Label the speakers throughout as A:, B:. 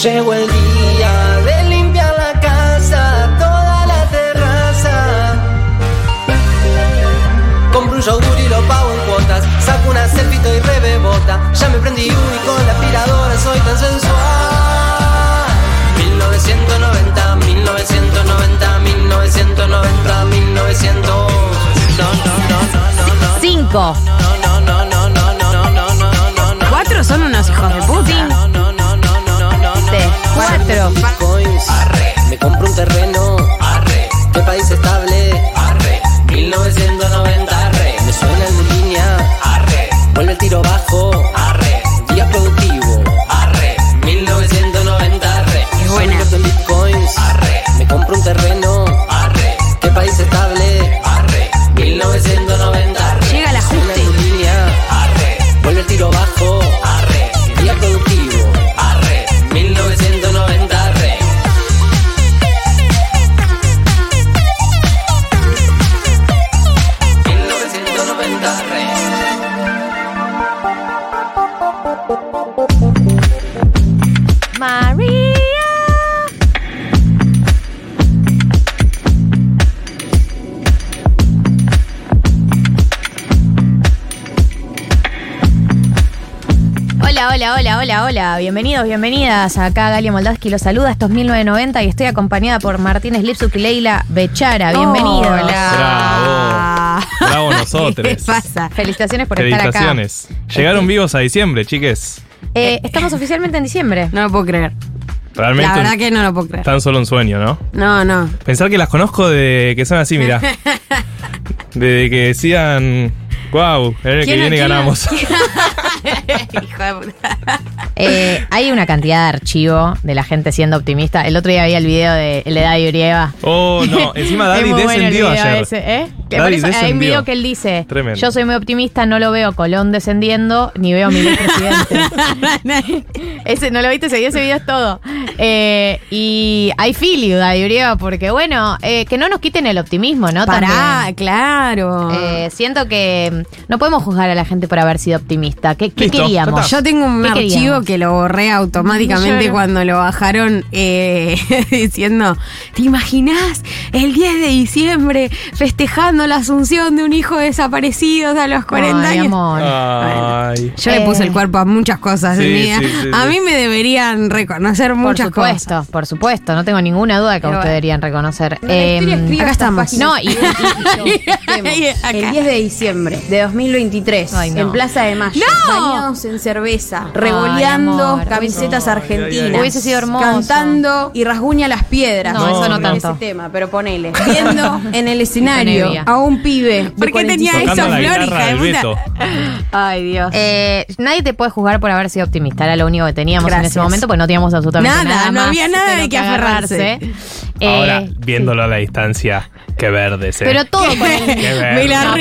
A: Llegó el día de limpiar la casa, toda la terraza. Compro un yogur y lo pago en cuotas. Saco una selfie y rebebota. Ya me prendí uno y con la aspiradora soy tan sensual. 1990, 1990, 1990, 1900. No, no, no, no, no, no.
B: Cinco.
A: No, no, no, no,
C: cuatro.
A: Arre. Me compro un terreno. Arre. ¿Qué país estable? Arre. 1990. Arre. Me suena en línea. Arre. Vuelve el tiro bajo. Arre. Día productivo. Arre. 1990. Arre.
C: Es buena.
A: Bitcoins. Arre. Me compro un terreno.
B: Hola, hola. Bienvenidos, bienvenidas. Acá Galia Moldavsky los saluda. Esto es 1990 y estoy acompañada por Martínez Lipsuk y Leila Bechara. Bienvenidos.
C: Hola.
D: Bravo. Bravo nosotros.
C: ¿Qué pasa?
B: Felicitaciones por estar acá.
D: Felicitaciones. Llegaron vivos a diciembre, chiques.
B: Eh, estamos oficialmente en diciembre.
C: No lo puedo creer.
D: Realmente
C: La verdad que no lo puedo creer.
D: tan solo un sueño, ¿no?
C: No, no.
D: Pensar que las conozco de que son así, mira. Desde que decían, wow, el año que
C: ¿Quién-
D: viene ganamos.
C: Hijo de puta.
B: Eh, hay una cantidad de archivo de la gente siendo optimista. El otro día había el video de el de Daddy Urieva.
D: Oh, no, encima Daddy
B: bueno el
D: descendió
B: video
D: ayer.
B: ese, ¿eh? Que
D: Daddy
B: por eso hay un video que él dice:
D: Tremendo.
B: Yo soy muy optimista, no lo veo Colón descendiendo, ni veo a mi presidente. ese, ¿No lo viste? Ese video, ese video es todo. Eh, y hay feel you, Daddy Urieva, porque bueno, eh, que no nos quiten el optimismo, ¿no?
C: Pará,
B: También.
C: claro.
B: Eh, siento que mm, no podemos juzgar a la gente por haber sido optimista. ¿Qué, qué
D: Listo,
B: queríamos?
C: Yo tengo un
B: ¿Qué
C: archivo
B: queríamos?
C: que lo borré automáticamente cuando lo bajaron eh, diciendo, ¿te imaginás el 10 de diciembre festejando la asunción de un hijo desaparecido a los 40
B: Ay,
C: años?
B: amor.
D: Ay.
C: Yo le
B: Eh.
C: puse el cuerpo a muchas cosas
D: Sí,
C: en mi vida.
D: sí, sí,
C: a
D: sí.
C: mí me deberían reconocer
B: Por
C: muchas
B: supuesto,
C: cosas.
B: por supuesto, no tengo ninguna duda que ustedes
C: bueno.
B: deberían reconocer. Em,
C: acá estamos.
B: No, y-
C: acá.
E: El 10 de diciembre de 2023,
B: Ay, no.
E: en Plaza de Mayo,
C: ¡No!
E: Bañados en cerveza, revoleando
B: amor,
E: camisetas
D: ay, ay,
E: argentinas,
D: ay.
B: Hubiese sido hermoso.
E: cantando y rasguña las piedras.
B: No,
D: eso no
B: tanto.
E: Ese tema, pero ponele. Viendo en el escenario a un pibe. de
C: ¿Por qué tenía
E: 46
D: Tocando
C: esa
D: la
C: flor,
D: guitarra
C: hija de
D: del
C: puta?
D: Beto.
C: Ay, Dios.
B: Eh, nadie te puede juzgar por haber sido optimista. Era lo único que teníamos en
C: Gracias.
B: ese momento, porque no teníamos absolutamente
C: Nada,
B: nada.
C: no
B: más
C: había nada
B: lo
C: de qué aferrarse.
B: Eh,
D: Ahora, viéndolo a la distancia, qué verdes, eh.
B: pero todo el-
D: verde.
C: Me la
B: No,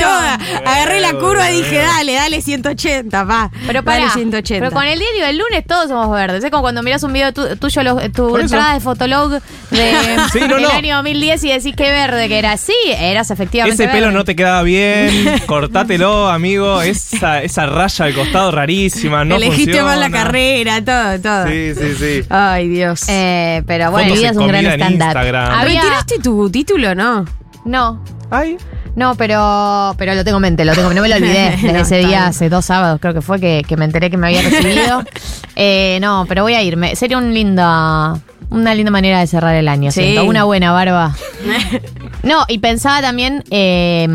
C: toda. Agarré la curva y dije,
D: Verde.
C: dale, dale 180, pa.
B: Pero
C: dale
B: para,
C: 180.
B: pero con el diario del lunes todos somos verdes. Es como cuando miras un video tu- tuyo, tu entrada de Fotolog de,
D: Sí, no,
B: del
D: no.
B: año 2010 y decís qué verde que era. Sí, eras efectivamente
D: Ese pelo
B: verde.
D: no te quedaba bien, cortátelo, amigo. Esa, esa raya al costado rarísima, no
C: Elegiste
D: funciona.
C: mal la carrera, todo, todo.
D: Sí, sí, sí.
C: Ay, Dios.
B: Eh, pero bueno,
D: Fotos
B: vida
D: de
B: es un gran estándar.
D: Instagram.
B: Había-
C: ¿Retiraste tu título no?
B: No,
D: Ay,
B: no, pero, pero lo tengo en mente, lo tengo, no me lo olvidé. Desde
C: No,
B: ese
C: está
B: día,
C: bien.
B: hace dos sábados creo que fue que, que me enteré que me había recibido. Eh, no, pero voy a irme. Sería un linda, una linda manera de cerrar el año.
C: Sí.
B: siento. Una buena barba. No, y pensaba también eh,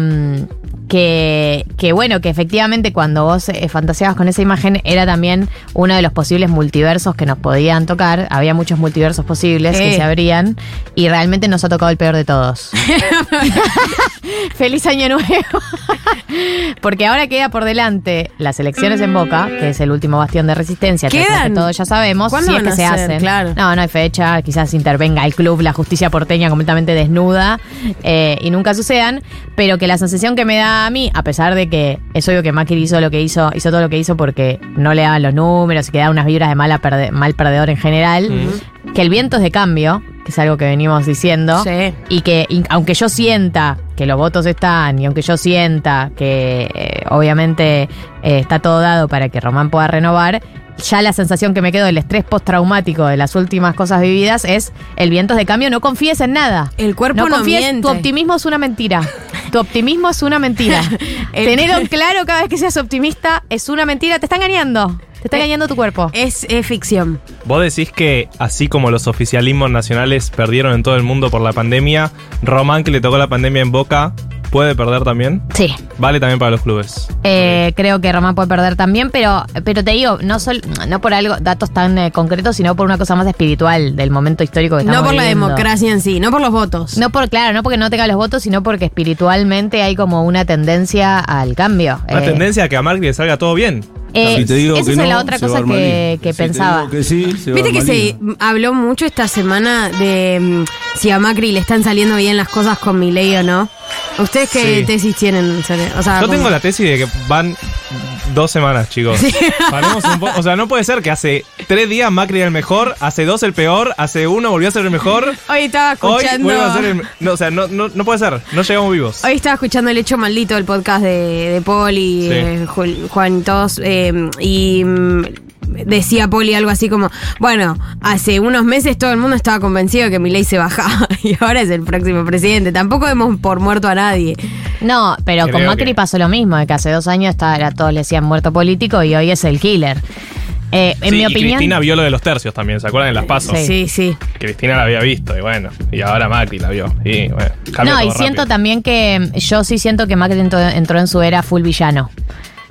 B: que, que, bueno, que efectivamente cuando vos eh, fantaseabas con esa imagen era también uno de los posibles multiversos que nos podían tocar. Había muchos multiversos posibles que se abrían y realmente nos ha tocado el peor de todos. Feliz año nuevo. Porque ahora queda por delante las elecciones en Boca, que es el último bastión de resistencia, que todos ya sabemos,
C: ¿Cuándo
B: si es que se
C: ser?
B: hacen.
C: Claro.
B: No, no hay fecha, quizás intervenga el club, la justicia porteña completamente desnuda eh, y nunca sucedan, pero que la sensación que me da a mí, a pesar de que es obvio que Macri hizo lo que hizo, hizo todo lo que hizo porque no le daban los números y que da unas vibras de mala perde- mal perdedor en general, que el viento es de cambio, que es algo que venimos diciendo,
C: Sí.
B: y que y- aunque yo sienta que los votos están y aunque yo sienta que eh, obviamente eh, está todo dado para que Román pueda renovar, ya la sensación que me quedo del estrés postraumático de las últimas cosas vividas es el vientos de cambio, no confíes en nada.
C: El cuerpo no
B: confíes,
C: miente.
B: tu optimismo es una mentira. Tu optimismo es una mentira.
C: El-
B: Tenerlo claro cada vez que seas optimista es una mentira, te está engañando. Te está engañando tu cuerpo.
C: Es, es ficción.
D: Vos decís que así como los oficialismos nacionales perdieron en todo el mundo por la pandemia, Román que le tocó la pandemia en Boca, ¿puede perder también?
B: Sí.
D: Vale también para los clubes.
B: Eh, creo que Román puede perder también, pero, pero te digo, no, sol- no por algo, datos tan eh, concretos, sino por una cosa más espiritual del momento histórico que estamos
C: No por la democracia en sí, no por los votos.
B: No por, claro, no porque no tenga los votos, sino porque espiritualmente hay como una tendencia al cambio.
D: Una
B: Eh,
D: tendencia a que a Macri le salga todo bien.
B: Eh,
F: Si te digo
B: esa
F: que
B: es
F: no,
B: la otra cosa que, que
F: Si te
B: pensaba.
F: digo que sí, se
C: Viste que se habló mucho esta semana de mm, si a Macri le están saliendo bien las cosas con Milei o no. ¿Ustedes qué
D: Sí.
C: tesis tienen? O sea,
D: Yo tengo la tesis de que van dos semanas, chicos. Paremos un o sea, no puede ser que hace tres días Macri era el mejor, hace dos el peor, hace uno volvió a ser el mejor,
C: Hoy estaba escuchando.
D: vuelve a ser el... No, o sea, no, no, no puede ser, no llegamos vivos.
C: Hoy estaba escuchando el hecho maldito del podcast de, de Poli,
D: Sí.
C: eh, Juan y todos, eh, y mm, decía Poli algo así como, bueno, hace unos meses todo el mundo estaba convencido de que Milei se bajaba y ahora es el próximo presidente. Tampoco hemos por muerto a nadie.
B: No, pero con Macri
D: que-
B: pasó lo mismo, de que hace dos años estaba, era- todos le decían muerto político y hoy es el killer. Eh, en
D: Sí,
B: mi
D: y
B: opinión.
D: Cristina vio lo de los tercios también, ¿se acuerdan de las pasos?
B: Sí.
C: Sí, sí.
D: Cristina la había visto y bueno, y ahora Macri la vio. Y bueno, cambia
B: No, y siento también que yo sí siento que Macri entró, entró en su era full villano.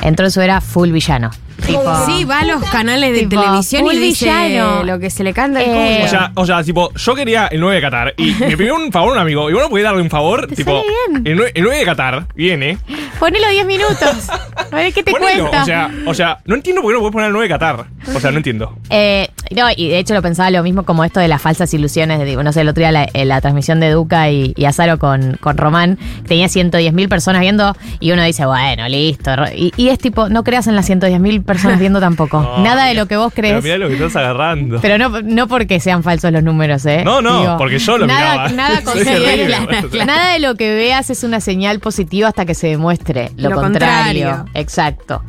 B: Entró en su era full villano. Tipo,
C: Sí, va a los canales de
B: Tipo,
C: televisión y dice
B: villano.
C: lo que se le canta el
B: Eh,
C: culo.
D: O sea, o sea, tipo, yo quería el 9 de Qatar y me pidió un favor un amigo y bueno, podía darle un favor,
B: Te
D: tipo,
B: sale bien.
D: el 9, el 9 de Qatar viene.
B: ponelo 10 minutos. A ver qué te
D: ponelo.
B: cuenta.
D: O sea, o sea, no entiendo por qué no puedes poner el 9 de Qatar. O sea, no entiendo.
B: Eh, no, y de hecho lo pensaba lo mismo como esto de las falsas ilusiones. De, digo, no sé, el otro día la, eh, la transmisión de Duca y, y Azaro con, con Román, tenía 110 mil personas viendo y uno dice, bueno, listo. Y, y es tipo, no creas en las 110 mil personas viendo tampoco.
D: No,
B: Nada de lo que vos
D: Pero
B: crees.
D: mirá lo que estás agarrando.
B: Pero no, no porque sean falsos los números, ¿eh?
D: No, no, porque yo lo
B: nada,
D: miraba.
B: Nada, nada de lo que veas es una señal positiva hasta que se demuestre lo,
C: Lo
B: contrario.
C: contrario.
B: Exacto.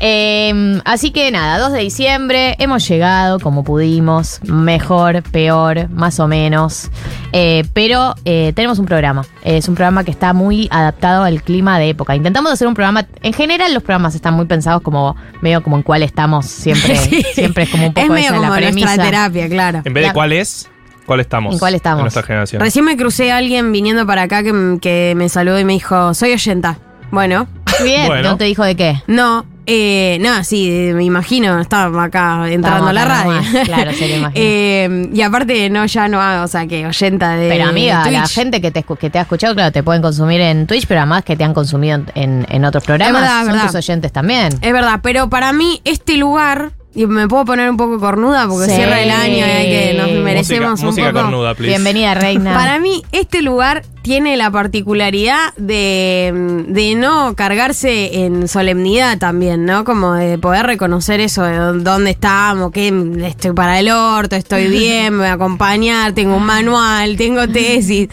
B: Eh, así que nada, 2 de diciembre, hemos llegado como pudimos, mejor, peor, más o menos. Eh, pero eh, tenemos un programa. Es un programa que está muy adaptado al clima de época. Intentamos hacer un programa. En general, los programas están muy pensados como medio como en cuál estamos. Siempre,
C: Sí.
B: siempre es como un poco
C: es medio
B: esa
C: como
B: la premisa.
C: nuestra terapia, claro.
D: En vez de
B: La-
D: cuál es, ¿cuál estamos?
B: ¿En cuál estamos?
D: En nuestra generación.
C: Recién me crucé a alguien viniendo para acá que, que me saludó y me dijo, soy oyenta. Bueno,
B: Bien,
D: Bueno.
B: ¿no te dijo de qué?
C: no, eh, nada, sí, eh, me imagino, estaba acá entrando a la
B: acá
C: radio.
B: nomás, claro, se lo imagino.
C: Eh, y aparte, no, ya no hago, o sea, que oyenta de
B: Pero amiga, la gente que te, escu- que te ha escuchado, claro, te pueden consumir en Twitch, pero además que te han consumido en, en- en otros programas,
C: verdad, es
B: son
C: verdad.
B: tus oyentes también.
C: Es verdad, pero para mí este lugar, y me puedo poner un poco cornuda porque
B: Sí.
C: cierra el año y hay que nos
B: Música-
C: merecemos
D: música,
C: un
D: música
C: poco.
D: cornuda, please.
B: Bienvenida, reina.
C: Para mí, este lugar tiene la particularidad de, de no cargarse en solemnidad también, ¿no? Como de poder reconocer eso, de dó- dónde estamos, que estoy para el orto, estoy bien, me voy a acompañar, tengo un manual, tengo tesis.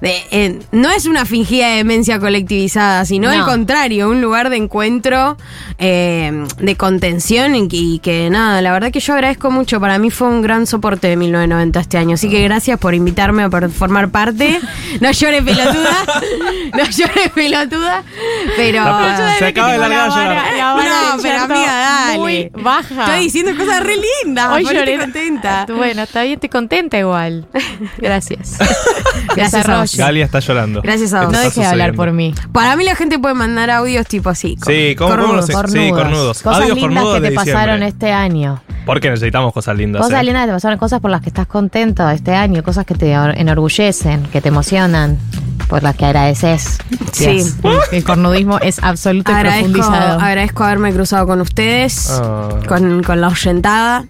C: De- eh, no es una fingida demencia colectivizada, sino
B: No.
C: al contrario, un lugar de encuentro, eh, de contención y, que- y que nada, la verdad que yo agradezco mucho. Para mí fue un gran soporte de 1990 este año. Así que gracias por invitarme a formar parte. No llores pelotuda. No llores pelotuda. Pero.
D: La- se acaba de largar a llorar.
C: No, pero amiga, dale.
B: Muy baja.
C: Estoy diciendo cosas re lindas.
B: Hoy lloré.
C: contenta.
B: Bueno, está bien, estoy contenta igual. Gracias.
C: Gracias a vos.
D: Galia está llorando.
C: Gracias a
D: ¿Qué
C: vos.
B: No
D: está
B: deje de hablar por mí.
C: Para mí la gente puede mandar audios tipo así. con-
D: Sí, ¿cómo, cómo no sé? Sí, cornudos.
B: Cosas
D: Audios
B: lindas
D: cornudos
B: que te
D: de
B: pasaron este año.
D: Porque necesitamos cosas lindas.
B: Cosas
D: eh.
B: lindas que te pasaron, cosas por las que estás contento este año, cosas que te or- enorgullecen, que te emocionan, por las que agradeces.
C: Sí.
B: El, cornudismo es absoluto y
C: Agradezco,
B: profundizado.
C: agradezco haberme cruzado con ustedes,
D: Ah.
C: con, con la oyentada,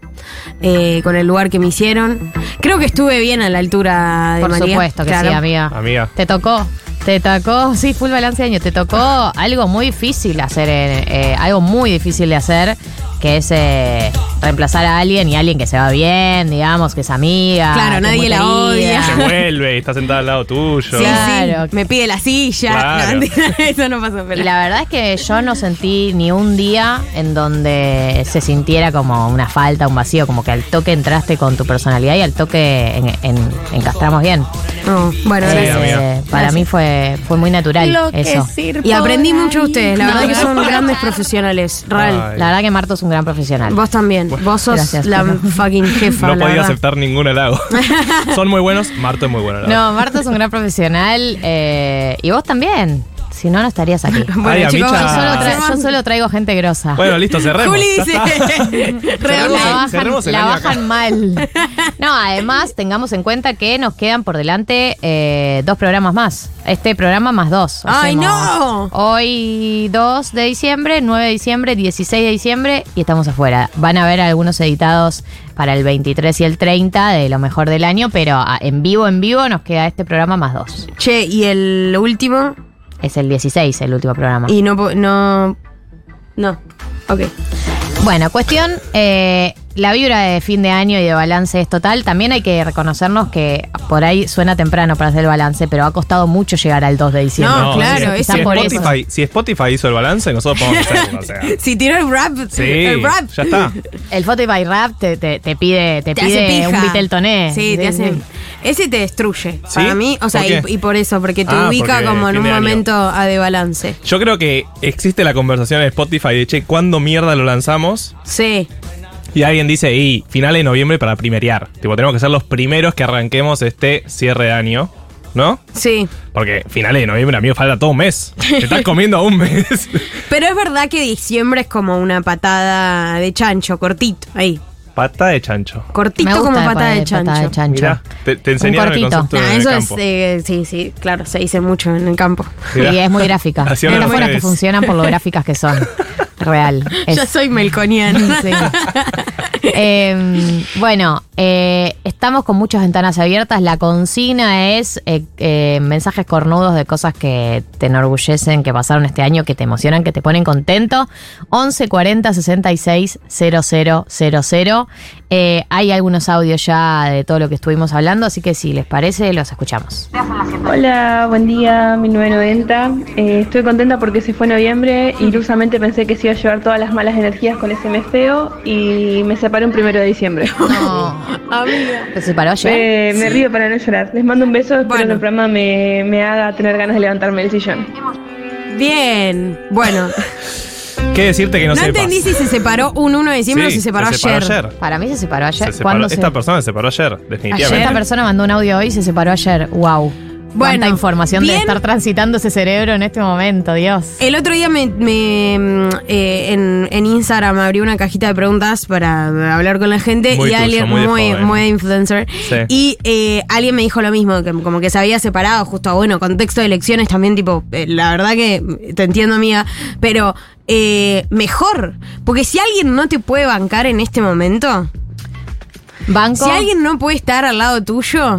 C: eh, con el lugar que me hicieron. Creo que estuve bien a la altura de
B: Por
C: María.
B: supuesto que
C: Claro.
B: sí, amiga.
D: Amiga.
B: Te tocó. Te tocó, sí, full balance de año. Te tocó algo muy difícil hacer, eh, eh, algo muy difícil de hacer, que es eh, reemplazar a alguien y alguien que se va bien, digamos, que es amiga.
C: Claro,
B: que es
C: nadie
B: muy
C: la odia.
D: Se vuelve y está sentada al lado tuyo.
C: Sí,
B: Claro.
C: sí, me pide la silla.
D: Claro.
C: No, mentira, eso no pasó. Pero.
B: Y la verdad es que yo no sentí ni un día en donde se sintiera como una falta, un vacío, como que al toque entraste con tu personalidad y al toque en, en- encastramos bien.
C: No, bueno,
D: Sí,
C: gracias.
D: amiga.
B: Eh, para mí fue, fue muy natural eso.
C: Y aprendí mucho de ustedes. La
B: No,
C: verdad que son grandes profesionales. Real.
D: Ay.
B: La verdad que Marto es un gran profesional.
C: Vos también. Vos sos
B: Gracias,
C: la
B: pero-
C: fucking jefa.
D: No
C: la
D: podía
C: verdad.
D: aceptar ningún halago. Son muy buenos, Marto es muy bueno.
B: No, Marto es un gran profesional eh, y vos también. Si no, no estarías aquí.
C: Bueno,
D: Ay,
C: chicos,
D: Amicha.
B: Yo solo, tra-
C: hacemos-
B: yo solo traigo gente grosa.
D: Bueno, listo, cerremos.
C: Juli
D: Ya
C: dice.
D: está.
B: La bajan,
D: cerremos el
B: la
D: año
B: bajan
D: acá.
B: mal. No, además, tengamos en cuenta que nos quedan por delante eh, dos programas más. Este programa más dos.
C: ¡Ay, no!
B: Hoy 2 de diciembre, 9 de diciembre, 16 de diciembre y estamos afuera. Van a haber algunos editados para el 23 y el 30 de lo mejor del año, pero ah, en vivo, en vivo nos queda este programa más dos.
C: Che, y el último.
B: Es el 16, el último programa.
C: Y no. No. No. Ok.
B: Bueno, cuestión, eh, la vibra de fin de año y de balance es total. También hay que reconocernos que por ahí suena temprano para hacer el balance, pero ha costado mucho llegar al 2 de diciembre.
C: No, claro,
D: si,
C: eso
D: si
B: por eso.
D: Spotify, si Spotify hizo el balance, nosotros podemos hacerlo. O sea.
C: Si tiró el rap.
D: Sí,
C: el rap.
D: ya está.
B: El Spotify Rap te, te, te pide, te pide un
C: pija.
B: Viteltoné.
C: Sí, te hace. Ese te destruye.
D: ¿Sí?
C: Para mí, o sea,
D: ¿Por
C: y, por eso, porque te
D: Ah,
C: ubica
D: porque
C: como en un momento a de balance.
D: Yo creo que existe la conversación en Spotify de, che, ¿cuándo mierda lo lanzamos?
C: Sí.
D: Y alguien dice, y final de noviembre para primerear. Tipo, tenemos que ser los primeros que arranquemos este cierre de año, ¿no?
C: Sí.
D: Porque finales de noviembre, amigo, falta todo un mes. Te estás comiendo a un mes.
C: Pero es verdad que diciembre es como una patada de chancho, cortito, ahí.
D: Pata de chancho.
C: Cortito como
B: la
C: patada de chancho.
B: de chancho.
D: Mirá, te, te enseñaron el
B: cortito.
D: concepto
C: Nah,
D: en el
C: eso
D: campo.
C: es, eh, sí, sí, claro, se dice mucho en el campo.
D: Mirá.
B: Sí, es muy gráfica. Las que
D: ustedes.
B: funcionan por lo gráficas que son. Real. Es-
C: Ya soy melconiana.
B: Sí. Eh, bueno, eh, estamos con muchas ventanas abiertas. La consigna es eh, eh, mensajes cornudos de cosas que te enorgullecen, que pasaron este año, que te emocionan, que te ponen contento. 11 40 66 000. Eh, hay algunos audios ya de todo lo que estuvimos hablando, así que si les parece, los escuchamos.
F: Hola, buen día, 1990. Eh, estoy contenta porque se fue noviembre. Ilusamente pensé que se iba a llevar todas las malas energías con ese mes feo y me separé un primero de diciembre.
B: No. ¿Se separó ayer?
F: Eh, me río para no llorar. Les mando un beso. Espero
C: Bueno.
F: que el programa me, me haga tener ganas de levantarme del sillón.
C: Bien. Bueno,
D: ¿Qué decirte que no,
C: no,
D: sepas?
C: entendí si se separó un 1 de diciembre
D: Sí,
C: o se separó, ayer.
B: Para mí se separó ayer.
D: Se separó-
B: ¿Cuándo se-
D: Esta persona se separó ayer, definitivamente.
B: Esta persona mandó un audio hoy y se separó ayer. Wow.
C: Bueno,
B: Cuánta información
C: bien.
B: debe estar transitando ese cerebro en este momento, Dios.
C: El otro día me, me, mm, eh, en, en Instagram abrí una cajita de preguntas para hablar con la gente
D: Muy
C: y
D: tuyo,
C: alguien
D: muy de
C: muy, de influencer
D: Sí.
C: y eh, alguien me dijo lo mismo, que como que se había separado justo, bueno, contexto de elecciones también, tipo, eh, la verdad que te entiendo amiga, pero eh, mejor, porque si alguien no te puede bancar en este momento,
B: Banco.
C: si alguien no puede estar al lado tuyo,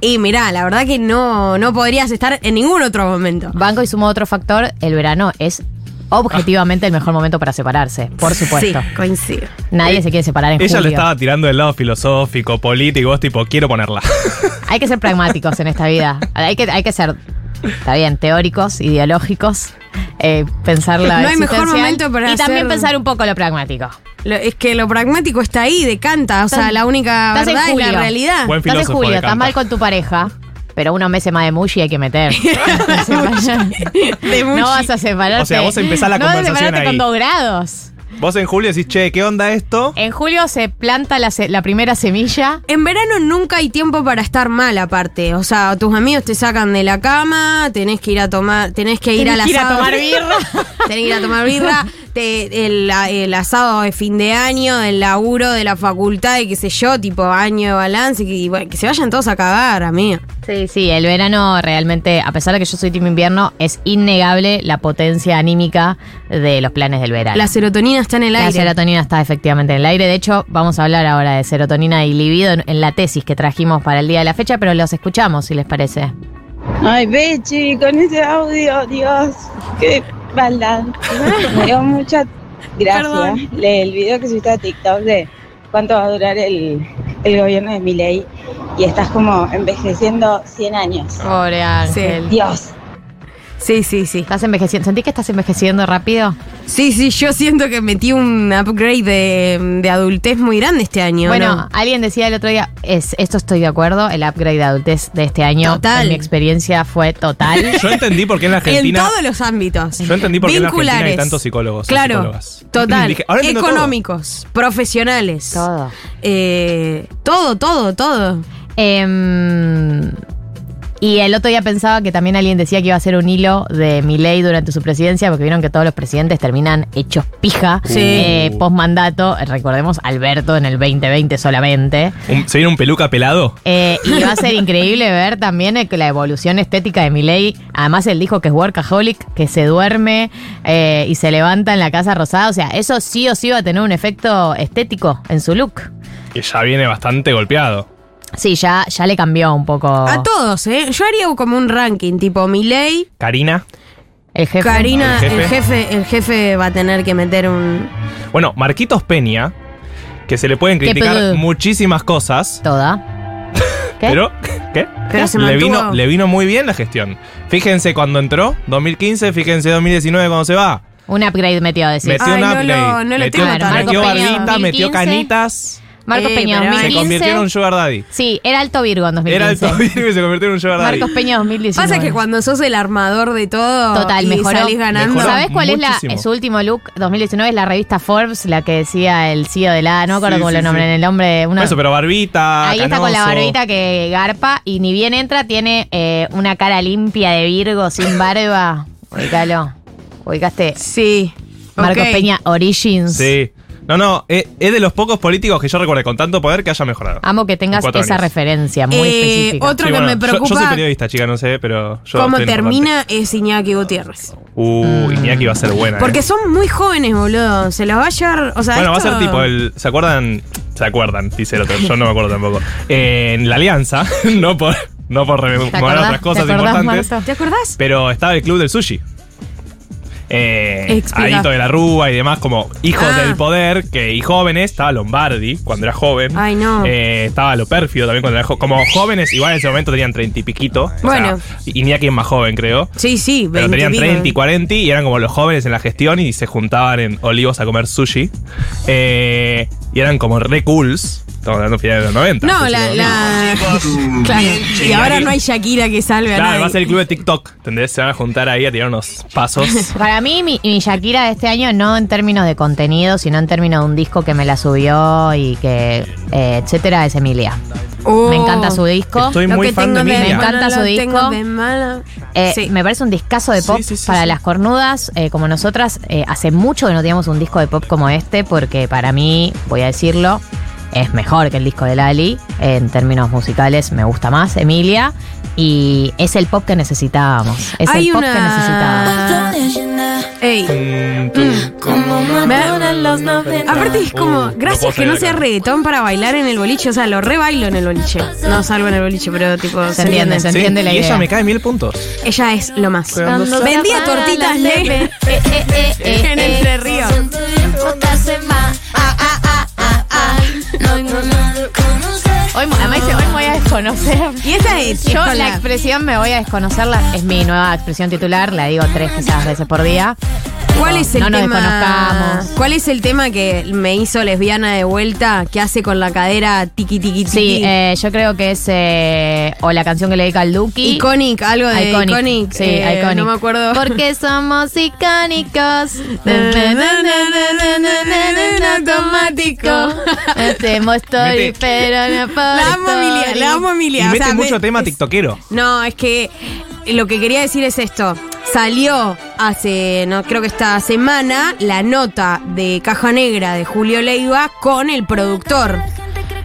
C: y mirá, la verdad que no, no podrías estar en ningún otro momento.
B: Banco y sumo otro factor, el verano es objetivamente el mejor momento para separarse, por supuesto.
C: Sí, coincido.
B: Nadie se quiere separar en
D: Ella
B: julio.
D: le estaba tirando del lado filosófico, político, vos tipo, quiero ponerla.
B: Hay que ser pragmáticos en esta vida. Hay que, hay que ser, está bien, teóricos, ideológicos, eh, pensar la
C: No hay mejor momento para
B: Y también
C: hacer-
B: pensar un poco lo pragmático.
C: Lo- es que lo pragmático está ahí, decanta. O sea, la única
B: estás en
C: verdad es la realidad.
D: Buen
B: Estás en julio, estás mal con tu pareja, pero unos meses más de mushi hay que meter.
C: De
B: no vas a separarte.
D: O sea, vos empezás la
B: no vas a
D: conversación
B: separarte
D: ahí.
B: con dos grados.
D: Vos en julio decís, che, ¿qué onda esto?
B: En julio se planta la, se- la primera semilla.
C: En verano nunca hay tiempo para estar mal, aparte. O sea, tus amigos te sacan de la cama, tenés que ir a tomar, tenés que ir
B: Tenés
C: al
B: que ir a
C: asado.
B: tomar birra.
C: tenés que ir a tomar birra. te- el, el asado de fin de año, del laburo, de la facultad, y qué sé yo, tipo año de balance, y, bueno, que se vayan todos a cagar, amiga.
B: Sí, sí, el verano realmente, a pesar de que yo soy team invierno, es innegable la potencia anímica de los planes del verano.
C: La serotonina está en el
B: La
C: aire.
B: serotonina está efectivamente en el aire. De hecho, vamos a hablar ahora de serotonina y libido en, en la tesis que trajimos para el día de la fecha, pero los escuchamos, si les parece.
G: Ay, Bechi, con ese audio, Dios, qué maldad. Me dio mucha gracia.
C: Perdón.
G: Le- El video que subiste a TikTok de cuánto va a durar el, el gobierno de Milei y estás como envejeciendo 100 años.
B: Pobre Ángel.
G: Dios.
C: Sí, sí, sí.
B: ¿Estás envejeciendo? ¿Sentís que estás envejeciendo rápido?
C: Sí, sí, yo siento que metí un upgrade de, de adultez muy grande este año.
B: Bueno,
C: ¿no?
B: alguien decía el otro día, es, esto estoy de acuerdo, el upgrade de adultez de este año,
C: Total.
B: en mi experiencia fue total.
D: Yo entendí por qué en la
C: en
D: Argentina.
C: todos los ámbitos.
D: Yo entendí por qué en la Argentina hay
C: Vinculares.
D: tantos psicólogos.
C: Claro,
D: psicólogas.
C: total.
D: Dije, ahora entiendo todo.
C: Económicos, profesionales.
B: Todo.
C: Eh, todo, todo, todo.
B: Em, y el otro día pensaba que también alguien decía que iba a ser un hilo de Milei durante su presidencia, porque vieron que todos los presidentes terminan hechos pija
C: Sí.
B: eh, post mandato. Recordemos Alberto en el 2020 solamente.
D: Un- ¿Se viene un peluca pelado?
B: Eh, y va a ser increíble ver también eh, que la evolución estética de Milei. Además, él dijo que es workaholic, que se duerme eh, y se levanta en la casa rosada. O sea, eso sí o sí va a tener un efecto estético en su look.
D: Que ya viene bastante golpeado.
B: Sí, ya, ya le cambió un poco
C: A todos, ¿eh? Yo haría como un ranking, tipo Milei,
D: Karina.
B: el jefe.
C: Karina,
D: ¿El jefe?
C: el jefe, el jefe va a tener que meter un.
D: Bueno, Marquitos Peña, que se le pueden
B: ¿Qué
D: criticar muchísimas cosas,
B: Toda. ¿Qué?
D: pero ¿qué?
C: Pero se
D: le vino, le vino muy bien la gestión. Fíjense cuando entró, 2015, fíjense 2019 cuando se va.
B: Un upgrade metió, decís.
D: Metió
C: Ay,
D: un
C: no
D: upgrade.
C: lo- no lo
D: metió
C: tengo
D: metió
B: Peña,
D: barbita, metió
B: 2015.
D: canitas.
B: Marcos
C: Eh,
B: Peña
C: pero
D: Se
B: 2015.
D: convirtió en un sugar daddy.
B: Sí, era alto Virgo en 2015.
D: Era el Tobiro y se convirtió en un sugar daddy.
B: Marcos Peña 2019.
C: Pasa que cuando sos el armador de todo
B: Total,
C: y
B: mejoró.
C: salís ganando.
D: Mejoró.
B: ¿Sabes cuál es la, su último look 2019? Es la revista Forbes, la que decía el CEO de la. No me acuerdo
D: Sí,
B: cómo
D: sí,
B: lo nombran,
D: sí.
B: el nombre. Una,
D: Por Eso, pero barbita.
B: ahí está con la barbita que garpa y ni bien entra, tiene eh, una cara limpia de Virgo sin barba. Ubicalo. Ubicaste
C: Sí.
B: Marcos. Peña Origins.
D: Sí. No, no, es, es de los pocos políticos que yo recuerdo con tanto poder que haya mejorado.
B: Amo que tengas esa
D: años.
B: referencia muy
C: Eh,
B: específica.
C: otro
D: Sí,
C: que
D: bueno,
C: me
D: yo-
C: preocupa.
D: Yo, soy periodista, chica, no sé, pero yo.
C: Cómo termina es Iñaki Gutiérrez.
D: importante. Uh, Iñaki va a ser buena.
C: Porque
D: eh.
C: son muy jóvenes, boludo. Se los va a llevar. O sea,
D: Bueno, va a ser tipo el. ¿Se acuerdan? Se acuerdan, dice el otro. Yo no me acuerdo tampoco. Eh, en la Alianza, no por, no por
B: ¿Te
D: rememorar otras cosas
B: ¿Te acordás,
D: importantes.
B: Marto?
C: ¿Te acordás?
D: Pero estaba el club del sushi. Eh. Adito de la Rúa y demás, como hijos
C: Ah.
D: del poder, que y jóvenes, estaba Lombardi cuando era joven.
C: Ay, no.
D: Eh, estaba lo pérfido también cuando era joven. Como jóvenes, igual en ese momento tenían treinta y piquito. O
C: Bueno.
D: sea, Iñaki es más joven, creo.
C: Sí, sí,
D: Pero
C: 20
D: tenían. 30 y 40 y eran como los jóvenes en la gestión y se juntaban en Olivos a comer sushi. Eh, y eran como re cools. Estamos hablando de finales de los 90.
C: No, la. claro. Y ahora no hay Shakira que salve a
D: Claro,
C: nadie.
D: va a ser el club de TikTok. ¿Entendés? Se van a juntar ahí a tirar unos pasos.
B: Para mí, mi, mi Shakira de este año, no en términos de contenido, sino en términos de un disco que me la subió y que, eh, etcétera, es Emilia.
C: Oh.
B: Me encanta su disco.
D: Estoy
C: Lo
D: muy
C: que
D: fan
C: tengo
D: de Emilia.
B: Me encanta su
C: lo
B: disco.
C: tengo de.
B: Eh,
C: Sí.
B: Me parece un discazo de
D: Sí,
B: pop
D: sí, sí,
B: para
D: sí.
B: las cornudas eh, como nosotras. Eh, hace mucho que no teníamos un disco de pop como este, porque para mí, voy a decirlo, es mejor que el disco de Lali. En términos musicales, me gusta más Emilia. Y es el pop que necesitábamos. Es
C: Hay
B: el pop
C: una-
B: que necesitábamos.
C: Ey.
D: Mm,
C: Me- Aparte es como,
D: no
C: gracias que no sea reggaetón para bailar en el boliche, o sea, lo re bailo en el boliche. No salgo en el boliche, pero tipo,
B: Se entiende, se
D: Sí,
B: entiende la
D: y
B: idea.
D: ella me cae mil puntos.
C: Ella es lo más.
D: Cuando
C: Vendía tortitas
B: eh, eh, eh, eh,
C: en. Entre Ríos.
B: Hoy, además dice, hoy me voy a desconocer.
C: Y esa es,
B: Yo la expresión me voy a desconocerla, es mi nueva expresión titular, la digo tres quizás veces por día.
C: ¿Cuál es el
B: no nos
C: tema?
B: desconozcamos.
C: ¿Cuál es el tema que me hizo lesbiana de vuelta? que hace con la cadera tiqui tiqui tiqui?
B: Sí, eh, yo creo que es eh, o la canción que le dedica al Duki.
C: Iconic, algo de Iconic.
B: Sí,
C: eh,
B: iconic.
C: No me acuerdo.
B: Porque somos icónicos. automático. Hacemos story,
D: Mete-
B: pero no por
C: La amo Emilia,
B: story.
C: la amo
D: Y
C: Emilia. o
D: mete
C: sea,
D: mucho
C: me-
D: tema
C: es-
D: tiktokero.
C: No, es que lo que quería decir es esto. Salió hace, no creo que esta semana, la nota de Caja Negra de Julio Leiva con el productor.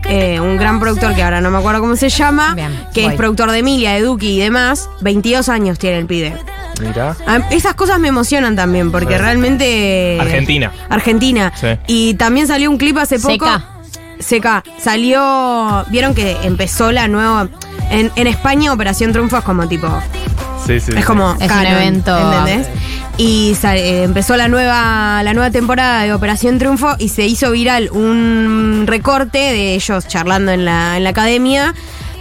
C: Eh, un gran productor que ahora no me acuerdo cómo se llama,
B: Bien,
C: que
B: voy.
C: es productor de Emilia, de Duki y demás. 22 años tiene el pibe.
D: Mira.
C: Ah, Esas cosas me emocionan también, porque
D: Sí.
C: realmente.
D: Argentina.
C: Argentina.
D: Sí.
C: Y también salió un clip hace poco.
B: Seca.
C: Seca. Salió. Vieron que empezó la nueva. En, en España, Operación Triunfo es como tipo.
D: Sí, sí.
C: Es como.
B: Es un evento.
C: ¿Entendés? Y eh, empezó la nueva, la nueva temporada de Operación Triunfo y se hizo viral un recorte de ellos charlando en la, en la academia,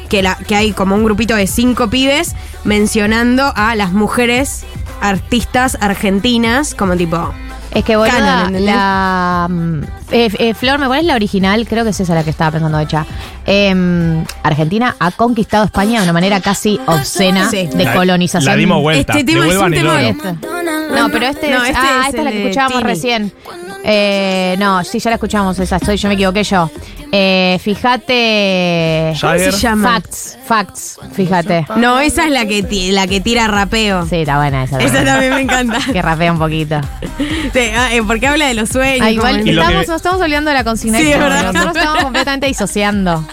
C: que, la, que hay como un grupito de cinco pibes mencionando a las mujeres artistas argentinas, como tipo...
B: Es que boluda,
C: Canon,
B: la mm, eh, eh, Flor, ¿me pones la original? Creo que es esa la que estaba pensando hecha. Em, Argentina ha conquistado España de una manera casi obscena
C: Sí.
B: de
D: La-
B: colonización.
D: La dimos vuelta.
C: Este tema es un tema.
B: No, pero este,
C: No,
B: es,
C: este
B: ah,
C: es
B: esta es la que escuchábamos
C: Tini.
B: recién. Eh, no, sí, ya la escuchamos esa, estoy, yo me equivoqué yo. Eh, fíjate.
D: Jagger.
C: se llama?
B: Facts, facts, fíjate.
C: No, esa es la que, ti- la que tira rapeo.
B: Sí, está buena esa.
C: Esa también me encanta.
B: Que rapea un poquito.
C: Sí, ah, eh, porque habla de los sueños.
B: Ah, igual
C: como-
D: Y lo
B: estamos,
D: que-
B: nos estamos olvidando de la consigna.
C: Sí, es verdad.
B: Nosotros estamos completamente disociando.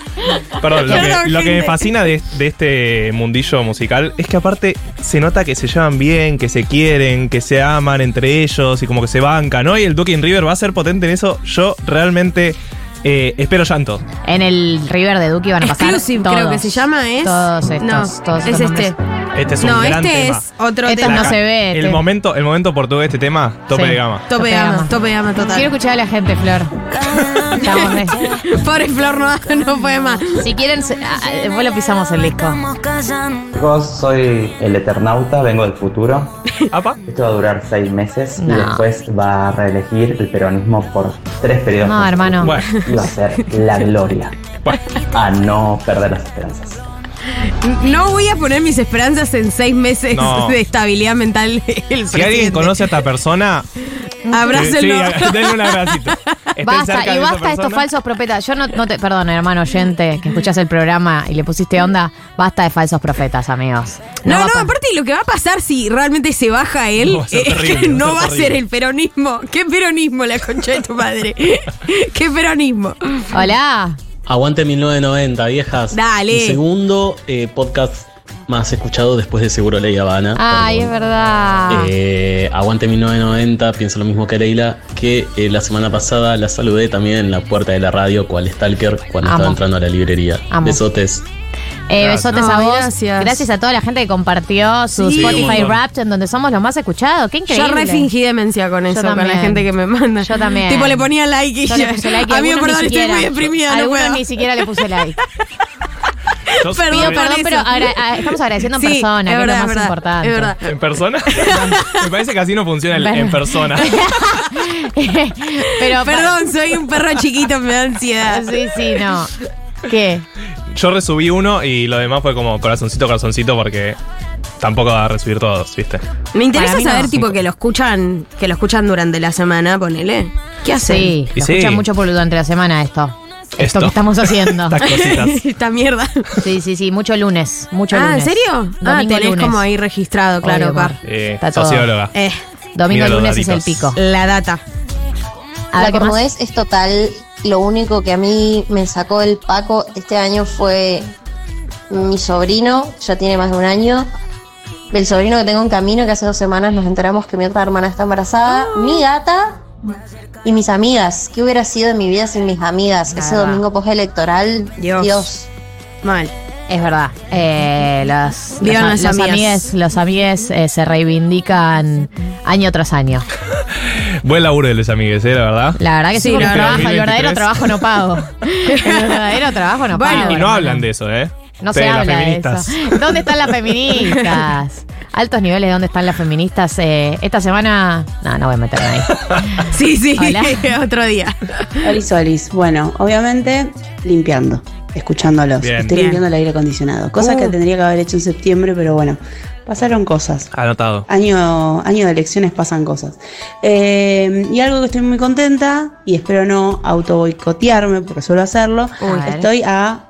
D: Perdón, lo que,
C: Perdón,
D: lo que me
C: gente.
D: fascina de, de este mundillo musical es que aparte se nota que se llevan bien, que se quieren, que se aman entre ellos y como que se bancan, ¿no? Y el Duke in River va a ser potente en eso. Yo realmente eh, espero llanto.
B: En el River de Duki van a pasar.
C: Exclusive,
B: todos,
C: creo que se llama, ¿es?
B: Todos estos.
C: No,
B: todos
C: es
B: estos
C: este.
B: nombres.
D: Este es un
C: No,
D: gran
C: este
D: tema.
C: es otro
B: Este
C: tema.
B: no se ve,
D: El
B: este.
D: momento, el momento portugués de este tema, tope
B: Sí.
D: de gama.
C: Tope
B: Tope
C: de gama,
B: gama.
C: tope de gama total.
B: Quiero escuchar a la gente, Flor. Estamos re-
C: Pobre Flor no, no puede más.
B: Si quieren, se- ah, después lo pisamos el disco.
H: Chicos, soy el Eternauta, vengo del futuro.
D: ¿Apa?
H: Esto va a durar seis meses
B: No.
H: y después va a reelegir el peronismo por tres periodos.
B: No, hermano.
D: Bueno,
H: Y va a ser la gloria.
D: bueno.
H: A no perder las esperanzas.
C: No voy a poner mis esperanzas en seis meses
D: No.
C: de estabilidad mental. El
D: Si alguien conoce a esta persona,
C: Abrácenlo.
D: eh, sí, denle un abracito. Estén cerca
B: Basta,
D: de
B: y
D: esa
B: basta estos
D: persona.
B: falsos profetas. Yo no, no te, perdón, hermano oyente, que escuchas el programa y le pusiste onda. Basta de falsos profetas, amigos.
C: No,
B: va
C: no,
B: a pa-
C: aparte lo que va a pasar si realmente se baja él
D: No, va a ser
C: es que no
D: va
C: va
D: a ser
C: ser
D: terrible.
C: el peronismo. ¿Qué peronismo la concha de tu madre? ¿Qué peronismo?
B: Hola.
I: Aguante 1990, viejas.
C: Dale.
I: El segundo eh, podcast más escuchado después de Seguro Ley Habana.
B: Ay, es verdad.
I: Eh, Aguante 1990, pienso lo mismo que Leila, que eh, la semana pasada la saludé también en la puerta de la radio, cual Stalker, cuando
B: Amo.
I: estaba entrando a la librería.
B: Amo.
I: Besotes.
B: Eh,
D: Gracias.
B: besotes a vos.
C: gracias.
B: a toda la gente que compartió su
C: Sí.
B: Spotify. Wrapped, en donde somos los más escuchados. Qué
C: Yo
B: increíble.
C: re fingí demencia con eso, con la gente que me manda.
B: Yo también.
C: Tipo, le ponía like y
B: Yo
C: ya.
B: le puse like y
C: Amigo,
B: algunos
C: perdón,
B: ni
C: estoy
B: siquiera,
C: muy deprimida, no
B: algunos
C: puedo.
B: ni siquiera le puse like.
D: Yo
C: Perdón,
B: Pido perdón, pero agra- a- estamos agradeciendo en
C: Sí,
B: persona,
C: es
B: que es lo más
C: es verdad,
B: importante.
C: Es verdad.
D: ¿En persona? Me parece que así no funciona el- en persona.
B: pero
C: Perdón, soy un perro chiquito, me da ansiedad.
B: Sí, sí, no. ¿Qué?
D: Yo resubí uno y lo demás fue como corazoncito, corazoncito, porque tampoco va a resubir todos, ¿viste?
C: Me interesa
B: Para mí no.
C: saber, tipo, que lo escuchan, que lo escuchan durante la semana, ponele. ¿Qué hacen?
B: Sí,
D: Y
B: lo
D: sí.
B: escuchan mucho por durante la semana esto. Esto,
D: Esto.
B: que estamos haciendo.
D: Estas cositas.
C: Esta mierda.
B: Sí, sí, sí, mucho lunes, mucho
C: ah, ¿en
B: lunes.
C: serio? ah,
B: Domingo,
C: tenés
B: lunes.
C: como ahí registrado, claro,
B: Obvio,
C: pa.
D: Eh,
B: Está todo.
D: socióloga.
C: Eh,
B: Domingo
D: Mira los
B: lunes es el pico.
C: la data.
B: A
J: La comodez es total. Lo único que a mí me sacó el Paco este año fue mi sobrino, ya tiene más de un año. El sobrino que tengo en camino, que hace dos semanas nos enteramos que mi otra hermana está embarazada. Mi gata y mis amigas. ¿Qué hubiera sido de mi vida sin mis amigas? Ese domingo postelectoral.
C: Dios.
J: Dios.
C: Mal.
B: Es verdad. Eh, los, los,
C: las
B: los
C: amigas.
B: amigues, los amigues eh, se reivindican año tras año.
D: Buen laburo de los amigues, ¿eh? La verdad.
B: La verdad que sí,
C: Sí, la
B: el,
C: verdad.
B: trabajo, el verdadero
D: 2023.
B: trabajo no pago. El verdadero trabajo no
C: Bueno,
B: pago.
D: y no hablan de eso, ¿eh?
B: No se habla de eso. ¿Dónde están las feministas? Altos niveles de dónde están las feministas. Eh, esta semana. No, no voy a meterme ahí.
C: Sí, sí,
B: Hola.
C: otro día.
K: Olis, Olis. Bueno, obviamente limpiando, escuchándolos.
D: Bien.
K: Estoy
C: Bien.
K: limpiando el aire acondicionado. Cosas que
C: Uh.
K: tendría que haber hecho en septiembre, pero bueno, pasaron cosas.
D: Anotado.
K: Año, año de elecciones pasan cosas. Eh, y algo que estoy muy contenta, y espero no auto boicotearme, porque suelo hacerlo.
B: A
K: estoy a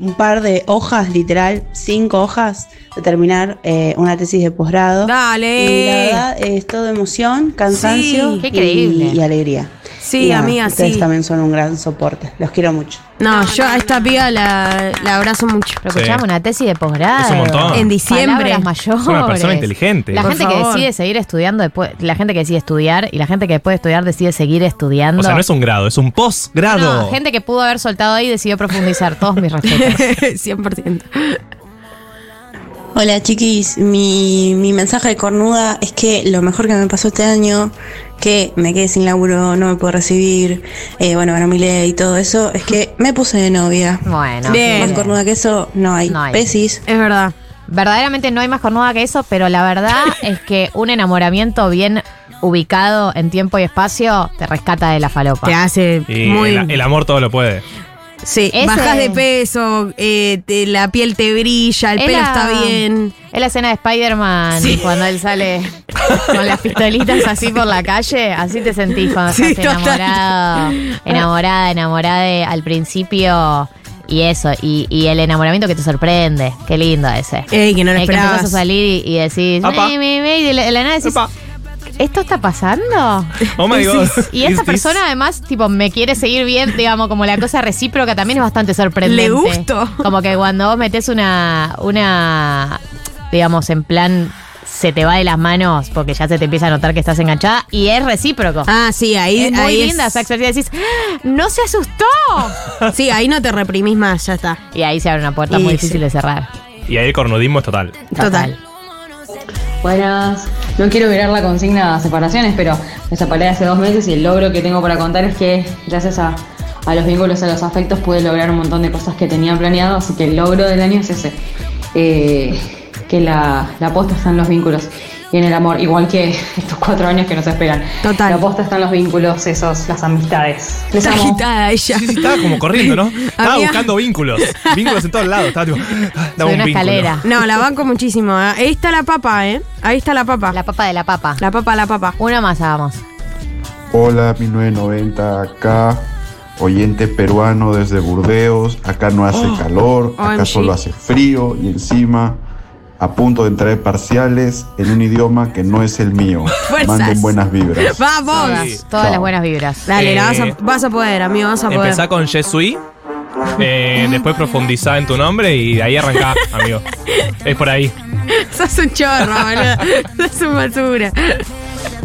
K: un par de hojas, literal, cinco hojas, de terminar eh, una tesis de posgrado.
C: Dale.
K: Y la verdad es todo emoción, cansancio
C: Sí,
B: qué
K: y-
B: increíble.
K: y alegría.
C: Sí,
K: Y nada,
C: amiga,
K: Ustedes
C: sí.
K: también son un gran soporte. Los quiero mucho.
C: No, yo a esta piba la, la abrazo mucho.
B: Pero
D: Sí.
B: escuchamos una tesis de posgrado.
D: Es un montón.
C: En diciembre.
B: Palabras mayores.
D: Es una persona inteligente.
B: La
C: Por
B: gente que
C: favor.
B: decide seguir estudiando después, la gente que decide estudiar y la gente que después de estudiar decide seguir estudiando.
D: O sea, no es un grado, es un posgrado.
B: No, gente que pudo haber soltado ahí y decidió profundizar. Todos mis respetos.
C: 100%.
K: Hola chiquis, mi, mi mensaje de cornuda es que lo mejor que me pasó este año, que me quedé sin laburo, no me puedo recibir, eh, bueno, ganó mi ley y todo eso, es que me puse de novia.
B: Bueno.
C: Bien.
K: Más cornuda que eso, no hay.
B: No hay.
K: Besis.
C: Es verdad.
B: Verdaderamente no hay más cornuda que eso, pero la verdad es que un enamoramiento bien ubicado en tiempo y espacio te rescata de la falopa.
C: Te hace
D: Y
C: muy.
D: el, el amor todo lo puede.
C: Sí,
B: Ese-
C: bajas de peso, eh, te- la piel te brilla, el
B: Es
C: pelo
B: la-
C: está bien.
B: Es la escena de Spider-Man
C: Sí.
B: cuando él sale con las pistolitas así por la calle. Así te sentís cuando
C: Sí,
B: estás
C: total.
B: enamorado, enamorada, enamorada de- al principio. Y eso, y, y el enamoramiento que te sorprende. Qué lindo ese.
C: Ey, que no lo
B: El que
C: esperabas.
B: empezás a salir y, y decís,
D: Apa.
B: "Me, me, me", y de la, de la nada decís,
D: Epa.
B: ¿Esto está pasando?
D: Oh my God.
B: Y esta persona además, tipo, me quiere seguir bien, digamos, como la cosa recíproca también es bastante sorprendente.
C: Le gustó.
B: Como que cuando vos metés una, una, digamos, en plan, se te va de las manos porque ya se te empieza a notar que estás enganchada y es recíproco.
C: Ah, sí, ahí
B: es muy
C: ahí
B: linda esa experiencia. Decís, "Ah, no se asustó.
C: Sí, ahí no te reprimís más, ya está.
B: Y ahí se abre una puerta
C: Y
B: muy
C: sí.
B: difícil de cerrar.
D: Y ahí el cornudismo es total.
C: Total.
L: No quiero virar la consigna separaciones, pero me separé hace dos meses y el logro que tengo para contar es que gracias a, a los vínculos, a los afectos, pude lograr un montón de cosas que tenía planeado, así que el logro del año es ese. Eh, que la, la aposta está los vínculos y en el amor, igual que estos cuatro años que nos esperan.
C: Total.
L: La aposta está en los vínculos, esos, las amistades. Les
C: Está
L: amo.
C: agitada ella.
D: Sí, sí, estaba como corriendo, ¿no? Estaba
C: Había-
D: buscando vínculos. Vínculos en todos lados. Estaba tipo, ah, dame
B: Soy
D: un
B: una
D: vínculo.
B: escalera.
C: No, la banco muchísimo. ¿eh? Ahí está la papa, ¿eh? Ahí está la papa.
B: La papa de la papa.
C: La papa, la papa.
B: Una más hagamos.
M: Hola, 1990 acá, oyente peruano desde Burdeos. Acá no hace
C: Oh,
M: calor, acá
C: OMG.
M: solo hace frío y encima a punto de entrar en parciales en un idioma que no es el mío.
C: Fuerzas.
M: Manden buenas vibras.
C: Vamos.
B: Todas, todas las buenas vibras.
C: Dale, la vas, a,
D: Eh,
C: vas a poder, amigo, vas a poder.
D: Empezá con Jesui. eh, después profundizá en tu nombre y de ahí arrancá, amigo. Es por ahí.
C: Sos un chorro, boludo. Sos un basura.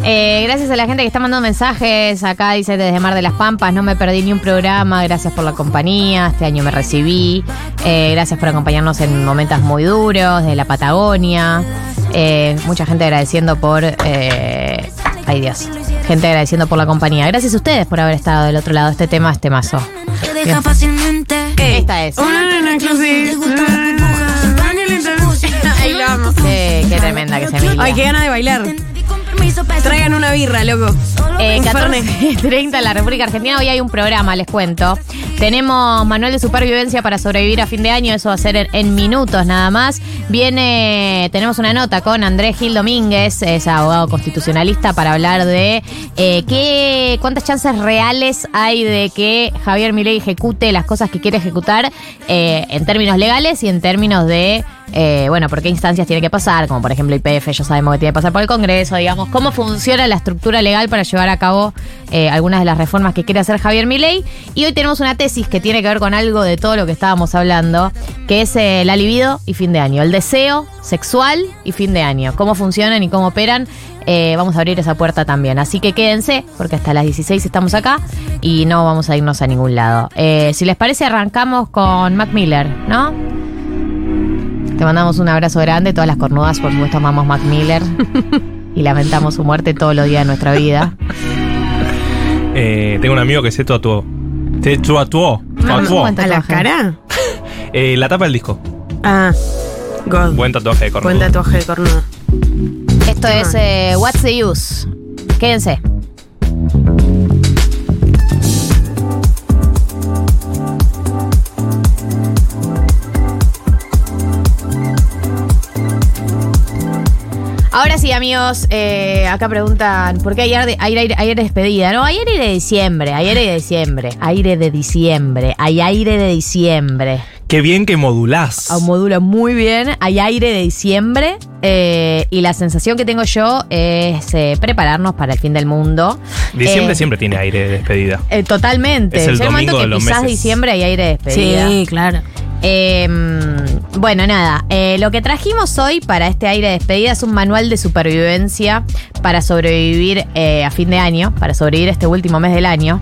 B: Eh, gracias a la gente que está mandando mensajes. Acá dice desde Mar de las Pampas, no me perdí ni un programa. Gracias por la compañía. Este año me recibí. Eh, gracias por acompañarnos en momentos muy duros de la Patagonia. Eh, mucha gente agradeciendo por. eh, ay Dios. Gente agradeciendo por la compañía. Gracias a ustedes por haber estado del otro lado. Este tema es temazo. Bien. Esta es.
C: Ahí lo amo.
B: Qué, qué tremenda que se Emilia.
C: Ay, qué ganas de bailar. Traigan una birra, loco.
B: Eh,
C: Un
B: 14.30 en la República Argentina. Hoy hay un programa, les cuento. Tenemos manual de supervivencia para sobrevivir a fin de año. Eso va a ser en, en minutos nada más. Viene, tenemos una nota con Andrés Gil Domínguez, es abogado constitucionalista, para hablar de eh, qué, cuántas chances reales hay de que Javier Milei ejecute las cosas que quiere ejecutar eh, en términos legales y en términos de eh, bueno, por qué instancias tiene que pasar, como por ejemplo IPF, ya sabemos que tiene que pasar por el Congreso, digamos, cómo funciona la estructura legal para llevar a cabo eh, algunas de las reformas que quiere hacer Javier Milei. Y hoy tenemos una tesis que tiene que ver con algo de todo lo que estábamos hablando, que es eh, la y fin de año, el deseo sexual y fin de año, cómo funcionan y cómo operan. Eh, vamos a abrir esa puerta también. Así que quédense, porque hasta las 16 estamos acá y no vamos a irnos a ningún lado. Si les parece, arrancamos con Mac Miller, ¿no? Te mandamos un abrazo grande. Todas las cornudas, por supuesto, amamos Mac Miller. y lamentamos su muerte todos los días de nuestra vida.
D: Eh, tengo un amigo que se tatuó. Se tatuó. Tatuó.
C: ¿A la cara?
D: Eh, la tapa del disco.
C: Ah, God.
D: Buen tatuaje de cornudo.
C: Buen tatuaje de cornudo.
B: Esto es eh, What's the Use. Quédense. Ahora sí, amigos, eh, acá preguntan, ¿por qué ayer, de, aire, aire, despedida? No, hay aire de diciembre, hay aire de diciembre, aire de diciembre, hay aire de diciembre.
D: Qué bien que modulás.
B: Ah, Modula muy bien, hay aire de diciembre eh, y la sensación que tengo yo es eh, prepararnos para el fin del mundo.
D: Diciembre
B: Eh,
D: siempre tiene aire de despedida.
B: eh, totalmente.
D: Es el
B: momento
D: domingo
B: que
D: de los
B: quizás
D: meses.
B: diciembre hay aire de despedida.
C: Sí, claro.
B: Eh, bueno, nada, eh, lo que trajimos hoy para este aire de despedida es un manual de supervivencia para sobrevivir eh, a fin de año, para sobrevivir este último mes del año.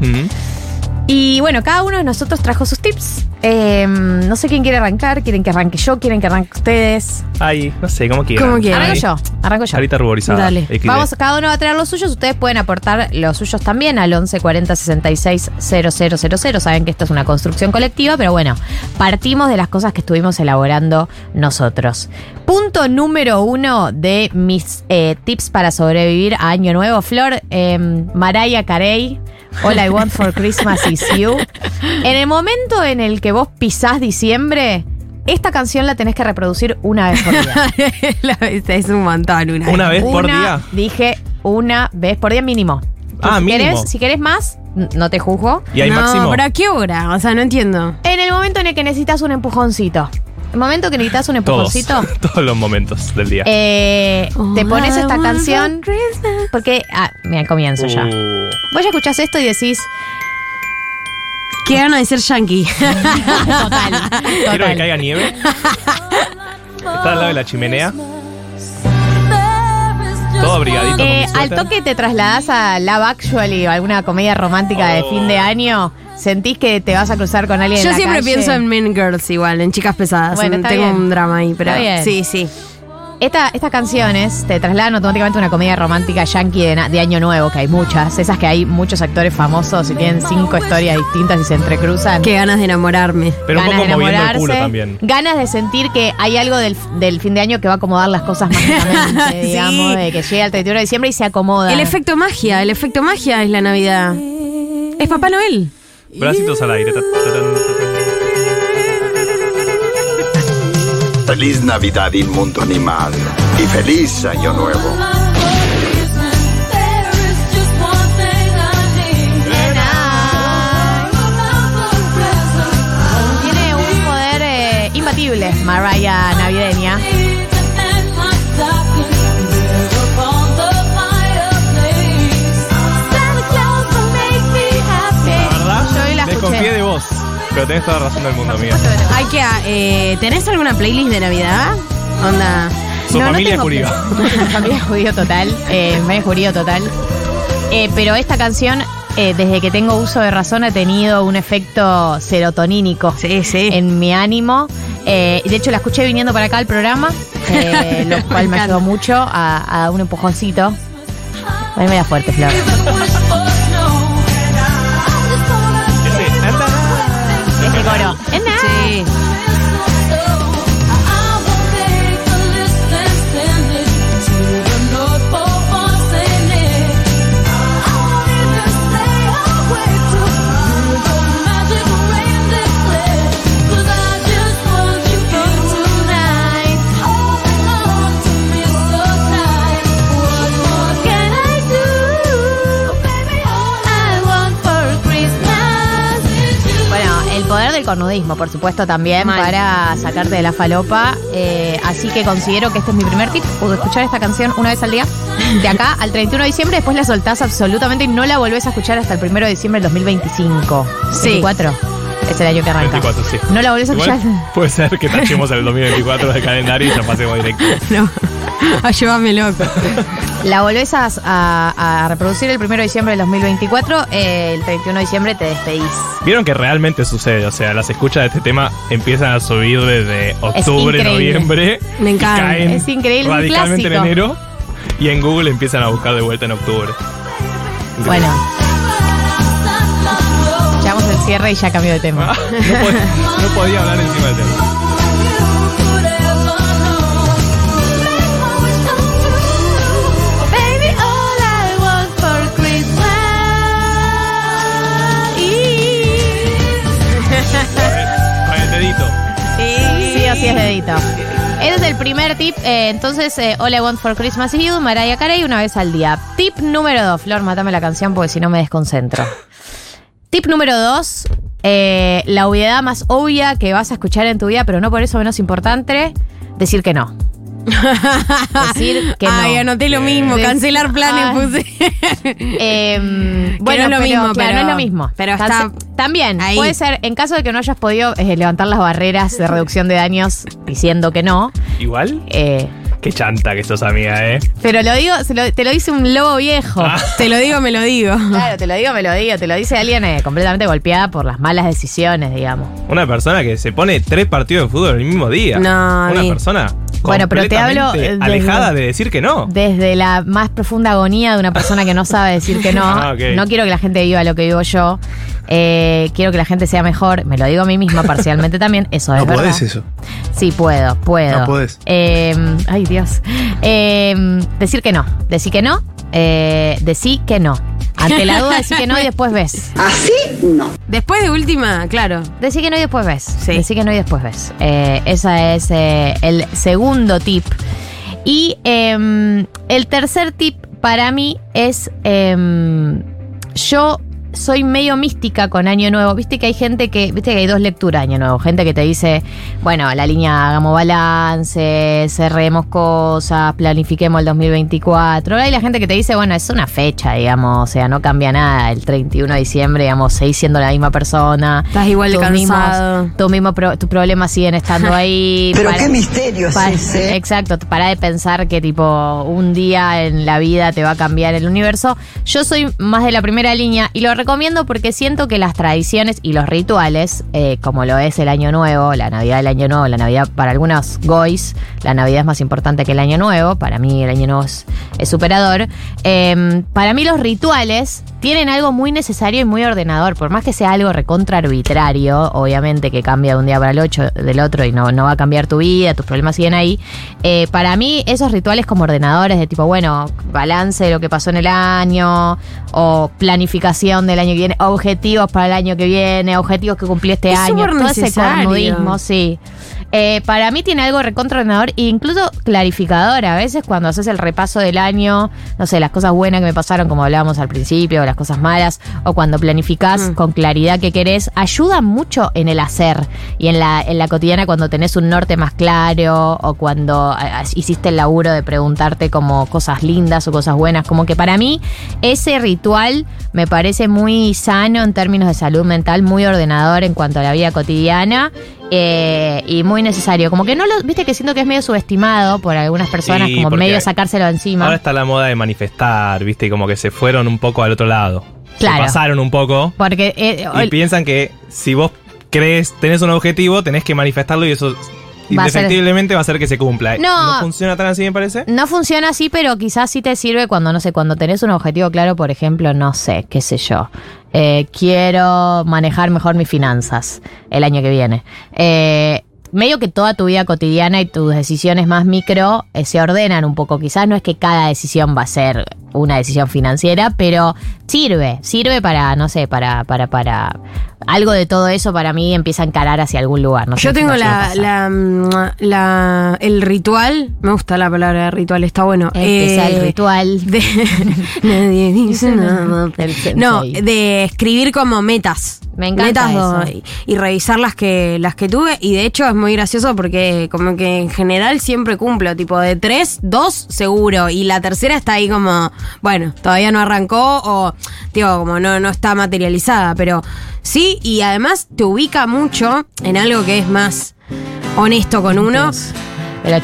B: Y bueno, cada uno de nosotros trajo sus tips. Eh, no sé quién quiere arrancar. ¿Quieren que arranque yo? ¿Quieren que arranque ustedes?
D: Ay, no sé, ¿cómo quieran.
C: ¿Cómo quieran?
B: Arranco yo. Arranco yo.
D: Carita ruborizada.
C: Dale.
D: XD.
B: Vamos, cada uno va a traer los suyos. Ustedes pueden aportar los suyos también al 11 40 66 000. Saben que esto es una construcción colectiva, pero bueno, partimos de las cosas que estuvimos elaborando nosotros. Punto número uno de mis eh, tips para sobrevivir a Año Nuevo. Flor, eh, Mariah Carey. All I want for Christmas is you. En el momento en el que vos pisás diciembre, esta canción la tenés que reproducir una vez por día.
C: Es un montón una.
D: Una vez por
B: Una-
D: día.
B: Dije una vez por día mínimo.
D: Ah,
B: si
D: mínimo.
B: Querés, si querés más, no te juzgo.
D: Y hay
C: no,
D: máximo.
C: pero ¿a qué hora? O sea, no entiendo.
B: En el momento en el que necesitas un empujoncito. El momento que necesitas un
D: Todos.
B: empujoncito.
D: Todos los momentos del día.
B: eh, te
C: All
B: pones esta canción. Porque. Ah, mira, comienzo ya.
D: Uh,
B: Vos ya escuchás esto y decís.
C: Qué gana de ser yankee.
B: Total.
D: Quiero que
B: Total.
D: caiga nieve. Está al lado de la chimenea. Todo abrigadito. con
B: Eh, al
D: suéter.
B: toque te trasladás a Love Actually o alguna comedia romántica de fin de año. Sentís que te vas a cruzar con alguien en
C: Yo
B: la
C: siempre
B: calle?
C: pienso en Men Girls igual, en chicas pesadas.
B: Bueno,
C: En-
B: está
C: Tengo
B: bien.
C: un drama ahí, pero
B: Está bien.
C: sí, sí.
B: Esta- estas canciones te trasladan automáticamente a una comedia romántica yankee de, de Año Nuevo, que hay muchas. Esas que hay muchos actores famosos y tienen cinco historias distintas y se entrecruzan.
C: Qué ganas de enamorarme.
D: Pero un
B: ganas
D: poco
B: de
D: moviendo el
B: enamorarse,
D: culo también.
B: ganas de sentir que hay algo del, del fin de año que va a acomodar las cosas mágicamente,
C: Sí.
B: digamos, de que llega el 31 de diciembre y se acomoda.
C: El efecto magia, el efecto magia es la Navidad. Es Papá Noel.
D: Bracitos al aire.
N: Feliz Navidad, inmundo animal. Y feliz Año Nuevo.
B: Tiene un poder eh, imbatible, Mariah navideña.
D: Desconfié de vos. Pero tenés toda la razón del mundo, amiga.
C: Hay que. eh, ¿Tenés alguna playlist de Navidad? Onda.
D: Su
B: No, no
D: familia
B: tengo
D: judío.
B: Mi familia es judío total. Eh, mi familia judío total. Eh, pero esta canción, eh, desde que tengo uso de razón, ha tenido un efecto serotonínico
C: Sí, sí.
B: en mi ánimo. Eh, de hecho, la escuché viniendo para acá al programa, eh, lo cual me ayudó mucho a, a dar un empujoncito. Poneme la fuerte, Flor. coro. Es nada.
C: Sí.
B: Del cornudismo, por supuesto, también
C: Mal.
B: para sacarte de la falopa. Eh, así que considero que este es mi primer tip. Puedo escuchar esta canción una vez al día. De acá al 31 de diciembre, después la soltás absolutamente y no la volvés a escuchar hasta el 1 de diciembre del 2025.
C: Sí.
B: 24. Es el año que arranca.
D: 24, sí.
B: No la volvés a escuchar.
D: puede ser que tachemos el 2024 del calendario y ya pasemos directo.
C: No. Ayúdame loco.
B: La volvés a, a- a reproducir el 1 de diciembre del 2024. eh, el 31 de diciembre te despedís.
D: Vieron que realmente sucede, o sea, las escuchas de este tema empiezan a subir desde octubre, noviembre.
C: Me encanta.
D: caen
B: Es increíble,
D: radicalmente en enero. Y en Google empiezan a buscar de vuelta en octubre.
B: Bueno. Llegamos al cierre y ya cambió de tema.
D: Ah, no, pod- no podía hablar encima del tema.
B: Sí es dedito. Ese es el primer tip. eh, entonces, eh, All I Want for Christmas is You, Mariah Carey, una vez al día. Tip número dos. Flor, matame la canción porque si no me desconcentro. Tip número dos. eh, la obviedad más obvia que vas a escuchar en tu vida, pero no por eso menos importante, decir que no. Decir que no.
C: Ay, anoté lo mismo.
B: Des-
C: Cancelar planes
B: Ay.
C: puse.
B: Em, bueno,
C: no es lo
B: pero,
C: mismo,
B: claro,
C: pero-
B: no es lo mismo.
C: pero
B: Cance-
C: está
B: También,
C: ahí.
B: puede ser, en caso de que no hayas podido eh, levantar las barreras de reducción de daños diciendo que no,
D: Igual,
B: eh,
D: Qué chanta que sos, amiga, ¿eh?
B: Pero lo digo, se lo- te lo dice un lobo viejo.
D: Ah.
C: Te lo digo, me lo digo.
B: Claro, te lo digo, me lo digo. Te lo dice alguien eh, completamente golpeada por las malas decisiones, digamos.
D: Una persona que se pone tres partidos de fútbol el mismo día.
B: No,
D: Una persona.
B: Bueno, pero te hablo, eh, desde-
D: alejada de decir que no.
B: Desde la más profunda agonía de una persona que no sabe decir que no.
D: Ah, ok.
B: No quiero que la gente viva lo que vivo yo. Eh, quiero que la gente sea mejor. Me lo digo a mí misma parcialmente también. Eso es
O: No
B: verdad.
O: podés eso.
B: Sí, puedo, puedo.
O: No podés.
B: Eh, ay, Dios. Eh, decir que no. Decir que no. Eh, decir que no. Ante la duda, decir que no y después ves.
C: ¿Así? No. Después de última, claro.
B: Decir que no y después ves. Decir que no y después ves. Eh, ese es eh, el segundo tip. Y em, el tercer tip para mí es. em, yo soy medio mística con Año Nuevo. Viste que hay gente que. Viste que hay dos lecturas Año Nuevo. Gente que te dice, bueno, la línea hagamos balance, cerremos cosas, planifiquemos el 2024. Hay la gente que te dice, bueno, es una fecha, digamos. O sea, no cambia nada. El 31 de diciembre, digamos, seguís siendo la misma persona.
C: Estás igual de cansado.
B: mismos- pro- tus problemas siguen estando ahí.
P: Pero qué misterio es ese.
B: Exacto, para de pensar que tipo un día en la vida te va a cambiar el universo. Yo soy más de la primera línea y lo recomiendo porque siento que las tradiciones y los rituales, eh, como lo es el Año Nuevo, la Navidad del Año Nuevo, la Navidad para algunos goys, la Navidad es más importante que el Año Nuevo, para mí el Año Nuevo es, es superador. Eh, para mí los rituales tienen algo muy necesario y muy ordenador, por más que sea algo recontra arbitrario, obviamente que cambia de un día para el ocho, del otro y no, no va a cambiar tu vida, tus problemas siguen ahí. Eh, para mí esos rituales como ordenadores de tipo, bueno, balance de lo que pasó en el año, o planificación del año que viene, objetivos para el año que viene, objetivos que cumplí este
C: Es
B: año, todo ese cornudismo, sí. Eh, para mí tiene algo recontraordenador e incluso clarificador. A veces cuando haces el repaso del año, no sé, las cosas buenas que me pasaron, como hablábamos al principio, o las cosas malas, o cuando planificás con claridad qué querés, ayuda mucho en el hacer y en la, en la cotidiana cuando tenés un norte más claro, o cuando ah, hiciste el laburo de preguntarte como cosas lindas o cosas buenas. Como que para mí ese ritual me parece muy sano en términos de salud mental, muy ordenador en cuanto a la vida cotidiana. Eh, y muy necesario. Como que no lo. Viste que siento que es medio subestimado por algunas personas,
D: Sí,
B: como medio sacárselo encima.
D: Ahora está la moda de manifestar, ¿viste? Como que se fueron un poco al otro lado.
B: Claro.
D: Se pasaron un poco.
B: Porque. eh,
D: Y piensan que si vos crees, tenés un objetivo, tenés que manifestarlo y eso
B: Va ser-
D: indefectiblemente va a hacer que se cumpla.
B: No.
D: funciona tan así, me parece.
B: No funciona así, pero quizás sí te sirve cuando, no sé, cuando tenés un objetivo claro, por ejemplo, no sé, qué sé yo. Eh, quiero manejar mejor mis finanzas el año que viene. Eh, medio que toda tu vida cotidiana y tus decisiones más micro eh, se ordenan un poco. Quizás no es que cada decisión va a ser una decisión financiera, pero sirve, sirve para, no sé, para, para, para. Algo de todo eso para mí empieza a encarar hacia algún lugar. No
C: Yo tengo la, la, mm, la- el ritual, me gusta la palabra ritual, está bueno.
B: Este es el
C: Eh,
B: ritual.
C: de- nadie dice nada. No, de escribir como metas.
B: Me encanta
C: metas
B: eso.
C: y, y revisar las que, las que tuve. Y de hecho es muy gracioso porque como que en general siempre cumplo. Tipo de tres, dos seguro. Y la tercera está ahí como, bueno, todavía no arrancó o, digo, como no, no está materializada. Pero sí, y además te ubica mucho en algo que es más honesto con uno.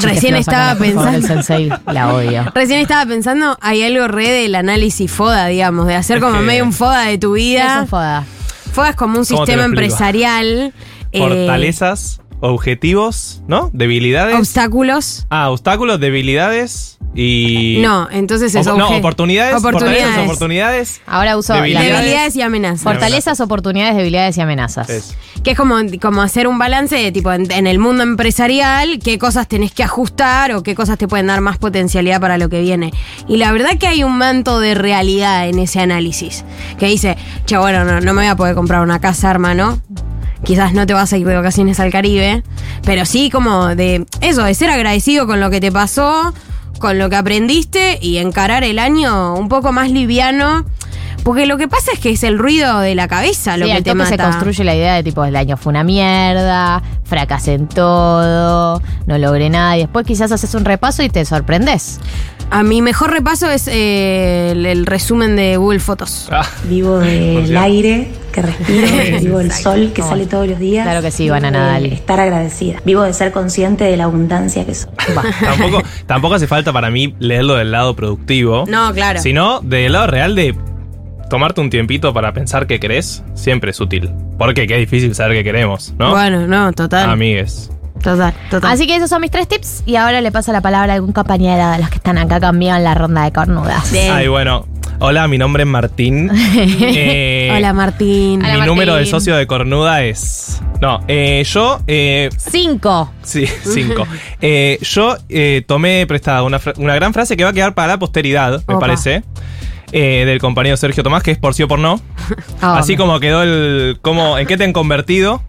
C: Recién estaba pensando.
B: El sensei la odio.
C: Recién estaba pensando, hay algo re del análisis FODA, digamos, de hacer como medio un FODA de tu
B: ¿Qué
C: vida.
B: es un foda?
C: FODA es como un
D: ¿Cómo te lo
C: sistema empresarial. eh,
D: Fortalezas, objetivos, ¿no? Debilidades.
C: obstáculos.
D: ah, obstáculos, debilidades y.
C: No, entonces es
D: Op- no, oportunidades.
C: Oportunidades.
D: Fortalezas, oportunidades.
B: Ahora uso
D: Debilidades.
C: Debilidades y amenazas.
B: fortalezas, oportunidades, debilidades y amenazas.
C: Que es como, como hacer un balance de tipo en, en el mundo empresarial, qué cosas tenés que ajustar o qué cosas te pueden dar más potencialidad para lo que viene. Y la verdad que hay un manto de realidad en ese análisis. Que dice, che, bueno, no, no me voy a poder comprar una casa, hermano. Quizás no te vas a ir de vacaciones al Caribe. Pero sí como de eso, de ser agradecido con lo que te pasó, con lo que aprendiste y encarar el año un poco más liviano. Porque lo que pasa es que es el ruido de la cabeza lo
B: Sí,
C: que te mata.
B: se construye la idea de tipo el año fue una mierda, fracasé en todo, no logré nada y después quizás haces un repaso y te sorprendes.
C: A mi mejor repaso es eh, el, el resumen de Google Fotos.
D: Ah,
O: Vivo del aire que respiro, vivo del sol que sale todos los días.
B: Claro que sí,
O: vivo
B: Banana
O: de
B: Dali.
O: Estar agradecida. Vivo de ser consciente de la abundancia que soy.
D: tampoco, tampoco hace falta para mí leerlo del lado productivo.
C: No, claro.
D: Sino del lado real de tomarte un tiempito para pensar qué querés, siempre es útil. Porque qué difícil saber qué queremos, ¿no?
C: Bueno, no, total.
D: Amigues.
C: Total, total.
B: Así que esos son mis tres tips y ahora le paso la palabra a algún compañero de los que están acá conmigo en la ronda de cornudas.
D: Ay, bueno. Hola, mi nombre es Martín. Eh,
C: Hola, Martín.
D: mi número de socio de cornuda es. No, eh, yo. eh,
B: Cinco.
D: Sí, cinco. Eh, yo eh, tomé prestada una, una gran frase que va a quedar para la posteridad, me parece. eh, del compañero Sergio Tomás, que es por sí o por no.
B: Ah,
D: Así como quedó el. Como, ¿En qué te han convertido?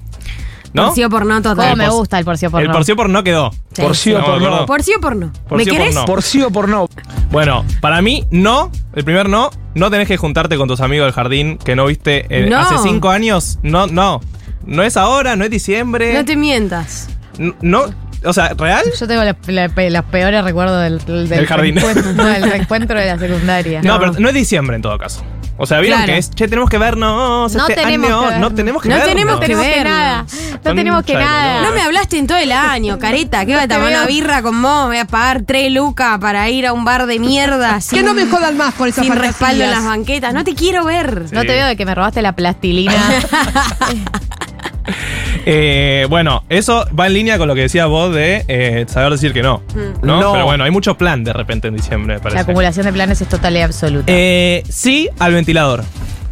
D: ¿No?
C: Por sí o por no.
B: Cómo me
D: El
B: gusta el por sí o por
D: el
B: no.
D: por sí o por no quedó.
B: Sí.
P: Por sí o
D: No,
P: por no.
D: acuerdo.
C: ¿Por sí o por no? ¿Me
D: sí o por
C: querés?
D: no.
P: Por sí o por no.
D: Bueno, para mí, no. El primer no. No tenés que juntarte con tus amigos del jardín que no viste eh,
C: No.
D: hace cinco años. No, no. No es ahora, no es diciembre.
C: No te mientas.
D: N- No. O sea, ¿real?
B: Yo tengo la- los peores recuerdos del, del,
D: Del jardín.
B: reencuentro, no, del reencuentro de la secundaria.
D: No, pero no es diciembre en todo caso. O sea, vieron
C: Claro.
D: que es, che, tenemos que vernos
B: No
D: este
B: tenemos
D: año.
B: que vernos.
D: No tenemos que
C: No
D: vernos.
C: tenemos que
B: tenemos que
C: vernos.
B: nada. No tenemos que nada.
C: No me hablaste en todo el año, careta. ¿Qué va a tomar una birra con vos? Voy a pagar tres lucas para ir a un bar de mierda. Sin,
E: Que no me jodan más con esas
C: sin
E: fantasías.
C: respaldo en las banquetas. No te quiero ver.
B: No te veo de que me robaste la plastilina.
D: Eh, bueno, eso va en línea con lo que decías vos de eh, saber decir que no.
C: Mm.
D: ¿no?
P: No.
D: Pero bueno, hay mucho plan de repente en diciembre, me
B: la acumulación de planes es total y absoluta.
D: Eh, sí al ventilador.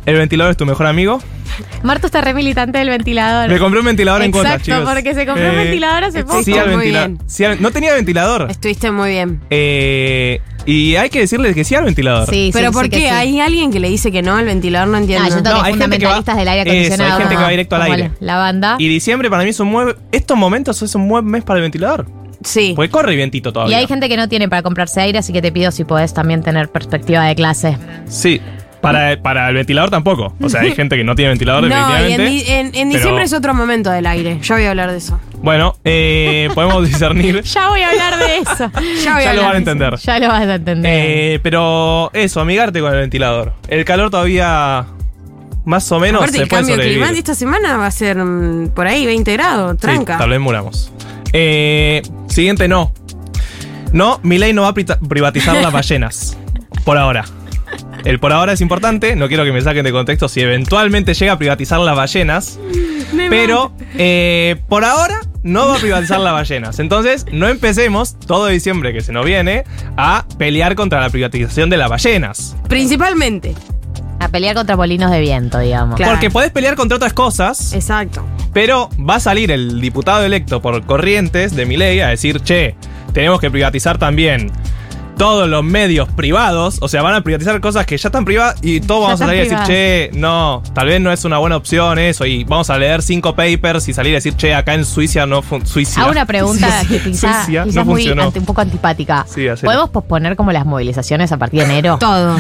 D: El ventilador es tu mejor amigo.
B: Marto está re militante del ventilador.
D: Me compré un ventilador en cuotas, chicos.
B: porque se compró un
D: Eh,
B: ventilador hace poco.
D: Sí al
C: Muy bien.
D: Sí al- no tenía ventilador.
C: Estuviste muy bien.
D: Eh, y hay que decirle que sí al ventilador.
B: Sí,
C: Pero
B: sí,
C: ¿por
B: sí
C: qué?
B: sí.
C: ¿Hay alguien que le dice que no al ventilador? No entiendo.
B: Ah, yo tengo
D: No, hay gente que va-
B: fundamentalistas del aire
D: Eso, hay
B: acondicionado.
D: gente que va directo al aire.
B: La, banda.
D: Y diciembre para mí es un buen. Estos momentos es un buen mes para el ventilador.
C: Sí.
D: Porque corre vientito
B: Y
D: todavía.
B: hay gente que no tiene para comprarse aire, así que te pido si podés también tener perspectiva de clase.
D: Sí. Para, para el ventilador tampoco. O sea, hay gente que no tiene ventilador,
C: No, y en,
D: definitivamente.
C: di- en- en
D: pero-
C: diciembre es otro momento del aire. Yo voy a hablar de eso.
D: Bueno, eh, podemos discernir.
B: Ya voy a hablar de eso.
C: Ya voy a
D: ya lo
C: hablar
D: van a
C: de eso.
D: entender.
B: Ya lo vas a entender.
D: Eh, pero eso, amigarte con el ventilador. El calor todavía más o menos
C: Aparte,
D: se
C: el
D: puede
C: cambio
D: sobrevivir.
C: climático esta semana va a ser mm, por ahí 20 grados, tranca.
D: Sí, tal vez muramos. Eh, siguiente, no. No, mi ley no va a pri- privatizar las ballenas. Por ahora. El por ahora es importante, no quiero que me saquen de contexto si eventualmente llega a privatizar las ballenas. Pero eh, por ahora no va a privatizar las ballenas. Entonces, no empecemos todo diciembre que se nos viene a pelear contra la privatización de las ballenas.
C: Principalmente.
B: A pelear contra molinos de viento, digamos.
C: Claro.
D: Porque podés pelear contra otras cosas.
C: Exacto.
D: Pero va a salir el diputado electo por Corrientes de Milei a decir, che, tenemos que privatizar también todos los medios privados. O sea, van a privatizar cosas que ya están privadas y todos vamos a salir a decir, che, no, tal vez no es una buena opción eso. Y vamos a leer cinco papers y salir a decir, che, acá en Suiza no funciona. Suiza.
B: Hago una pregunta que quizá,
D: Suiza,
B: quizás
D: no
B: muy un poco antipática.
D: Sí.
B: ¿Podemos posponer como las movilizaciones a partir de enero?
C: Todo.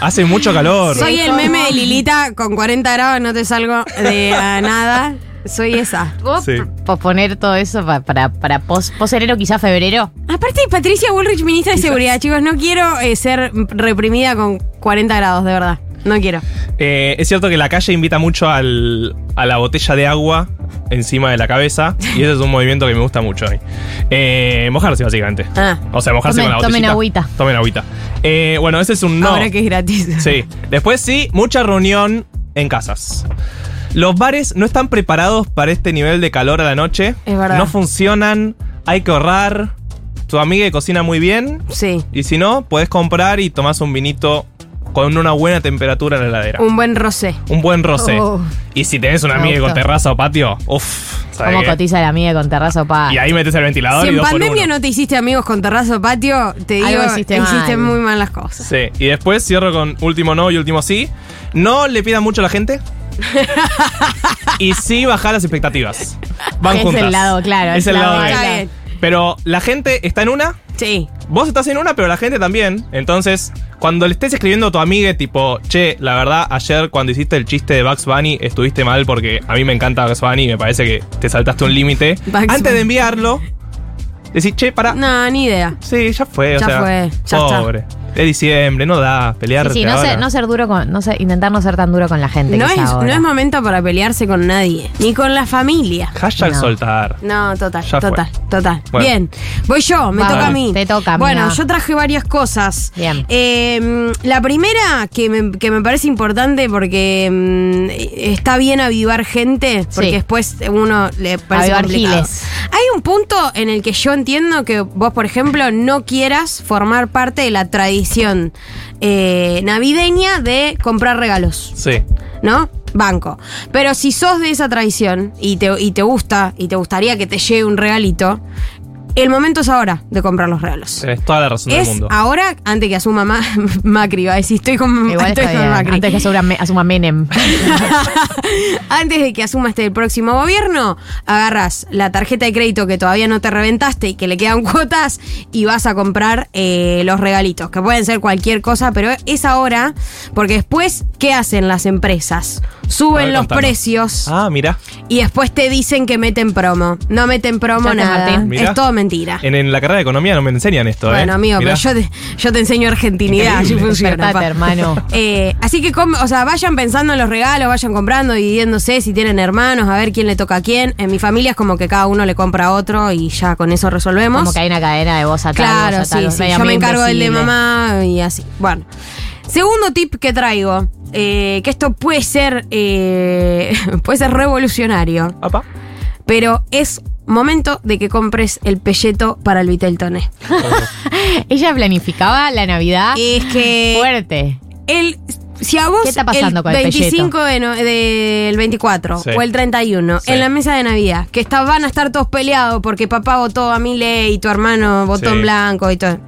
D: Hace mucho calor.
C: Soy el meme de Lilita con 40 grados, no te salgo de a nada. Soy esa.
B: ¿Vos
D: Sí.
B: posponer todo eso pa- para, para pos, pos enero, quizá febrero?
C: Aparte, Patricia Bullrich, ministra de Seguridad, chicos, no quiero eh, ser reprimida con 40 grados, de verdad. No quiero.
D: Eh, es cierto que la calle invita mucho al- a la botella de agua encima de la cabeza y ese es un movimiento que me gusta mucho hoy. Eh, mojarse, básicamente.
C: Ah.
D: O sea, mojarse
B: Tomen-
D: con la
B: tomen agüita.
D: Tomen agüita. Eh, bueno, ese es un no.
C: Ahora que es gratis.
D: Sí. Después sí, mucha reunión en casas. Los bares no están preparados para este nivel de calor a la noche.
C: Es verdad.
D: No funcionan, hay que ahorrar. Tu amiga cocina muy bien.
C: Sí.
D: Y si no, puedes comprar y tomás un vinito con una buena temperatura en la heladera.
C: Un buen rosé.
D: Un buen rosé.
B: Oh.
D: Y si tenés una amiga con terraza o patio, uff.
B: ¿Cómo cotiza la mía con terrazo pa?
D: Y ahí metes el ventilador
C: Si
D: y
C: en
D: dos por
C: pandemia
D: uno.
C: no te hiciste amigos con terrazo o patio, te digo,
B: Algo hiciste mal.
C: muy mal las cosas.
D: Sí, y después cierro con último no y último sí. No le pidan mucho a la gente. y sí bajar las expectativas. Van
B: Es
D: juntas.
B: el lado, claro,
D: Es el
B: la
D: lado de
C: Está bien.
D: Pero la gente está en una.
C: Sí.
D: Vos estás en una, pero la gente también. Entonces, cuando le estés escribiendo a tu amiga, tipo, che, la verdad, ayer cuando hiciste el chiste de Bugs Bunny, estuviste mal porque a mí me encanta Bugs Bunny y me parece que te saltaste un límite. Antes de enviarlo, Decís, che, para.
C: No, ni idea.
D: Sí, ya fue. o
C: Ya
D: sea,
C: fue, ya está.
D: Es diciembre, no da pelear.
B: Sí, sí, no, ser, no ser duro con, no ser, intentar no ser tan duro con la gente.
C: No
B: que
C: es,
B: ahora.
C: no es momento para pelearse con nadie, ni con la familia.
D: Hashtag
B: No.
D: soltar.
C: No, total,
D: Ya fue.
C: total, total.
D: Bueno.
C: Bien, voy yo, me
B: Va,
C: toca a mí.
B: Te toca,
C: Bueno,
B: amiga.
C: yo traje varias cosas.
B: Bien.
C: Eh, la primera que me, que me parece importante porque mm, está bien avivar gente, porque
B: Sí.
C: después uno le parece
B: Avivar
C: complicado.
B: giles.
C: Hay un punto en el que yo entiendo que vos, por ejemplo, no quieras formar parte de la tradición eh, navideña de comprar regalos.
D: Sí.
C: ¿no? Banco. Pero si sos de esa tradición y te, y te gusta y te gustaría que te llegue un regalito, el momento es ahora de comprar los regalos.
D: Tenés toda la razón del
C: Es
D: mundo.
C: ahora, antes que asuma Ma- Macri, va a decir, estoy con,
B: Igual
C: estoy
B: está
C: con
B: bien,
C: Macri.
B: Antes que asuma, asuma Menem.
C: Antes de que asuma este el próximo gobierno, agarras la tarjeta de crédito que todavía no te reventaste y que le quedan cuotas y vas a comprar eh, los regalitos, que pueden ser cualquier cosa, pero es ahora, porque después, ¿qué hacen las empresas? Suben
D: ver,
C: los
D: contanos.
C: precios
D: Ah, mira.
C: y después te dicen que meten promo. No meten promo nada. Es todo mentira.
D: En, en la carrera de economía no me enseñan esto, ¿eh?
C: Bueno, amigo,
D: Mirá.
C: pero yo te, yo te enseño argentinidad, así funciona.
B: Despertate, hermano.
C: Eh, así que, com- o sea, vayan pensando en los regalos, vayan comprando, dividiéndose si tienen hermanos, a ver quién le toca a quién. En mi familia es como que cada uno le compra a otro y ya con eso resolvemos.
B: Como que hay una cadena de voz a tal,
C: Claro,
B: voz a tal,
C: sí, sí. Yo me encargo del de mamá y así. Bueno. Segundo tip que traigo, eh, que esto puede ser, eh, puede ser revolucionario,
D: Apa.
C: pero es momento de que compres el pelleto para el Viteltoné.
B: Ella planificaba la Navidad
C: Es que
B: fuerte.
C: el si a vos
B: ¿Qué está pasando
C: el
B: con el
C: 25 de no- del 24
D: Sí.
C: o el 31
D: Sí.
C: en la mesa de Navidad, que está, van a estar todos peleados porque papá votó a Milei y tu hermano votó
D: Sí.
C: en blanco y todo.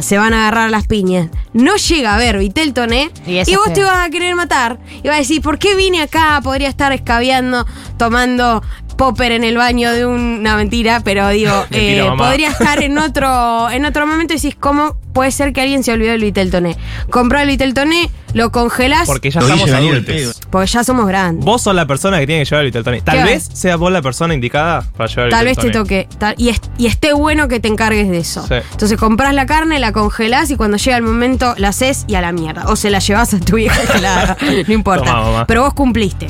C: Se van a agarrar las piñas. No llega a ver Viteltoné
B: Y
C: vos
B: feo.
C: te vas a querer matar. Y vas a decir, ¿por qué vine acá? Podría estar escabeando, tomando popper en el baño de una mentira, pero digo,
D: Mentira,
C: eh, podría estar en otro, en otro momento y decís, ¿cómo puede ser que alguien se olvidó del Viteltoné? Compró el Viteltoné, lo congelás, porque,
D: Porque ya estamos adultos.
C: ya somos grandes.
D: Vos sos la persona que tiene que llevar el Viteltoné. Tal
C: ¿Qué?
D: vez sea vos la persona indicada para llevar el
C: Tal vez te
D: Viteltoné.
C: toque. tal- y, est- y esté bueno que te encargues de eso.
D: Sí.
C: Entonces compras la carne, la congelás y cuando llega el momento la haces y a la mierda. O se la llevas a tu vieja que la haga. No importa.
D: Tomá, mamá.
C: Pero vos cumpliste.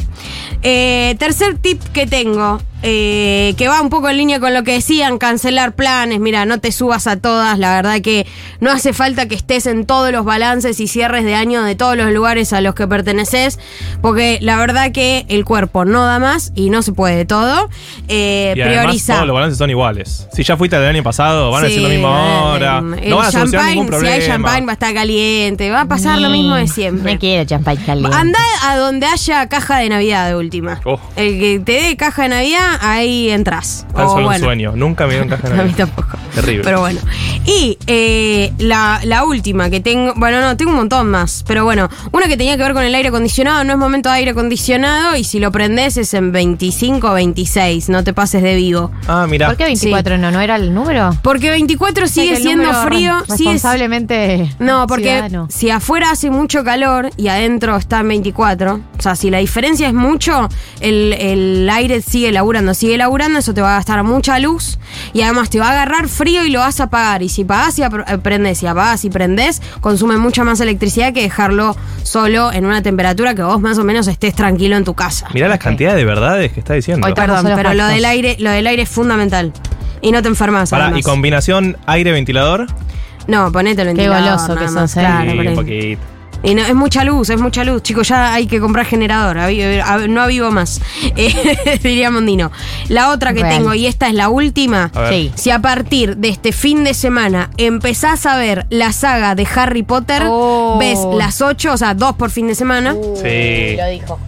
C: Eh, tercer tip que tengo, eh, que va un poco en línea con lo que decían, cancelar planes. Mira, no te subas a todas. La verdad que no hace falta que estés en todos los balances y cierres de año de todos los lugares a los que perteneces. Porque la verdad que el cuerpo no da más y no se puede todo. Eh,
D: Y además
C: prioriza.
D: todos los balances son iguales. Si ya fuiste del año pasado, van a decir lo mismo ahora.
C: el
D: No van a solucionar
C: champagne,
D: ningún problema.
C: Si hay champagne va a estar caliente, va a pasar lo mismo de siempre.
B: No quiero champagne caliente.
C: Anda a donde haya caja de Navidad de última.
D: Oh.
C: El que te dé caja de Navidad, ahí entras.
D: Tan
C: O
D: solo
C: bueno,
D: un sueño. Nunca me dieron caja de
C: A mí tampoco.
D: Terrible.
C: Pero bueno. Y eh, la, la última que tengo. Bueno, no, tengo un montón más. Pero bueno, una que tenía que ver con el aire acondicionado. No es momento de aire acondicionado. Y si lo prendes es en 25 o 26. No te pases de vivo.
D: Ah, mira.
B: ¿Por qué 24 no? ¿No era el número?
C: Porque 24
B: O sea,
C: sigue siendo frío. sigue-
B: responsablemente
C: No, porque
B: ciudadano.
C: si afuera hace mucho calor y adentro está en 24, o sea, si la diferencia es mucho, el, el aire sigue laburando, sigue laburando, eso te va a gastar mucha luz y además te va a agarrar frío y lo vas a apagar. Y si apagás y eh, prendés y apagás y prendés, consume mucha más electricidad que dejarlo solo en una temperatura que vos más o menos estés tranquilo en tu casa.
D: Mirá las cantidades de verdades que está diciendo.
B: Hoy
C: Perdón, pero lo del aire, lo del aire es fundamental. Y no te enfermas.
D: Pará, y combinación aire-ventilador.
C: No, ponete el
B: Qué
C: ventilador.
B: goloso que sos, ¿eh?
C: claro,
D: Sí, un poquito.
C: Y no, es mucha luz, es mucha luz. Chicos, ya hay que comprar generador. No avivo más. Eh, diría Mondino. La otra que
B: Real.
C: tengo, y esta es la última.
D: A ver.
B: Sí.
C: Si a partir de este fin de semana empezás a ver la saga de Harry Potter,
B: Oh.
C: ves las ocho, o sea, dos por fin de semana.
D: Sí.
B: Lo dijo.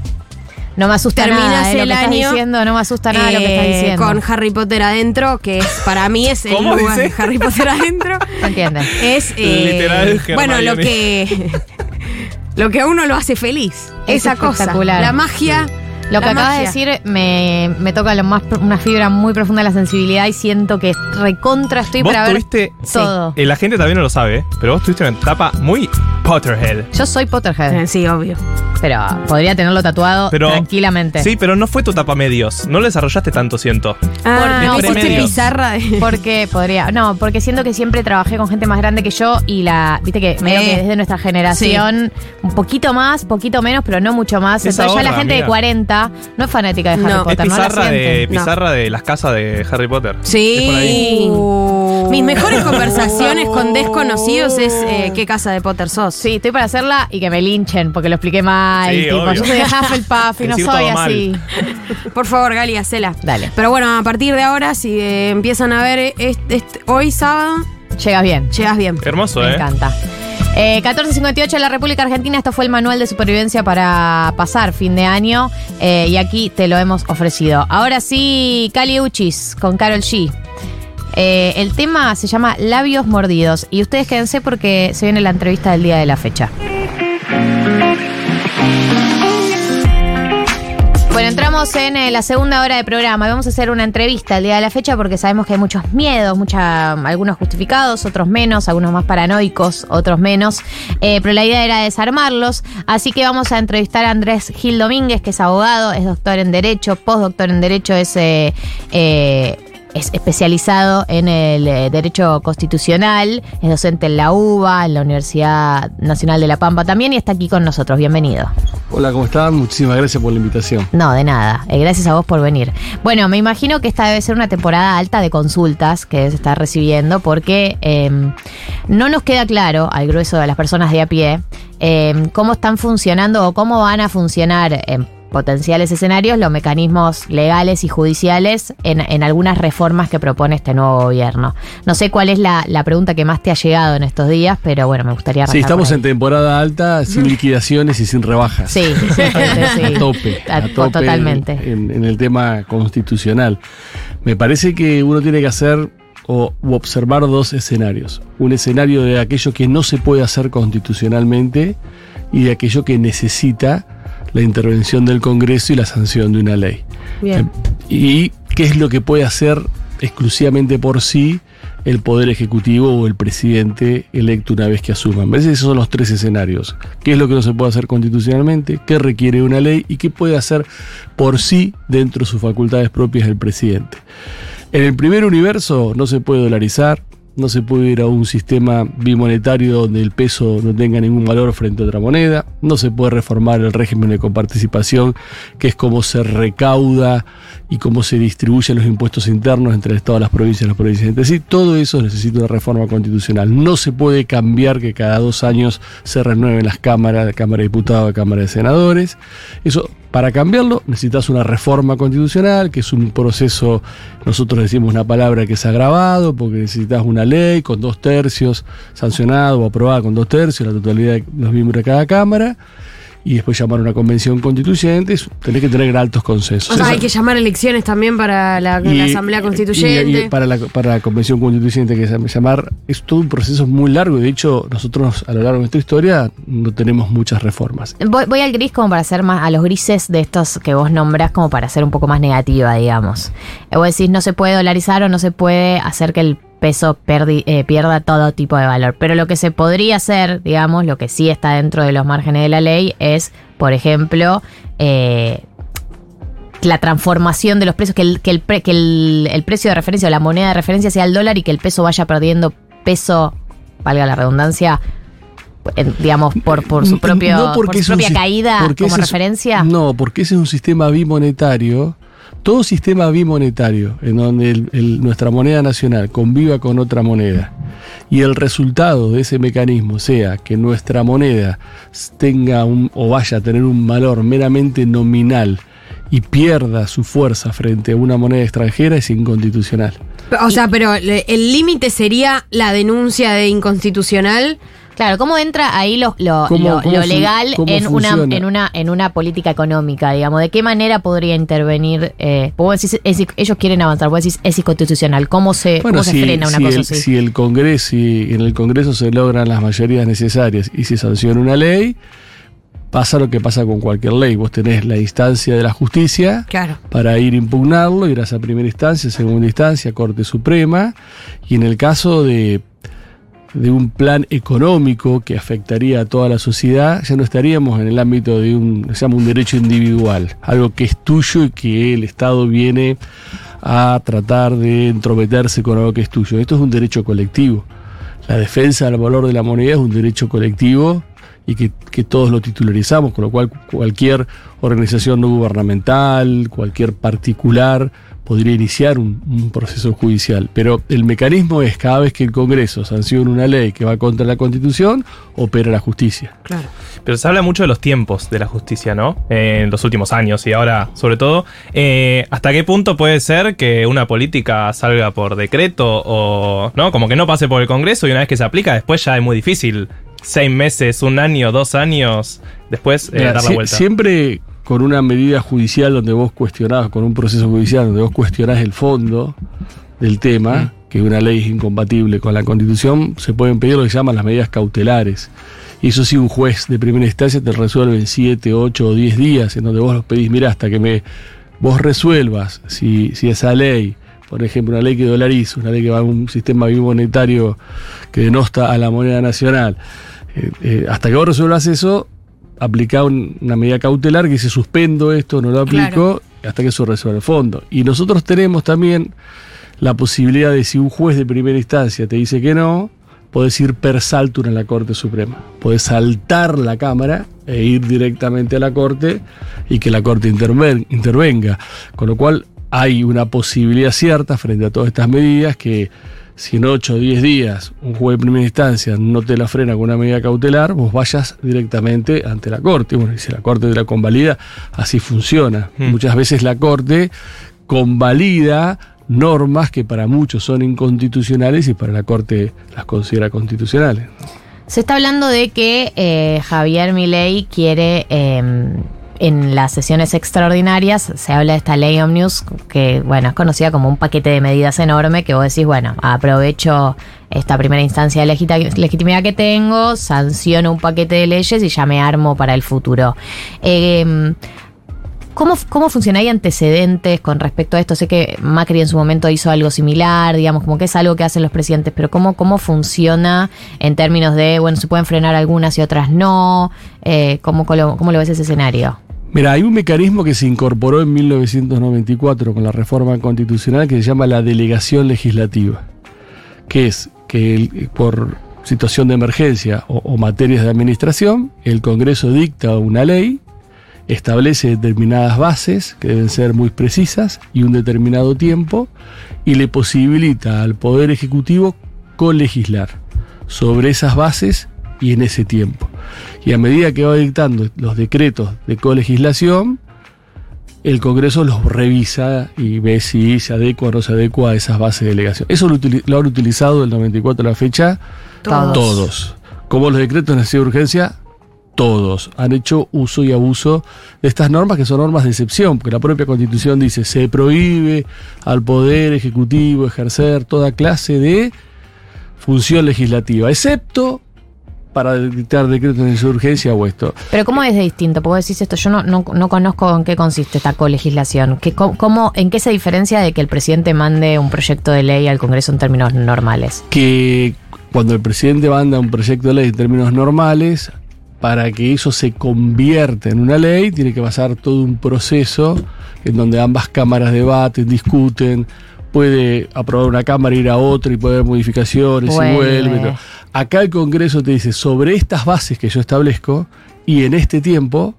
B: No me asusta
C: Terminas
B: nada, eh, lo
C: el
B: que estás
C: año,
B: diciendo, no me asusta nada lo que estás
C: eh,
B: diciendo.
C: Con Harry Potter adentro, que es para mí es el
D: ¿Cómo
C: lugar
D: dice?
C: Harry Potter adentro.
B: ¿Se entiende?
C: Es eh,
D: Literal,
C: bueno lo que lo que a uno lo hace feliz.
B: Es
C: esa cosa. La magia
B: lo que acabas de decir me, me toca lo más, una fibra muy profunda de la sensibilidad y siento que recontra estoy para ver todo.
D: Eh, la gente también no lo sabe, pero vos tuviste una etapa muy Potterhead.
B: Yo soy Potterhead.
C: Sí, obvio.
B: Pero podría tenerlo tatuado tranquilamente.
D: Sí, pero no fue tu etapa medios. No lo desarrollaste tanto, siento.
C: Ah,
B: no,
D: porque,
C: pizarra.
B: porque podría. No, porque siento que siempre trabajé con gente más grande que yo y la. Viste que, medio
C: eh.
B: que desde nuestra generación, un poquito más, poquito menos, pero no mucho más.
D: Esa
B: Entonces, ya la gente de 40 no es fanática de Harry
C: Potter,
D: es
B: no
D: pizarra, de, pizarra de las casas de Harry Potter.
C: Sí. Uh. Mis mejores conversaciones con uh. desconocidos es eh, qué casa de Potter sos.
B: Sí, estoy para hacerla y que me linchen porque lo expliqué mal. Yo soy de Hufflepuff y no soy así.
C: Por favor, Gali, hacela.
B: Dale.
C: Pero bueno, a partir de ahora, si eh, empiezan a ver eh, hoy sábado,
B: Llegas bien.
C: llegas bien.
D: Hermoso,
B: Me encanta. Eh, 1458 en la República Argentina, esto fue el manual de supervivencia para pasar fin de año eh, y aquí te lo hemos ofrecido. Ahora sí, Cali Uchis con Carol G. Eh, el tema se llama Labios Mordidos y ustedes quédense porque se viene la entrevista del día de la fecha. Bueno, entramos en eh, la segunda hora de programa. Vamos a hacer una entrevista el día de la fecha porque sabemos que hay muchos miedos, mucha, algunos justificados, otros menos, algunos más paranoicos, otros menos, Eh, pero la idea era desarmarlos, así que vamos a entrevistar a Andrés Gil Domínguez, que es abogado, es doctor en Derecho, postdoctor en Derecho, es... eh, es especializado en el eh, derecho constitucional, es docente en la UBA, en la Universidad Nacional de La Pampa también y está aquí con nosotros. Bienvenido.
P: Hola, ¿cómo están? Muchísimas gracias por la invitación.
B: No, de nada. Eh, gracias a vos por venir. Bueno, me imagino que esta debe ser una temporada alta de consultas que se está recibiendo porque eh, no nos queda claro al grueso de las personas de a pie eh, cómo están funcionando o cómo van a funcionar en potenciales escenarios los mecanismos legales y judiciales en, en algunas reformas que propone este nuevo gobierno. No sé cuál es la, la pregunta que más te ha llegado en estos días, pero bueno, me gustaría
P: Sí, estamos en temporada alta, sin liquidaciones y sin rebajas.
B: Sí, sí, sí, sí.
P: A tope.
B: A-
P: A tope
B: totalmente.
P: En, en el tema constitucional. Me parece que uno tiene que hacer o u observar dos escenarios. Un escenario de aquello que no se puede hacer constitucionalmente y de aquello que necesita la intervención del Congreso y la sanción de una ley.
C: Bien.
P: ¿Y qué es lo que puede hacer exclusivamente por sí el Poder Ejecutivo o el presidente electo una vez que asuma? Me parece que esos son los tres escenarios. ¿Qué es lo que no se puede hacer constitucionalmente? ¿Qué requiere una ley? ¿Y qué puede hacer por sí dentro de sus facultades propias el presidente? En el primer universo no se puede dolarizar, no se puede ir a un sistema bimonetario donde el peso no tenga ningún valor frente a otra moneda, no se puede reformar el régimen de coparticipación, que es cómo se recauda y cómo se distribuyen los impuestos internos entre el Estado, las provincias y las provincias entre sí. Todo eso necesita una reforma constitucional. No se puede cambiar que cada dos años se renueven las cámaras, la Cámara de Diputados, Cámara de Senadores. Eso para cambiarlo necesitas una reforma constitucional, que es un proceso, nosotros decimos una palabra que es agravado, porque necesitas una ley con dos tercios sancionado o aprobada con dos tercios, la totalidad de los miembros de cada Cámara, y después llamar a una convención constituyente, tenés que tener altos consensos.
C: O sea, hay que llamar elecciones también para la, Asamblea Constituyente.
P: y para, la, para la convención constituyente que llamar, es todo un proceso muy largo y de hecho nosotros a lo largo de nuestra historia no tenemos muchas reformas.
B: Voy, voy al gris como para hacer más, a los grises de estos que vos nombrás como para ser un poco más negativa, digamos. Eh, Vos decís, no se puede dolarizar o no se puede hacer que el peso perdi- eh, pierda todo tipo de valor. Pero lo que se podría hacer, digamos, lo que sí está dentro de los márgenes de la ley es, por ejemplo, eh, la transformación de los precios, que, el, que, el, pre- que el, el precio de referencia o la moneda de referencia sea el dólar y que el peso vaya perdiendo peso, valga la redundancia, digamos, por, por su, propio,
P: No
B: por
P: porque
B: su
P: es un
B: propia caída como
P: es-
B: referencia.
P: no, porque ese es un sistema bimonetario. Todo sistema bimonetario, en donde nuestra moneda nacional conviva con otra moneda, y el resultado de ese mecanismo sea que nuestra moneda tenga un, o vaya a tener un valor meramente nominal y pierda su fuerza frente a una moneda extranjera, es inconstitucional.
C: O sea, pero el límite sería la denuncia de inconstitucional.
B: Claro, ¿cómo entra ahí lo, lo,
P: ¿Cómo-
B: lo-
P: cómo
B: lo
P: fun-
B: legal
P: cómo
B: en una, en, una, en una política económica, digamos? ¿De qué manera podría intervenir? Eh, vos decís, es- ellos quieren avanzar, vos decís, es inconstitucional. ¿Cómo se,
P: Bueno,
B: cómo se frena una
P: si
B: cosa
P: el,
B: así?
P: si el Congreso, si en el Congreso se logran las mayorías necesarias y se sanciona una ley, pasa lo que pasa con cualquier ley. Vos tenés la instancia de la justicia
C: Claro.
P: para ir a impugnarlo, irás a primera instancia, segunda instancia, Corte Suprema, y en el caso de, de un plan económico que afectaría a toda la sociedad, ya no estaríamos en el ámbito de un, se llama un derecho individual, algo que es tuyo y que el Estado viene a tratar de entrometerse con algo que es tuyo. Esto es un derecho colectivo. La defensa del valor de la moneda es un derecho colectivo y que, que todos lo titularizamos, con lo cual cualquier organización no gubernamental, cualquier particular podría iniciar un, un proceso judicial. Pero el mecanismo es cada vez que el Congreso sanciona una ley que va contra la Constitución, opera la justicia.
C: Claro.
D: Pero se habla mucho de los tiempos de la justicia, ¿no? Eh, en los últimos años y ahora, sobre todo. Eh, ¿Hasta qué punto puede ser que una política salga por decreto o. ¿No? Como que no pase por el Congreso y una vez que se aplica, después ya es muy difícil. Seis meses, un año, dos años, después eh,
P: Mira,
D: dar la
P: sie-
D: vuelta.
P: Siempre con una medida judicial donde vos cuestionás, con un proceso judicial donde vos cuestionás el fondo del tema, que una ley es incompatible con la constitución, se pueden pedir lo que se llaman las medidas cautelares. Y eso sí, un juez de primera instancia te resuelve en 7, 8 o 10 días, en donde vos los pedís, mira, hasta que me vos resuelvas si, si esa ley, por ejemplo, una ley que dolariza, una ley que va a un sistema bimonetario que denosta a la moneda nacional, eh, eh, hasta que vos resuelvas eso, aplicar un- una medida cautelar que dice suspendo esto, no lo aplico, hasta que eso resuelva el fondo. Y nosotros tenemos también la posibilidad de si un juez de primera instancia te dice que no, podés ir per saltum a la Corte Suprema. Podés saltar la Cámara e ir directamente a la Corte y que la Corte interven- intervenga. Con lo cual hay una posibilidad cierta frente a todas estas medidas que si en 8 o 10 días un juez de primera instancia no te la frena con una medida cautelar, vos vayas directamente ante la Corte. Bueno, y si la Corte te la convalida, así funciona. Muchas veces la Corte convalida normas que para muchos son inconstitucionales y para la Corte las considera constitucionales.
B: Se está hablando de que eh, Javier Milei quiere, eh, en las sesiones extraordinarias, se habla de esta ley Omnius, que bueno, es conocida como un paquete de medidas enorme, que vos decís, bueno, aprovecho esta primera instancia de legitimidad que tengo, sanciono un paquete de leyes y ya me armo para el futuro. Eh, ¿Cómo, ¿Cómo funciona? ¿Hay antecedentes con respecto a esto? Sé que Macri en su momento hizo algo similar, digamos, como que es algo que hacen los presidentes, pero ¿cómo, cómo funciona en términos de, bueno, se pueden frenar algunas y otras no? Eh, ¿cómo, cómo lo ves ese escenario?
P: Mira, hay un mecanismo que se incorporó en 1994 con la reforma constitucional que se llama la delegación legislativa, que es que por situación de emergencia o, o materias de administración, el Congreso dicta una ley, establece determinadas bases que deben ser muy precisas y un determinado tiempo, y le posibilita al Poder Ejecutivo colegislar sobre esas bases y en ese tiempo. Y a medida que va dictando los decretos de colegislación, el Congreso los revisa y ve si se adecua o no se adecua a esas bases de delegación. Eso lo, han utilizado del 94 a la fecha
B: Todos.
P: todos. Como los decretos de necesidad de urgencia, todos han hecho uso y abuso de estas normas que son normas de excepción, porque la propia Constitución dice se prohíbe al Poder Ejecutivo ejercer toda clase de función legislativa, excepto para dictar decretos de urgencia o esto.
B: Pero ¿cómo es de distinto? Porque vos decís esto, yo no, no, no conozco en qué consiste esta colegislación. ¿Qué, cómo, cómo- ¿En qué se diferencia de que el presidente mande un proyecto de ley al Congreso en términos normales?
P: que cuando el presidente manda un proyecto de ley en términos normales, para que eso se convierta en una ley, tiene que pasar todo un proceso en donde ambas cámaras debaten, discuten, puede aprobar una cámara, ir a otra y puede haber modificaciones
B: Vuelve.
P: y vuelve. ¿no? Acá el Congreso te dice, sobre estas bases que yo establezco y en este tiempo,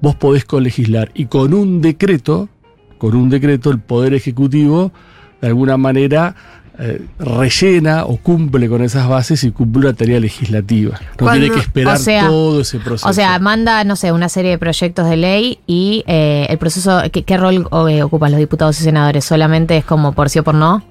P: vos podés colegislar. Y con un decreto, con un decreto, el Poder Ejecutivo, de alguna manera, eh, rellena o cumple con esas bases y cumple una tarea legislativa. No
B: Cuando-
P: tiene que esperar
B: o sea-
P: todo ese proceso.
B: O sea, manda, no sé, una serie de proyectos de ley y eh, el proceso, ¿qué, qué rol eh, ocupan los diputados y senadores? ¿Solamente es como por sí o por no?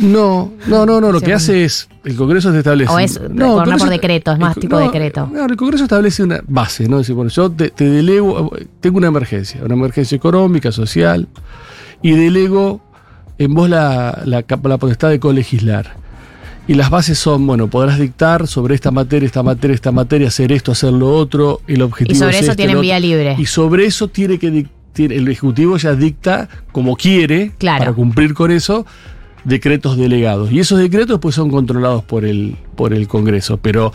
P: No, no, no, no. Lo
B: Sí,
P: que hace es. El Congreso te establece.
B: ¿O es
P: No,
B: por
P: Congreso-
B: decreto? Es más
P: el-
B: tipo
P: no,
B: decreto.
P: No, el Congreso establece una base, ¿no? Dice, bueno, yo te, te delego. Tengo una emergencia, una emergencia económica, social, y delego en vos la, la, la potestad de colegislar. Y las bases son, bueno, podrás dictar sobre esta materia, esta materia, esta materia, hacer esto, hacer lo otro, el objetivo
B: Y sobre
P: es
B: eso
P: este,
B: tienen vía libre.
P: Y sobre eso tiene que dic- tiene- el Ejecutivo ya dicta como quiere,
B: Claro.
P: para cumplir con eso, decretos delegados. Y esos decretos pues son controlados por el, por el Congreso. Pero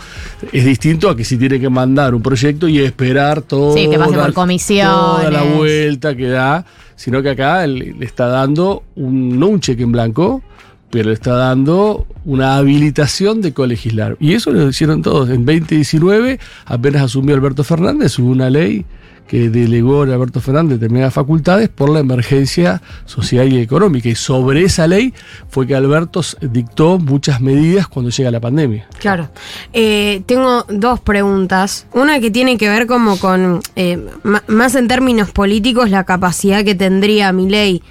P: es distinto a que si tiene que mandar un proyecto y esperar todo.
B: Sí, que pase por comisiones.
P: Toda la vuelta que da. Sino que acá le, le está dando un, no un cheque en blanco, pero le está dando una habilitación de colegislar. Y eso lo hicieron todos. En 2019, apenas asumió Alberto Fernández, hubo una ley que delegó Alberto Fernández determinadas facultades por la emergencia social y económica. Y sobre esa ley fue que Alberto dictó muchas medidas cuando llega la pandemia.
C: Claro. Eh, tengo dos preguntas. Una que tiene que ver como con, eh, más en términos políticos, la capacidad que tendría Milei,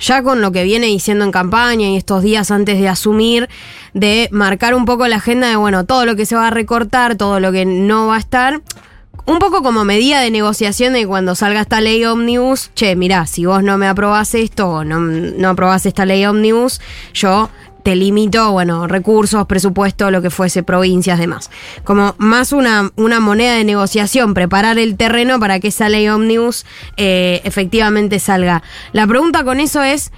C: ya con lo que viene diciendo en campaña y estos días antes de asumir, de marcar un poco la agenda de, bueno, todo lo que se va a recortar, todo lo que no va a estar. Un poco como medida de negociación de cuando salga esta ley ómnibus, che, mirá, si vos no me aprobás esto o no, no aprobás esta ley ómnibus, yo te limito, bueno, recursos, presupuesto, lo que fuese, provincias, demás. Como más una, una moneda de negociación, preparar el terreno para que esa ley ómnibus eh, efectivamente salga. La pregunta con eso es,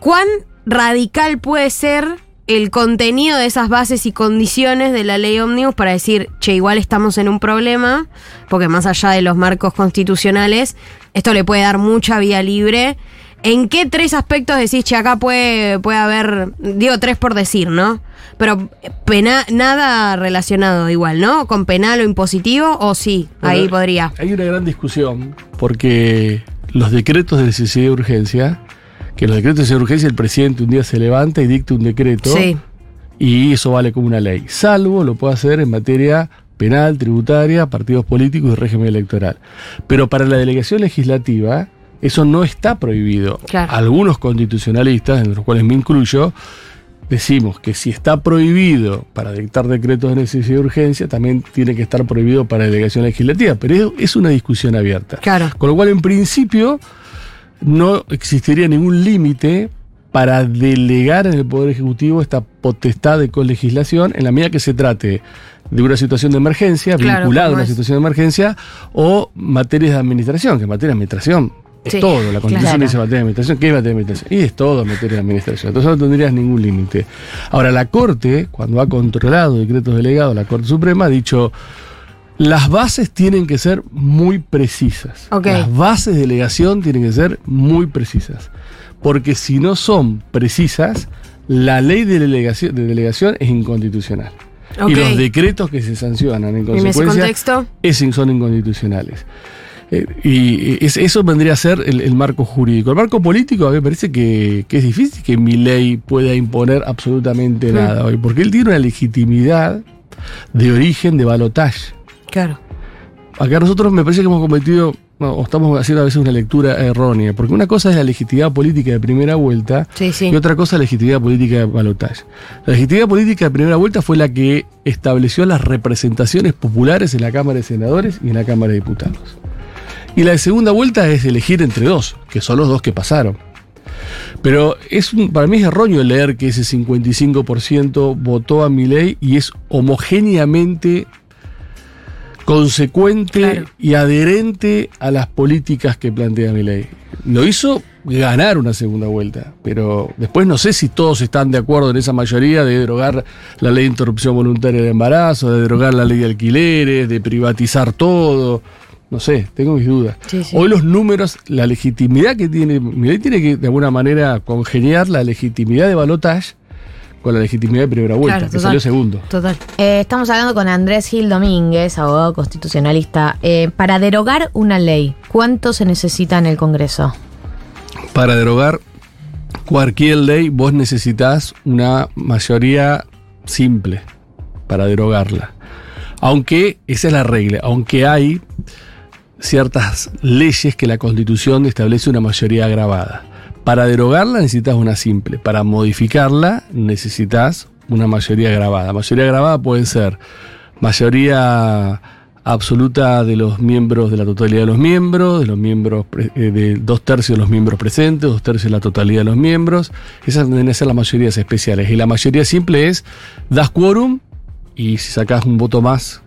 C: ¿cuán radical puede ser el contenido de esas bases y condiciones de la ley ómnibus para decir, che, igual estamos en un problema, porque más allá de los marcos constitucionales, esto le puede dar mucha vía libre. ¿En qué tres aspectos decís, che, acá puede, puede haber, digo tres por decir, ¿no? Pero pena, nada relacionado igual, ¿no? ¿Con penal o impositivo? ¿O sí? ahí podría.
P: Hay una gran discusión porque los decretos de necesidad y urgencia, que los decretos de urgencia el presidente un día se levanta y dicta un decreto
C: Sí.
P: y eso vale como una ley, salvo lo puede hacer en materia penal, tributaria, partidos políticos y régimen electoral. Pero para la delegación legislativa eso no está prohibido.
C: Claro.
P: Algunos constitucionalistas, entre los cuales me incluyo, decimos que si está prohibido para dictar decretos de necesidad y urgencia, también tiene que estar prohibido para delegación legislativa. Pero es una discusión abierta.
C: Claro.
P: Con lo cual, en principio, no existiría ningún límite para delegar en el Poder Ejecutivo esta potestad de colegislación en la medida que se trate de una situación de emergencia,
C: Claro,
P: vinculada a una
C: es.
P: situación de emergencia, o materias de administración, que en materia de administración es
C: Sí,
P: todo. La Constitución
C: claro.
P: dice materia de administración, ¿qué es materia de administración? Y es todo materia de administración. Entonces no tendrías ningún límite. Ahora, la Corte, cuando ha controlado decretos delegados, la Corte Suprema ha dicho, las bases tienen que ser muy precisas. Las bases de delegación tienen que ser muy precisas. Porque si no son precisas, la ley de delegación, de delegación es inconstitucional. Y los decretos que se sancionan en
C: ¿Y en ese
P: consecuencia es- son inconstitucionales. Eh, y es- eso vendría a ser el, el marco jurídico. El marco político a mí me parece que, que es difícil que mi ley pueda imponer absolutamente
C: Mm.
P: nada hoy, porque él tiene una legitimidad de origen de balotaje.
C: Claro.
P: Acá nosotros me parece que hemos cometido, no, o estamos haciendo a veces una lectura errónea, porque una cosa es la legitimidad política de primera vuelta
C: Sí, sí.
P: y otra cosa es la legitimidad política de balotaje. La legitimidad política de primera vuelta fue la que estableció las representaciones populares en la Cámara de Senadores y en la Cámara de Diputados. Y la de segunda vuelta es elegir entre dos, que son los dos que pasaron. Pero es un- para mí es erróneo leer que ese 55% votó a mi ley y es homogéneamente consecuente y adherente a las políticas que plantea mi ley. Lo hizo ganar una segunda vuelta, pero después no sé si todos están de acuerdo en esa mayoría de derogar la ley de interrupción voluntaria de embarazo, de derogar la ley de alquileres, de privatizar todo. No sé, tengo mis dudas.
C: Sí, sí.
P: Hoy los números, la legitimidad que tiene, mi ley tiene que de alguna manera congeniar la legitimidad de balotage con la legitimidad de primera vuelta,
B: Claro,
P: que
B: total.
P: salió segundo.
C: Total.
B: Eh, estamos hablando con Andrés Gil Domínguez, abogado constitucionalista. Eh, para derogar una ley, ¿cuánto se necesita en el Congreso?
P: Para derogar cualquier ley, vos necesitas una mayoría simple para derogarla. Aunque, esa es la regla, aunque hay ciertas leyes que la Constitución establece una mayoría agravada. Para derogarla necesitas una simple, para modificarla necesitas una mayoría agravada. Mayoría agravada puede ser mayoría absoluta de los miembros, de la totalidad de los miembros, de los miembros, eh, de dos tercios de los miembros presentes, dos tercios de la totalidad de los miembros. Esas deben ser las mayorías especiales. Y la mayoría simple es, das quórum y si sacás un voto más,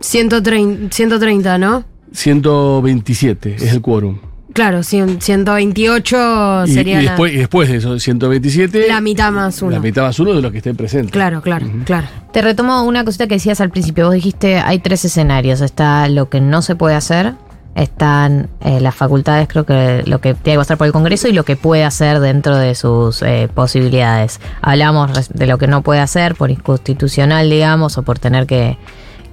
C: 130, 130, ¿no?
P: 127 es el quórum.
C: Claro, cien- 128
P: Y,
C: sería
P: y
C: la-
P: después, y después de esos 127,
C: la, mitad más uno.
P: la mitad más uno de los que estén presentes.
C: Claro, claro, claro.
B: Te retomo una cosita que decías al principio. Vos dijiste hay tres escenarios. Está lo que no se puede hacer, están eh, las facultades, creo que lo que tiene que pasar por el Congreso y lo que puede hacer dentro de sus eh, posibilidades. Hablamos de lo que no puede hacer por inconstitucional, digamos, o por tener que,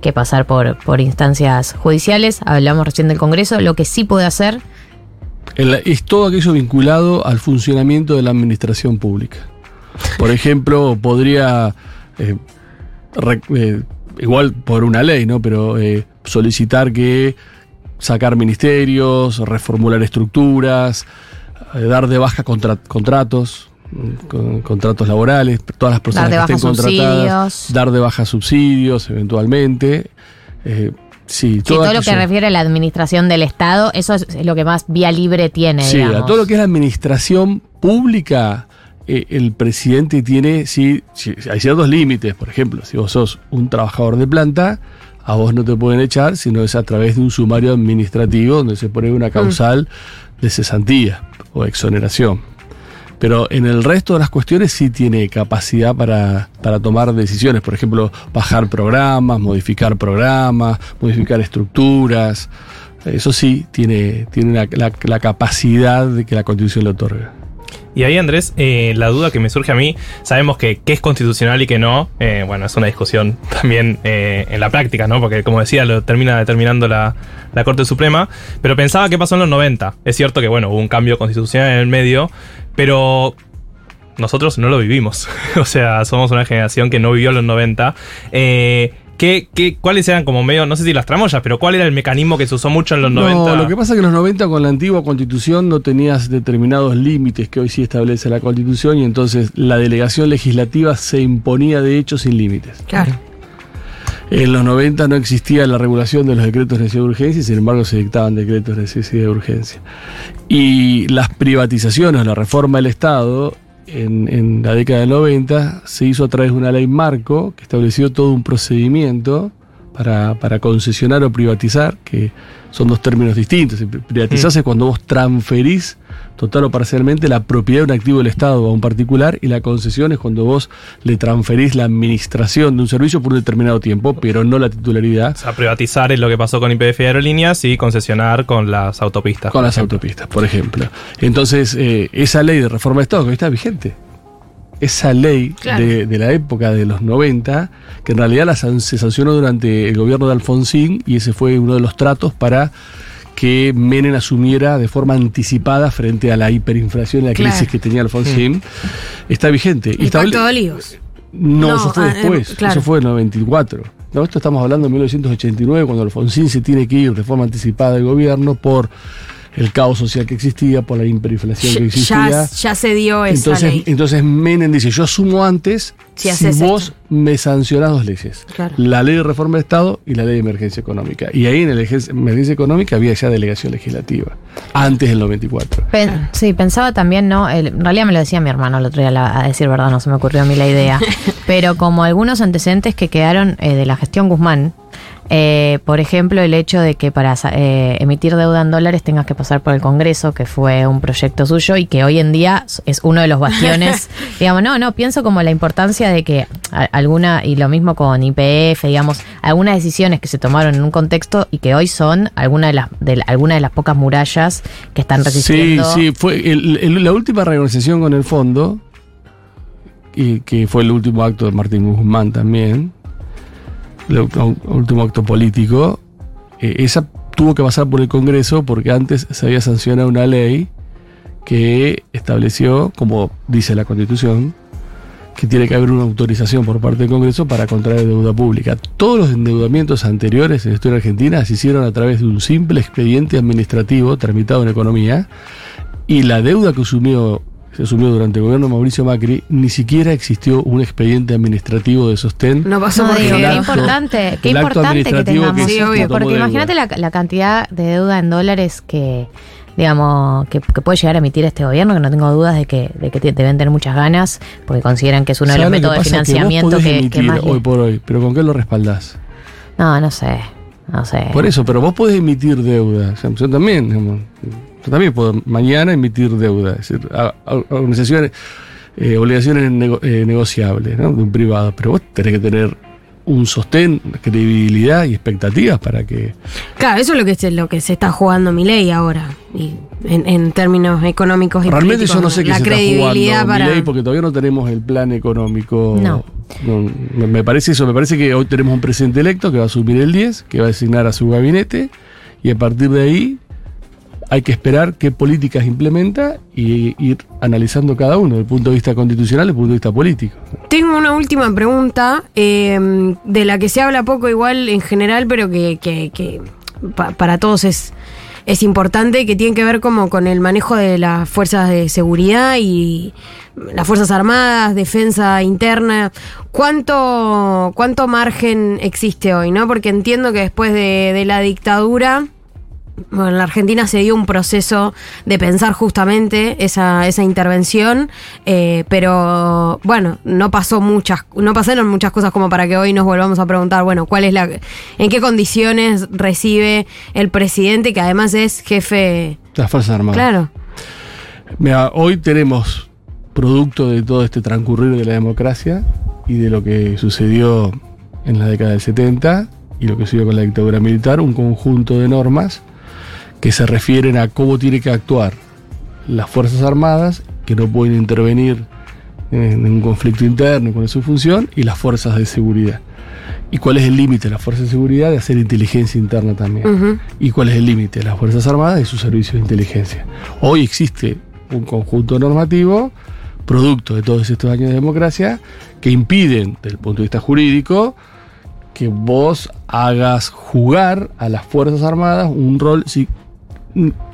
B: que pasar por, por instancias judiciales. Hablamos recién del Congreso. Lo que sí puede hacer,
P: El- es todo aquello vinculado al funcionamiento de la administración pública. Por ejemplo, podría, eh, re- eh, igual por una ley, ¿no? Pero eh, solicitar que sacar ministerios, reformular estructuras, dar de baja contra- contratos, con- contratos laborales, todas las personas que estén contratadas,
B: subsidios.
P: dar de baja subsidios eventualmente. Eh, sí,
B: sí, todo lo que refiere a la administración del Estado, eso es, lo que más vía libre tiene.
P: Sí,
B: digamos.
P: a todo lo que es la administración pública, eh, el presidente tiene, sí, sí, hay ciertos límites. Por ejemplo, si vos sos un trabajador de planta, a vos no te pueden echar, sino es a través de un sumario administrativo donde se pone una causal de cesantía o exoneración. Pero en el resto de las cuestiones sí tiene capacidad para, para tomar decisiones. Por ejemplo, bajar programas, modificar programas, modificar estructuras. Eso sí tiene, tiene la, capacidad de que la Constitución le otorga.
D: Y ahí, Andrés, eh, la duda que me surge a mí, sabemos que qué es constitucional y qué no, eh, bueno, es una discusión también eh, en la práctica, ¿no? Porque como decía, lo termina determinando la, la Corte Suprema, pero pensaba qué pasó en los 90. Es cierto que, bueno, hubo un cambio constitucional en el medio, pero nosotros no lo vivimos. o sea, somos una generación que no vivió los 90. Eh, ¿qué, qué, ¿Cuáles eran como medio, no sé si las tramoyas, pero cuál era el mecanismo que se usó mucho en los 90?
P: No, lo que pasa es que en los 90 con la antigua constitución no tenías determinados límites que hoy sí establece la constitución y entonces la delegación legislativa se imponía de hecho sin límites.
C: Claro.
P: En los 90 no existía la regulación de los decretos de necesidad de urgencia sin embargo se dictaban decretos de necesidad de urgencia. Y las privatizaciones, la reforma del Estado en, en la década del 90 se hizo a través de una ley marco que estableció todo un procedimiento para, para concesionar o privatizar, que son dos términos distintos. Privatizar es cuando vos transferís total o parcialmente la propiedad de un activo del Estado a un particular y la concesión es cuando vos le transferís la administración de un servicio por un determinado tiempo, pero no la titularidad.
D: O sea, privatizar es lo que pasó con IPF y Aerolíneas y concesionar con las autopistas.
P: Con las
D: ejemplo.
P: autopistas, por ejemplo. Entonces, eh, esa ley de reforma de Estado que hoy está vigente. Esa ley
C: Claro.
P: de, de la época de los 90, que en realidad la se sancionó durante el gobierno de Alfonsín y ese fue uno de los tratos para que Menem asumiera de forma anticipada frente a la hiperinflación y la
C: Claro.
P: crisis que tenía Alfonsín, está vigente.
C: El
P: estable-
C: Pacto de Olivos.
P: no,
C: No,
P: eso fue
C: ah, eh,
P: después.
C: claro.
P: Eso fue en el 94. No, esto estamos hablando de 1989, cuando Alfonsín se tiene que ir de forma anticipada del gobierno por el caos social que existía, por la hiperinflación que existía.
C: Ya, ya se dio esa
P: entonces,
C: ley.
P: entonces Menem dice, yo asumo antes
C: Si
P: vos me sancionás dos leyes.
C: Claro.
P: La ley de reforma de Estado y la ley de emergencia económica. Y ahí en la emergen- emergencia económica había ya delegación legislativa, antes del 94.
B: Pen- sí, pensaba también, ¿no? El- en realidad me lo decía mi hermano el otro día, la- a decir verdad, no se me ocurrió a mí la idea. pero como algunos antecedentes que quedaron eh, de la gestión Guzmán, eh, por ejemplo, el hecho de que para eh, emitir deuda en dólares tengas que pasar por el Congreso, que fue un proyecto suyo y que hoy en día es uno de los bastiones. digamos, no, no, pienso como la importancia de que alguna, y lo mismo con IPF, digamos, algunas decisiones que se tomaron en un contexto y que hoy son algunas de las, de algunas de las pocas murallas que están
P: Sí,
B: resistiendo.
P: sí, fue el- el- la última reorganización con el fondo, y que fue el último acto de Martín Guzmán también, el último acto político, eh, esa tuvo que pasar por el Congreso porque antes se había sancionado una ley que estableció, como dice la Constitución, que tiene que haber una autorización por parte del Congreso para contraer deuda pública. Todos los endeudamientos anteriores en la historia argentina se hicieron a través de un simple expediente administrativo tramitado en economía y la deuda que asumió se asumió durante el gobierno de Mauricio Macri, ni siquiera existió un expediente administrativo de sostén.
C: No pasó
B: No, digo,
P: el
B: qué
P: acto-
B: importante, qué importante que
P: administrativo
B: tengamos.
P: que
C: Sí, obvio.
B: Porque imagínate la, la cantidad de deuda en dólares que, digamos, que, que puede llegar a emitir este gobierno, que no tengo dudas de que, de que deben tener muchas ganas, porque consideran que es uno de los
P: ¿Sabes lo que
B: métodos de
P: pasa? Que vos
B: financiamiento que, que más...
P: hoy por hoy, pero ¿con qué lo respaldás?
B: No, no sé, no sé.
P: Por eso, pero vos podés emitir deuda. O sea, yo también, digamos, yo también puedo mañana emitir deuda. Es decir, a- a- organizaciones, eh, obligaciones nego- eh, negociables ¿no? de un privado. Pero vos tenés que tener un sostén, credibilidad y expectativas para que.
C: Claro, eso es lo que se, lo que se está jugando mi ley ahora. Y en, en términos económicos y
P: Realmente
C: políticos,
P: yo no sé qué se está
C: credibilidad
P: jugando
C: para.
P: Milei, porque todavía no tenemos el plan económico.
B: No.
P: Me parece eso, me parece que hoy tenemos un presidente electo que va a asumir el 10, que va a designar a su gabinete, y a partir de ahí hay que esperar qué políticas implementa y ir analizando cada uno, desde el punto de vista constitucional desde el punto de vista político.
C: Tengo una última pregunta, eh, de la que se habla poco igual en general, pero que, que- que pa- para todos es, es importante, que tiene que ver como con el manejo de las fuerzas de seguridad y las Fuerzas Armadas, defensa interna. ¿Cuánto, cuánto margen existe hoy? ¿no? Porque entiendo que después de, de la dictadura... Bueno, en la Argentina se dio un proceso de pensar justamente esa, esa intervención, eh, pero bueno, no pasó muchas, no pasaron muchas cosas como para que hoy nos volvamos a preguntar, bueno, cuál es la, en qué condiciones recibe el presidente, que además es jefe.
P: Las Fuerzas Armadas.
C: Claro.
P: Mira, hoy tenemos, producto de todo este transcurrir de la democracia y de lo que sucedió en la década del 70 y lo que sucedió con la dictadura militar, un conjunto de normas que se refieren a cómo tiene que actuar las Fuerzas Armadas, que no pueden intervenir en un conflicto interno con su función, y las fuerzas de seguridad. ¿Y cuál es el límite de las fuerzas de seguridad? De hacer inteligencia interna también. ¿Y cuál es el límite de las Fuerzas Armadas y sus servicios de inteligencia? Hoy existe un conjunto normativo, producto de todos estos años de democracia, que impiden, desde el punto de vista jurídico, que vos hagas jugar a las Fuerzas Armadas un rol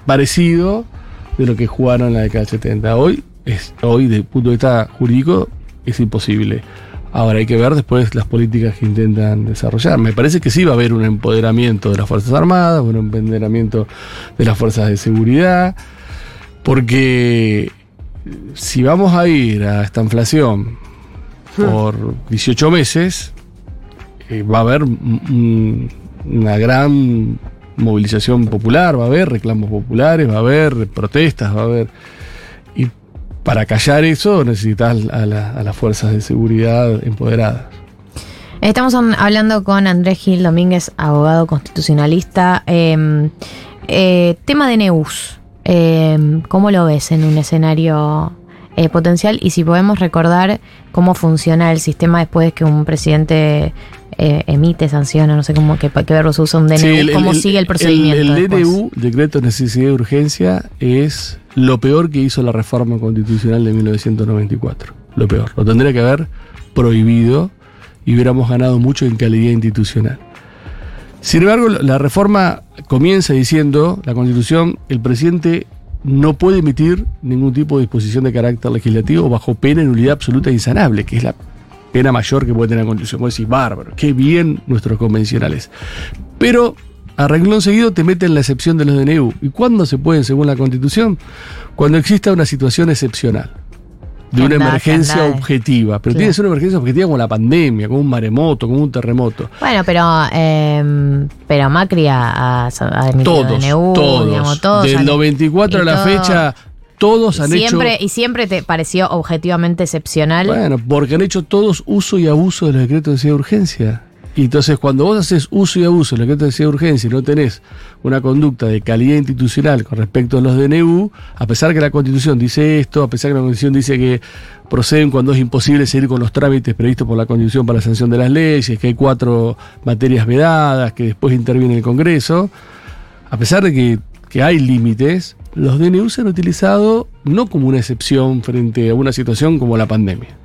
P: parecido de lo que jugaron en la década del 70. Hoy, es, hoy, desde el punto de vista jurídico, es imposible. Ahora hay que ver después las políticas que intentan desarrollar. Me parece que sí va a haber un empoderamiento de las Fuerzas Armadas, un empoderamiento de las Fuerzas de Seguridad, porque si vamos a ir a esta inflación por 18 meses, eh, va a haber un- un- una gran movilización popular, va a haber reclamos populares, va a haber protestas, va a haber... Y para callar eso necesitas a, la- a las fuerzas de seguridad empoderadas.
B: Estamos an- hablando con Andrés Gil Domínguez, abogado constitucionalista. Eh, eh, tema de Neus. Eh, ¿Cómo lo ves en un escenario eh, potencial? Y si podemos recordar cómo funciona el sistema después que un presidente eh, emite, sanciona, no sé cómo, qué, qué verbo se usa un DNU,
P: Sí, el-
B: cómo
P: el-
B: sigue el procedimiento.
P: El,
B: después?
P: DNU, Decreto de Necesidad y Urgencia, es lo peor que hizo la reforma constitucional de 1994. Lo peor. Lo tendría que haber prohibido y hubiéramos ganado mucho en calidad institucional. Sin embargo, la reforma comienza diciendo, la Constitución, el presidente no puede emitir ningún tipo de disposición de carácter legislativo bajo pena de nulidad absoluta e insanable, que es la pena mayor que puede tener la Constitución. Vos decís, bárbaro, qué bien nuestros convencionales. Pero a renglón seguido te meten la excepción de los DNU. ¿Y cuándo se pueden, según la Constitución? Cuando exista una situación excepcional. De una emergencia objetiva. Pero tiene que ser una emergencia objetiva como la pandemia, como un maremoto, como un terremoto.
B: Bueno, pero, eh, pero Macri ha, ha- ha
P: Todos,
B: DNU,
P: todos.
B: digamos, todos
P: Del
B: han-
P: 94 a la
B: todo-
P: fecha, todos han
B: siempre,
P: hecho.
B: Y siempre te pareció objetivamente excepcional.
P: Bueno, porque han hecho todos uso y abuso de los decretos de necesidad de urgencia. Y entonces, cuando vos haces uso y abuso de los decretos de necesidad de urgencia y no tenés una conducta de calidad institucional con respecto a los DNU, a pesar que la Constitución dice esto, a pesar que la Constitución dice que proceden cuando es imposible seguir con los trámites previstos por la Constitución para la sanción de las leyes, que hay cuatro materias vedadas, que después interviene el Congreso, a pesar de que, que hay límites, los DNU se han utilizado no como una excepción frente a una situación como la pandemia.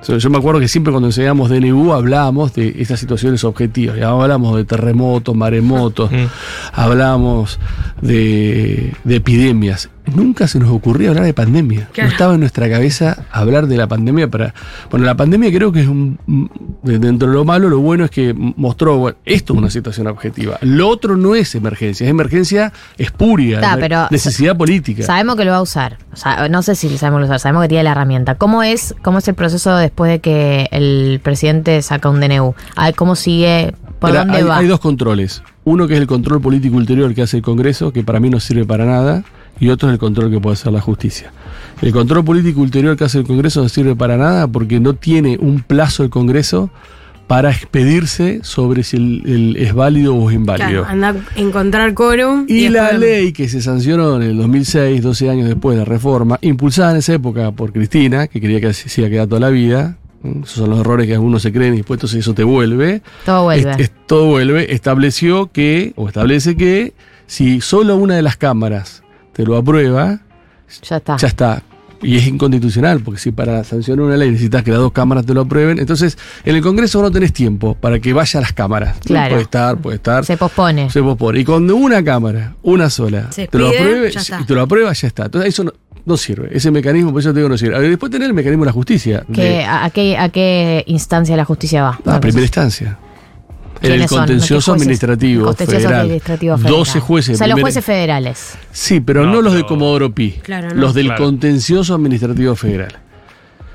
P: O sea, Yo me acuerdo que siempre cuando enseñábamos DNU hablábamos de estas situaciones objetivas. Ya hablamos de terremotos, maremotos, hablamos de, de epidemias. Nunca se nos ocurría hablar de pandemia.
C: Claro.
P: No estaba en nuestra cabeza hablar de la pandemia para. Bueno, la pandemia creo que es un. Dentro de lo malo, lo bueno es que mostró. Bueno, esto es una situación objetiva. Lo otro no es emergencia, es emergencia espuria,
B: Está,
P: es
B: pero-
P: necesidad política.
B: Sabemos que lo va a usar. O sea, no sé si sabemos lo usar, sabemos que tiene la herramienta. ¿Cómo es, cómo es el proceso después de que el presidente saca un DNU? A ver, ¿Cómo sigue? ¿Por
P: Mira,
B: dónde
P: hay,
B: va?
P: hay dos controles. Uno que es el control político ulterior que hace el Congreso, que para mí no sirve para nada, y otro es el control que puede hacer la justicia. El control político ulterior que hace el Congreso no sirve para nada porque no tiene un plazo el Congreso para expedirse sobre si el, el- es válido o es inválido.
C: Claro, anda a encontrar quórum.
P: Y la
C: después-
P: ley que se sancionó en el 2006, 12 años después de la reforma, impulsada en esa época por Cristina, que quería que se iba a quedar toda la vida, esos son los errores que algunos se creen y después entonces eso te vuelve.
B: Todo vuelve.
P: Es- es- todo vuelve, estableció que, o establece que, si solo una de las cámaras te lo aprueba,
B: ya está.
P: ya está. Y es inconstitucional, porque si para sancionar una ley necesitas que las dos cámaras te lo aprueben, entonces en el Congreso no tenés tiempo para que vaya a las cámaras.
B: Claro.
P: Puede estar, puede estar.
B: Se pospone.
P: Se pospone. Y cuando una cámara, una sola,
B: Se
P: te lo
B: pide,
P: apruebe y te lo aprueba, ya está. Entonces eso no, no sirve. Ese mecanismo, por eso te digo, no sirve. A ver, después tener el mecanismo de la justicia.
B: ¿Qué-
P: de-
B: a, a qué, ¿A qué instancia la justicia va?
P: a primera instancia. En el contencioso administrativo
B: Contencioso
P: federal.
B: administrativo federal.
P: 12 jueces.
B: O sea, los jueces federales.
P: Sí, pero no, los de Comodoro Pi.
B: Claro, no.
P: Los del
B: Claro.
P: contencioso administrativo federal.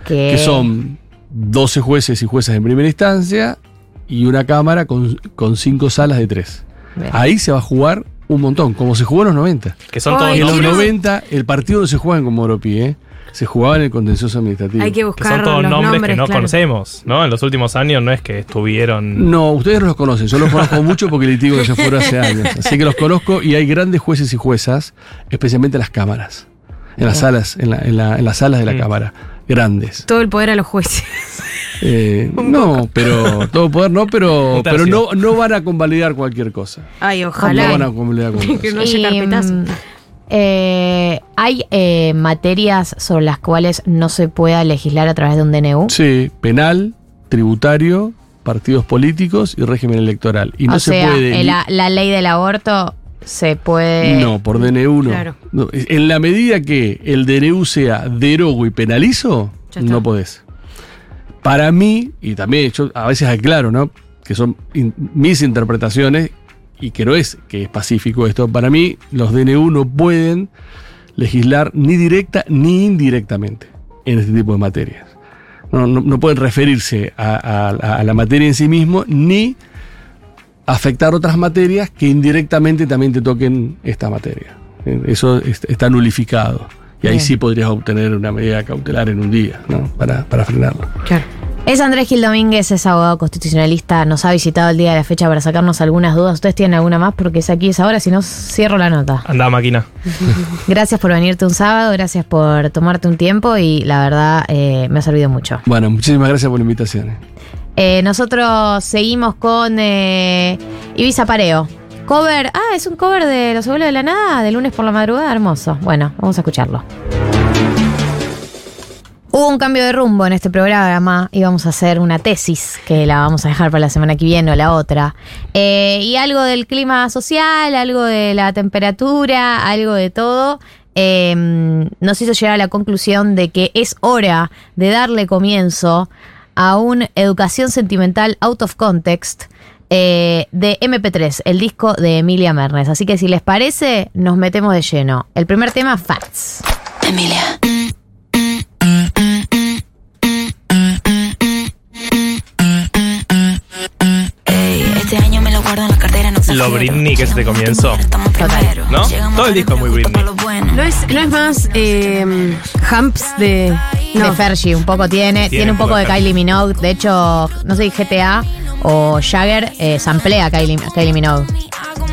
B: Que,
P: Que son 12 jueces y juezas en primera instancia y una cámara con, con cinco salas de tres.
B: Bien.
P: Ahí se va a jugar un montón, como se jugó en los 90.
D: Que son todos
P: en los
D: nombres.
P: 90, el partido no se jugaba en Comodoro Pi, ¿eh? Se jugaba en el contencioso administrativo.
C: Hay que
D: Que
C: buscar
D: son todos
C: los
D: nombres,
C: nombres,
D: que no
C: claro.
D: conocemos, ¿no? En los últimos años no es que estuvieron.
P: No, ustedes no los conocen, yo los conozco mucho porque litigo que se fueron hace años. Así que los conozco y hay grandes jueces y juezas, especialmente en las cámaras. En las salas, en, la- en la- en las salas de la cámara. Grandes.
C: Todo el poder a los jueces.
P: Eh, no, pero todo poder no, pero, pero no, no van a convalidar cualquier cosa.
C: Ay,
P: No
C: ojalá.
P: van a convalidar cualquier
C: que
P: cosa.
C: no haya carpetazo.
B: Eh, ¿Hay eh, materias sobre las cuales no se pueda legislar a través de un DNU?
P: Sí, penal, tributario, partidos políticos y régimen electoral. Y no
B: o
P: se
B: sea,
P: puede.
B: la, la ley del aborto se puede...
P: No, por DNU no.
B: Claro.
P: No, En la medida que el DNU sea derogo y penalizo, no podés. Para mí, y también yo a veces aclaro, ¿no? Que son in- mis interpretaciones y que no es que es pacífico esto. Para mí, los DNU no pueden legislar ni directa ni indirectamente en este tipo de materias. No, no- no pueden referirse a, a- a la materia en sí mismo ni afectar otras materias que indirectamente también te toquen esta materia. Eso es- está nulificado. Y ahí
B: Bien.
P: sí podrías obtener una medida cautelar en un día, ¿no? Para, para frenarlo.
B: Es Andrés Gil Domínguez, es abogado constitucionalista, nos ha visitado el día de la fecha para sacarnos algunas dudas. ¿Ustedes tienen alguna más? Porque es aquí, es ahora, si no, cierro la nota.
D: Anda, máquina.
B: Gracias por venirte un sábado, gracias por tomarte un tiempo y la verdad eh, me ha servido mucho.
P: Bueno, muchísimas gracias por la invitación.
B: Eh, nosotros seguimos con eh, Ibiza Pareo. Cover, ah, es un cover de Los Abuelos de la Nada, de lunes por la madrugada, hermoso. Bueno, vamos a escucharlo. Hubo un cambio de rumbo en este programa. Íbamos a hacer una tesis que la vamos a dejar para la semana que viene o la otra. Eh, y algo del clima social, algo de la temperatura, algo de todo. eh, nos hizo llegar a la conclusión de que es hora de darle comienzo a un Educación Sentimental Out of Context eh, de MP3, el disco de Emilia Mernes. Así que si les parece, nos metemos de lleno. El primer tema, Facts. Emilia.
Q: Lo
D: Britney que es de comienzo. ¿No? Todo el disco es muy Britney.
C: No es, no es más eh, Humps de. No.
B: De Fergie, un poco tiene. Tiene, un poco de Kylie Minogue. De hecho, no sé si GTA o Jagger eh, samplea a Kylie, Kylie Minogue.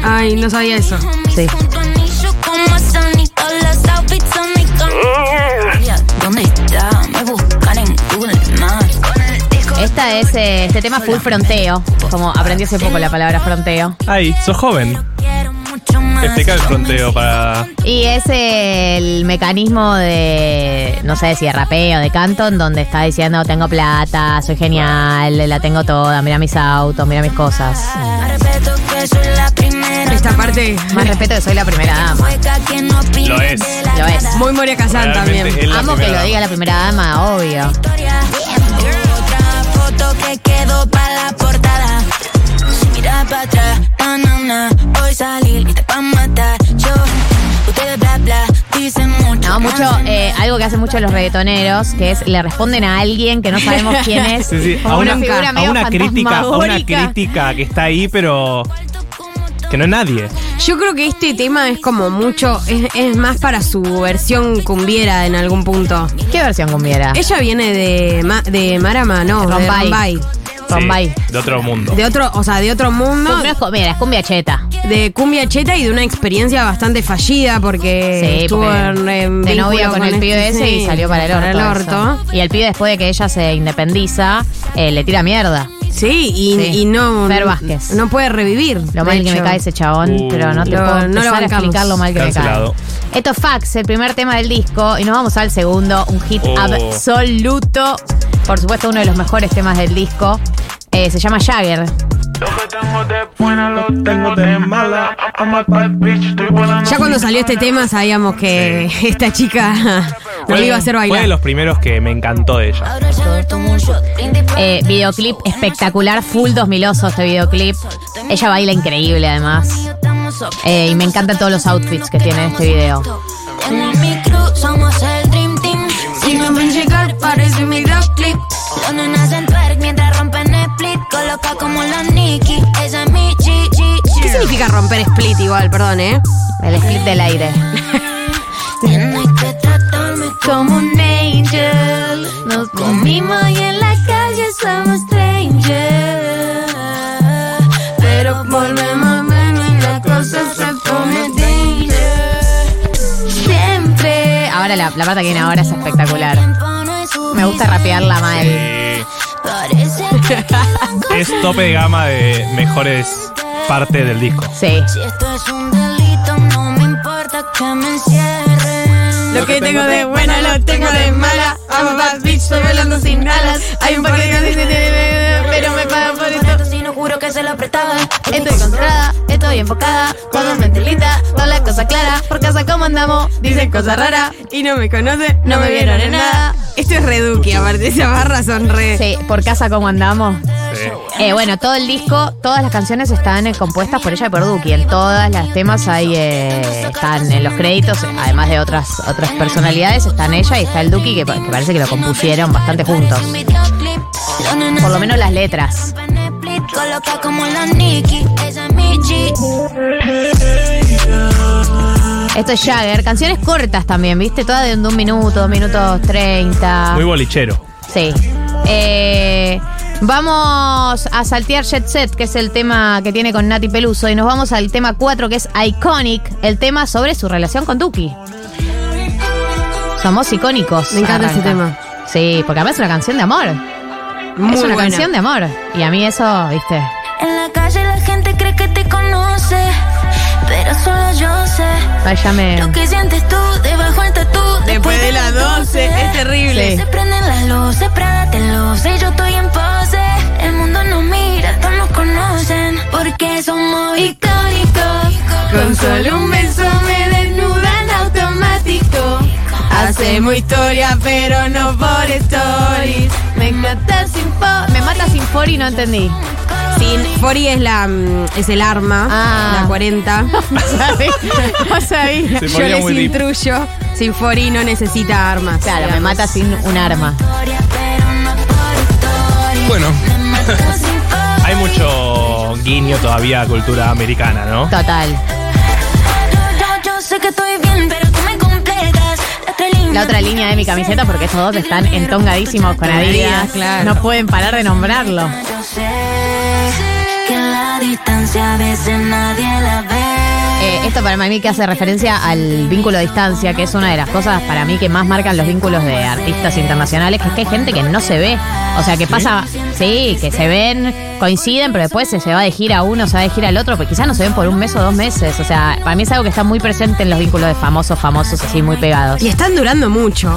C: Ay, no sabía eso.
B: Sí.
Q: ¿Dónde está? Me
B: Esta es eh, este tema full fronteo. Como aprendí hace poco la palabra fronteo.
D: Ay, sos joven. Explica el fronteo para.
B: Y es el mecanismo de, no sé si de rapeo, de canto, en donde está diciendo, tengo plata, soy genial, la tengo toda, mira mis autos, mira mis cosas.
C: Esta parte.
B: Más respeto que soy la primera dama.
D: Lo es.
B: Lo es.
C: Muy Moria Kazan
D: Realmente
C: también.
B: Amo que lo diga la primera dama, obvio.
Q: Foto que quedó para la portada. Si mira para atrás, banana, hoy salí lista pa' matar. Yo, ustedes bla bla, dicen mucho.
B: No, mucho, eh, algo que hacen mucho los reggaetoneros, que es le responden a alguien que no sabemos quién es.
D: Sí, sí, a una,
B: figura
D: a
B: medio
D: una crítica, a una crítica que está ahí, pero que no es nadie.
C: Yo creo que este tema es como mucho, es, es más para su versión cumbiera en algún punto.
B: ¿Qué versión cumbiera?
C: Ella viene de, Ma- de Marama, no, de
B: Rombay.
C: Rombay.
B: Rombay.
D: Sí, de otro mundo.
C: De otro, o sea, de otro mundo.
B: No es cumbia, es cumbia cheta.
C: De cumbia cheta y de una experiencia bastante fallida porque
B: Sí,
C: estuvo
B: porque
C: en, en
B: de
C: vínculo
B: novia con, el
C: este-
B: pibe ese
C: sí,
B: y salió para el orto.
C: Para el
B: eso.
C: orto.
B: Y el pibe después de que ella se independiza, eh, le tira mierda.
C: Sí, y,
B: Sí.
C: y no.
B: Fer Vázquez.
C: No puede revivir.
B: Lo
C: de
B: mal que me
C: hecho.
B: cae ese chabón,
D: Uh,
B: pero no te
C: lo-
B: puedo
C: no lo
B: empezar a
C: bancamos.
B: explicar lo mal que
D: Cancelado.
B: me cae. Esto es Fax, el primer tema del disco, y nos vamos al segundo, un hit
D: Oh.
B: absoluto. Por supuesto, uno de los mejores temas del disco. Eh, se llama Jagger.
C: Ya cuando salió este tema sabíamos que esta chica nos iba a hacer
D: Fue de
C: bailar.
D: los primeros que me encantó de ella.
B: Eh, videoclip espectacular, full 2000oso este videoclip. Ella baila increíble además. Eh, y me encantan todos los outfits que tiene en este video.
Q: En mi crew somos el Dream Team. Si no ven llegar, parece un videoclip. Los nenas Coloca como los Nicky. Esa es mi G, G, G.
C: ¿Qué significa romper split igual? Perdón, ¿eh?
B: El split del aire.
Q: Tienes que tratarme como un angel. Nos comimos y en la calle somos strangers. Pero volvemos a vernos y la cosa se pone danger. Siempre.
B: Ahora la, la parte que viene ahora es espectacular. Me gusta rapearla mal.
D: Es tope de gama de mejores partes del disco.
B: Sí.
Q: si esto es un delito, no me importa que me encierren.
C: Lo que tengo de buena lo tengo de mala. I'm a bad bitch, estoy bailando sin alas. Hay un par de pero me pagan por esto.
Q: Juro que se lo apretaba.
B: Estoy controlada, estoy enfocada. Cuando me linda, todas las cosas claras. Por casa como andamos, dicen cosas raras.
C: Y no me conocen, no me vieron en nada. Esto es reduki, aparte esas barras son re.
B: Sí, por casa como andamos.
D: Sí.
B: Eh, bueno, todo el disco, todas las canciones están eh, compuestas por ella y por Duki. En todas las temas hay, eh, están en los créditos, además de otras otras personalidades, están ella y está el Duki, que parece que lo compusieron bastante juntos. Por lo menos las letras.
Q: Coloca como los Nicky. Esa es mi G.
B: Esto es Jagger, canciones cortas también, ¿viste? Todas de un minuto, dos minutos treinta.
D: Muy bolichero.
B: Sí. Eh, vamos a saltear Jet Set, que es el tema que tiene con Nati Peluso, y nos vamos al tema 4, que es Iconic, el tema sobre su relación con Duki. Somos icónicos.
C: Me encanta ese tema.
B: Sí, porque además es una canción de amor.
C: Muy
B: es una
C: buena.
B: canción de amor. Y a mí eso, ¿viste?
Q: En la calle la gente cree que te conoce. Pero solo yo sé.
B: Ay, ya me-
Q: Lo que sientes tú debajo del tatú.
C: Después de las 12, es terrible.
B: Sí.
Q: Se prenden las luces, prádate luces, yo estoy en pose. El mundo nos mira, todos nos conocen, porque somos icónicos.
C: Con solo un beso me desnudan automático. Hacemos historia, pero no por stories.
B: Me mata sin fo- me mata sin fori, no entendí.
C: Sin, Fori es la mm, es el arma,
B: Ah.
C: la 40.
B: Vas ahí.
D: Se
C: Yo
D: ponía
C: les
D: muy deep.
C: instruyo. Sin Fori no necesita armas.
B: Claro, me
C: digamos.
B: mata sin un arma.
D: Bueno, hay mucho guiño todavía a cultura americana, ¿no?
B: Total.
Q: Yo, yo sé que estoy bien, pero. La otra línea,
B: de mi camiseta, porque estos dos están entongadísimos con Adidas.
C: claro.
B: No pueden parar de nombrarlo.
Q: Yo sé que la distancia a veces nadie la ve.
B: Eh, esto para mí que hace referencia al vínculo a distancia, que es una de las cosas para mí que más marcan los vínculos de artistas internacionales, que es que hay gente que no se ve. O sea, que pasa, sí, que se ven, coinciden, pero después se, se va de gira uno, se va de gira el otro, pues quizás no se ven por un mes o dos meses. O sea, para mí es algo que está muy presente en los vínculos de famosos, famosos, así muy pegados.
C: Y están durando mucho.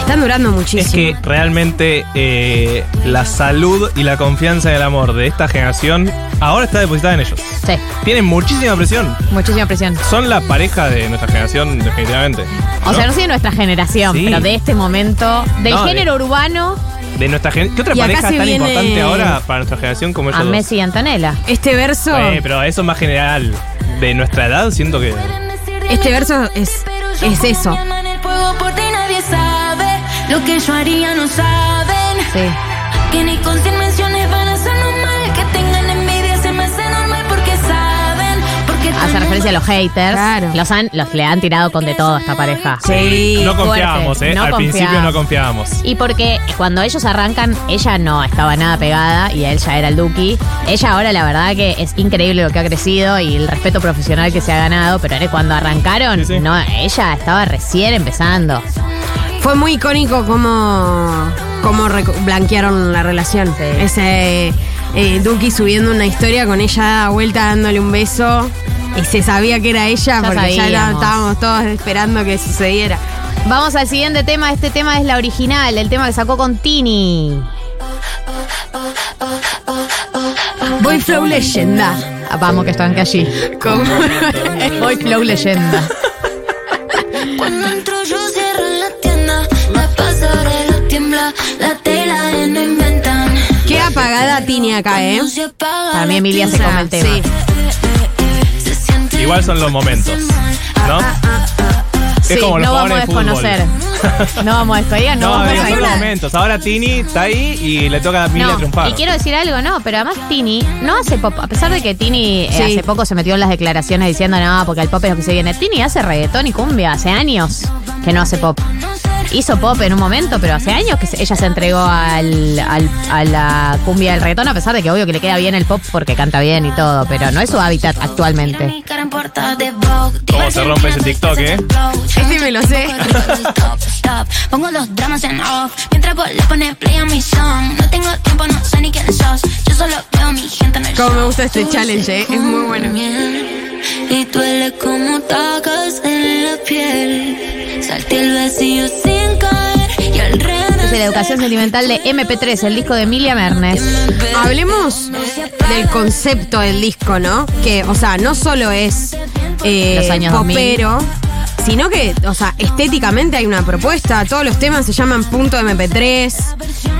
C: Están durando
D: Es
C: muchísimo.
D: que realmente eh, la salud y la confianza en el amor de esta generación ahora está depositada en ellos.
B: Sí,
D: Tienen muchísima presión.
B: muchísima presión.
D: Son la pareja de nuestra generación, definitivamente.
B: O sea, no sé de nuestra generación,
D: Sí.
B: pero de este momento, del
D: No, de-
B: género urbano,
D: De nuestra ¿Qué otra pareja tan importante ahora para nuestra generación como ellos
B: a
D: dos?
B: Messi y Antonella.
C: Este verso,
D: Eh, pero eso es más general. De nuestra edad siento que...
C: este verso es, es eso.
Q: Lo que yo haría, no saben.
B: Sí.
Q: Que ni con cien menciones van a ser normal. Que tengan envidia se me hace normal porque saben. Porque
B: Hace referencia a los haters.
C: Claro.
B: Los han, los le han tirado con de todo a esta pareja.
C: Sí.
D: no confiábamos, ¿eh?
B: no
D: Al principio no confiábamos.
B: Y porque cuando ellos arrancan, ella no estaba nada pegada y él ya era el Duki. Ella ahora la verdad que es increíble lo que ha crecido y el respeto profesional que se ha ganado, pero cuando arrancaron,
D: Sí, sí.
B: no, ella estaba recién empezando.
C: Fue muy icónico cómo, cómo reco- blanquearon la relación.
B: Sí.
C: Ese eh, Duki subiendo una historia con ella a vuelta dándole un beso. Y se sabía que era ella
B: Ya
C: porque ya estábamos todos esperando que sucediera.
B: Vamos al siguiente tema, este tema es la original, el tema que sacó con Tini.
C: Voy Flow Leyenda.
B: Vamos que están que allí. Hoy Flow Leyenda.
C: Tini acá, ¿eh?
Q: La
B: Emilia se come el tema.
C: Sí.
D: Igual son los momentos, ¿no?
B: Sí,
D: es como los
B: no vamos a
D: jugadores de fútbol.
B: desconocer. No vamos a desconocer, no,
D: No,
B: vamos a
D: momentos. Ahora Tini está ahí y le toca a Emilia
B: No,
D: triunfar.
B: y quiero decir algo, no, pero además Tini no hace pop. A pesar de que Tini eh,
C: Sí.
B: hace poco se metió en las declaraciones diciendo no, porque el pop es lo que se viene. Tini hace reggaetón y cumbia, hace años que no hace pop. Hizo pop en un momento, pero hace años que ella se entregó al, al- a la cumbia del reggaetón, a pesar de que obvio que le queda bien el pop porque canta bien y todo, pero no es su hábitat actualmente.
D: ¿Cómo se rompe ese TikTok, eh?
C: Este me lo sé.
Q: Pongo los dramas en off. Mientras vos le pones play a mi song. No tengo tiempo, no sé ni quién sos. Yo solo veo a mi gente en el
C: Cómo me gusta este challenge, ¿eh? Es muy bueno.
Q: Y duele como tacas en la piel. Salté el vacío sin caer. Y al
B: Es la educación sentimental de MP3, el disco de Emilia Mernes.
C: Hablemos del concepto del disco, ¿no? Que, o sea, no solo es eh,
B: Los años 2000.
C: popero, sino que, o sea, estéticamente hay una propuesta. Todos los temas se llaman punto MP3.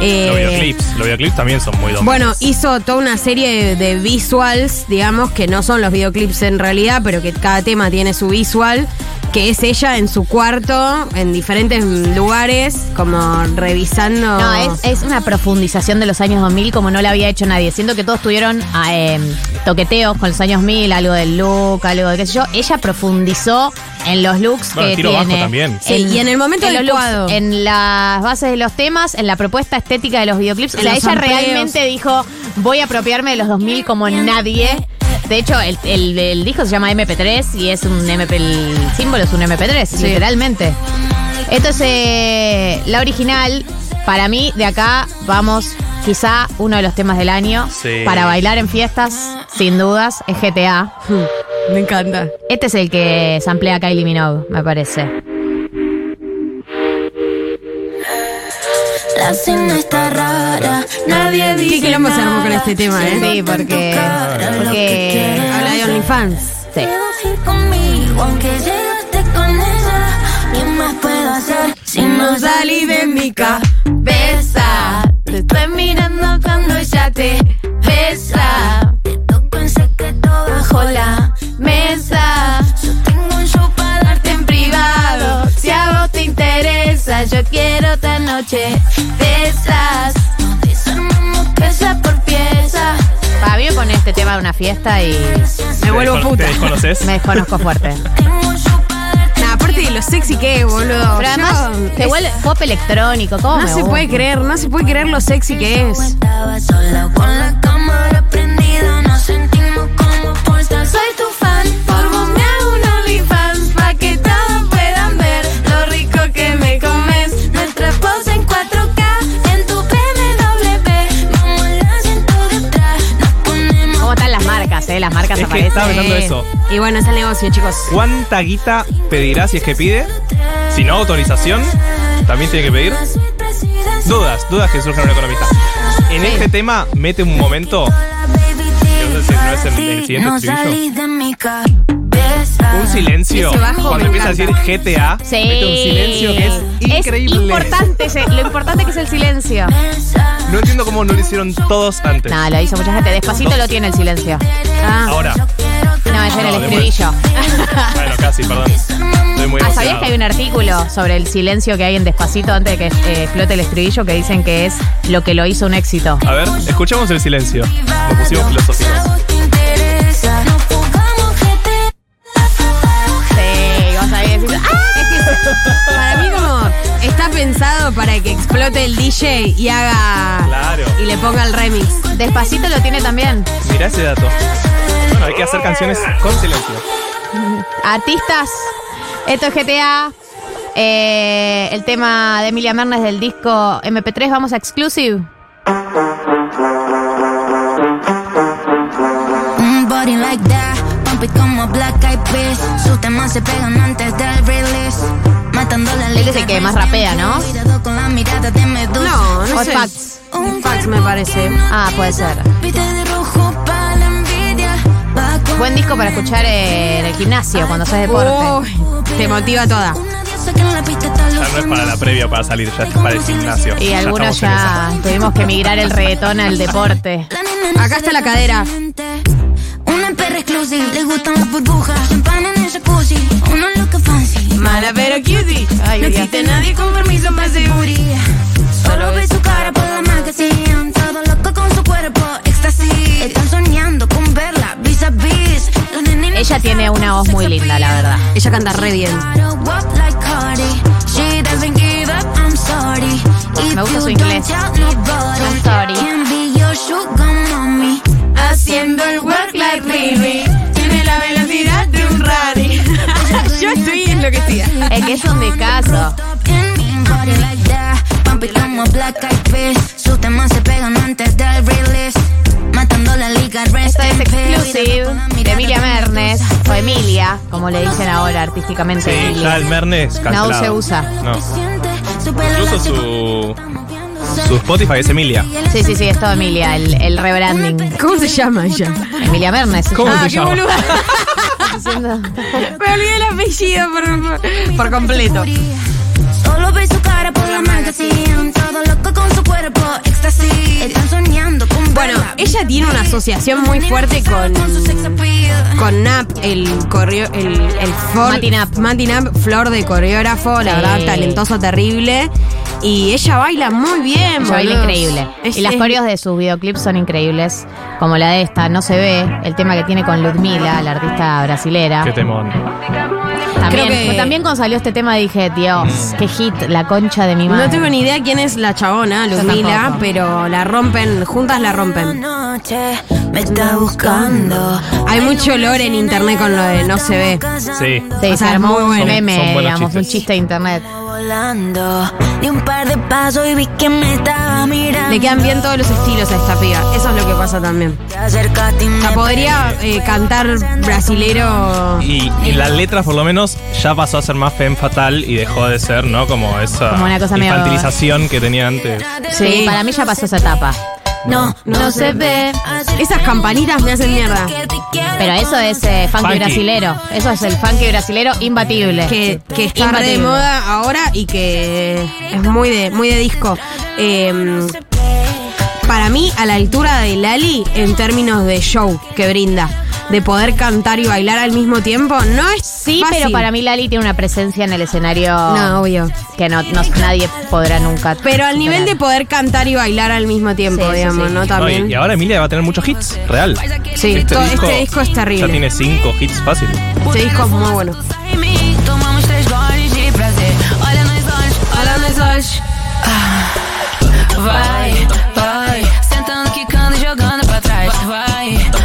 C: eh,
D: Los videoclips. Los videoclips también son muy 2000.
C: Bueno, hizo toda una serie de, de visuals, digamos, que no son los videoclips en realidad, pero que cada tema tiene su visual, que es ella en su cuarto, en diferentes lugares, como revisando.
B: No, es, es una profundización de los años 2000 como no la había hecho nadie. Siento que todos tuvieron ah, eh, toqueteos con los años 1000, algo del look, algo de qué sé yo. Ella profundizó en los looks
D: Bueno,
B: que
D: tiro
B: tiene.
D: bajo también.
C: Sí, y en el momento
B: los
C: adecuado.
B: looks, en las bases de los temas, en la propuesta estética de los videoclips.
C: En
B: o sea, ella realmente dijo, voy a apropiarme de los 2000 como nadie. De hecho, el, el- el disco se llama MP3 y es un MP, el símbolo es un MP3, literalmente. Esto es eh, la original. Para mí, de acá vamos, quizá uno de los temas del año.
D: Sí.
B: Para bailar en fiestas, sin dudas, es GTA.
C: Me encanta.
B: Este es el que samplea Kylie Minogue, me parece.
Q: La cena está rara. Nadie dice
C: ¿Qué quilombo se armó
Q: nada.
C: con este tema, eh?
B: Sí, porque. Porque.
Q: que
C: Habla de OnlyFans.
B: Sí.
Q: Conmigo, aunque llegaste con ella. ¿Qué más puedo hacer si no salí de mi cabeza? Te estoy mirando cuando ella te besa. Te toco en secreto bajo la mesa. Yo tengo un show yo quiero otra noche de esas. Nos desarmamos pieza por pieza.
B: Me pone este tema de una fiesta y
C: Me vuelvo
D: ¿Te
C: puta.
D: desconoces?
B: me desconozco fuerte.
C: Nah, aparte de lo sexy que es, boludo.
B: Pero
C: Yo-
B: además, te
C: es-
B: vuelve pop electrónico, ¿cómo
C: No
B: me
C: se
B: gusta?
C: puede creer, no se puede creer lo sexy que es.
Q: Estaba sola con la cámara prendida, nos sentimos
B: eh? Las marcas
D: Es que
B: aparecen.
D: estaba pensando eso.
C: Y bueno, es el negocio, chicos.
D: ¿Cuánta guita pedirá si es que pide? Si no autorización, también tiene que pedir dudas, dudas que surgen a un economista. En este tema, mete un momento. que no sé si no es el, el siguiente
Q: No
D: estribillo. Un silencio. Cuando empieza a decir. GTA,
B: Sí.
D: mete un silencio que es increíble.
B: Es importante, ese- lo importante que es el silencio.
D: No entiendo cómo no lo hicieron todos antes.
B: No, lo hizo mucha gente. Despacito lo tiene el silencio.
C: Ah,
D: Ahora.
B: No, es en el
D: No,
B: estribillo.
D: Bueno, casi, perdón. Estoy muy
B: Ah, ¿sabías que hay un artículo sobre el silencio que hay en Despacito antes de que eh, explote el estribillo que dicen que es lo que lo hizo un éxito?
D: A ver, escuchemos el silencio. Nos pusimos filosóficos.
C: Está pensado para que explote el DJ y haga
D: Claro.
C: y le ponga el remix.
B: Despacito lo tiene también.
D: Mirá ese dato. Bueno, hay que hacer canciones con silencio.
B: Artistas, esto es GTA. Eh, el tema de Emilia Mernes del disco MP3, vamos a Exclusive.
Q: Un body like that, pump it como Black Eyed Peas. Sus temas se pegan antes del release.
B: Él es el que más rapea, ¿no?
C: No, no
B: Hot
C: sé.
B: Facts.
C: Fax me parece.
B: Ah, puede ser. Buen disco para escuchar en el gimnasio cuando haces deporte.
C: Uy, te motiva toda.
D: Ya no es para la previa para salir, ya es para el gimnasio.
B: Y
D: Ya
B: algunos
D: en
B: ya tuvimos que migrar el reggaetón al deporte.
C: Acá está la cadera.
Q: Perra exclusiva, le gustan las burbujas. Champán en el jacuzzi, uno loca fancy.
C: Mala pero cutie.
B: Ay,
Q: no existe nadie con permiso más de booty. Solo ve su cara por la magazine. Todo loco con su cuerpo, éxtasis. Están soñando con verla vis a vis.
B: Ella tiene una voz muy linda, la verdad.
C: Ella canta re bien.
B: Me gusta su inglés. I'm sorry.
C: Haciendo el like Riri. Tiene la velocidad de un rally. Yo estoy enloquecida.
B: Es que es un descaso.
Q: Un body like that, pump it como Black Eyed Peas. Sus temas se pegan antes del release. Matando la liga,
B: Esto es exclusive de Emilia Mernes, o Emilia, como le dicen ahora artísticamente.
D: Sí, ya el Mernes cancelado.
B: No se usa.
D: No. Incluso su, su Spotify es Emilia.
B: Sí, sí, sí, es todo Emilia, el, el rebranding.
C: ¿Cómo se llama ella?
B: Emilia Mernes. se
D: ¿Cómo
B: llama.
D: se llama?
C: Me olvidé el apellido por, por completo.
Q: Solo ve su cara por la magazine. Todo loco con su cuerpo, éxtasis. Están soñando con
C: Bueno, ella tiene una asociación muy fuerte con, con Nap, el correo, el, el for-
B: Mati Nap.
C: Mati Nap, flor de coreógrafo, la verdad, talentoso, terrible. Y ella baila muy bien,
B: Ella baila increíble.
C: Es-
B: y las
C: es-
B: coreos de sus videoclips son increíbles. Como la de esta, No se ve. El tema que tiene con Ludmila, la artista brasilera.
D: Qué temón.
B: También,
C: Creo que-
B: también cuando salió este tema dije, Dios, qué hit, la concha de mi madre.
C: No tengo ni idea quién es la chabona, Ludmila, pero la rompen, juntas la rompen.
Q: Me está buscando.
C: Hay mucho olor en internet con lo de no se ve.
D: Sí.
B: Sí,
C: O
B: se
C: sea,
B: armó
C: muy
B: un
C: bueno.
B: meme,
D: Son buenos
B: digamos, un chiste de internet.
Q: Volando. Di un par de pasos y vi que me estaba mirando.
C: Le quedan bien todos los estilos a esta piba. Eso es lo que pasa también. O sea, podría eh, cantar brasilero.
D: Y, y las letras, por lo menos, ya pasó a ser más femme fatal y dejó de ser, ¿no? Como esa
B: Como una cosa medio-
D: infantilización que tenía antes.
B: Sí,
C: Sí.
B: para mí ya pasó esa etapa.
Q: No,
B: No se ve.
C: Esas campanitas me hacen mierda.
B: Pero eso es eh, funky,
D: Funky.
B: brasilero. Eso es el funky brasilero imbatible.
C: Que, que está re de
B: Imbatible.
C: moda ahora y que es muy de, muy de disco. Eh, para mí, a la altura de Lali, en términos de show que brinda, de poder cantar y bailar al mismo tiempo, no es
B: Sí,
C: fácil.
B: pero para mí Lali tiene una presencia en el escenario
C: No, obvio.
B: que no, no- nadie podrá nunca.
C: Pero al nivel de poder cantar y bailar al mismo tiempo,
B: Sí,
C: digamos,
B: sí.
C: ¿no?
D: No, y,
C: También.
D: y ahora Emilia va a tener muchos hits, real.
C: Sí, todo- este disco es terrible.
D: Ya tiene cinco hits fácil.
C: Este disco es muy bueno.
Q: Vai, vai. Sentando, quicando, jogando pra trás. Vai, vai.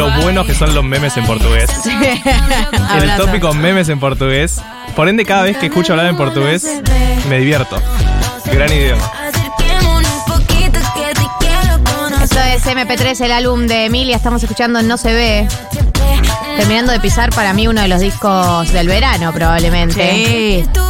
D: Lo buenos que son los memes en portugués. El tópico memes en portugués. Por ende, cada vez que escucho hablar en portugués, me divierto. Gran idioma.
B: Esto es MP3, el álbum de Emilia. Estamos escuchando No se ve. terminando de pisar para mí uno de los discos del verano, probablemente.
Q: Estuve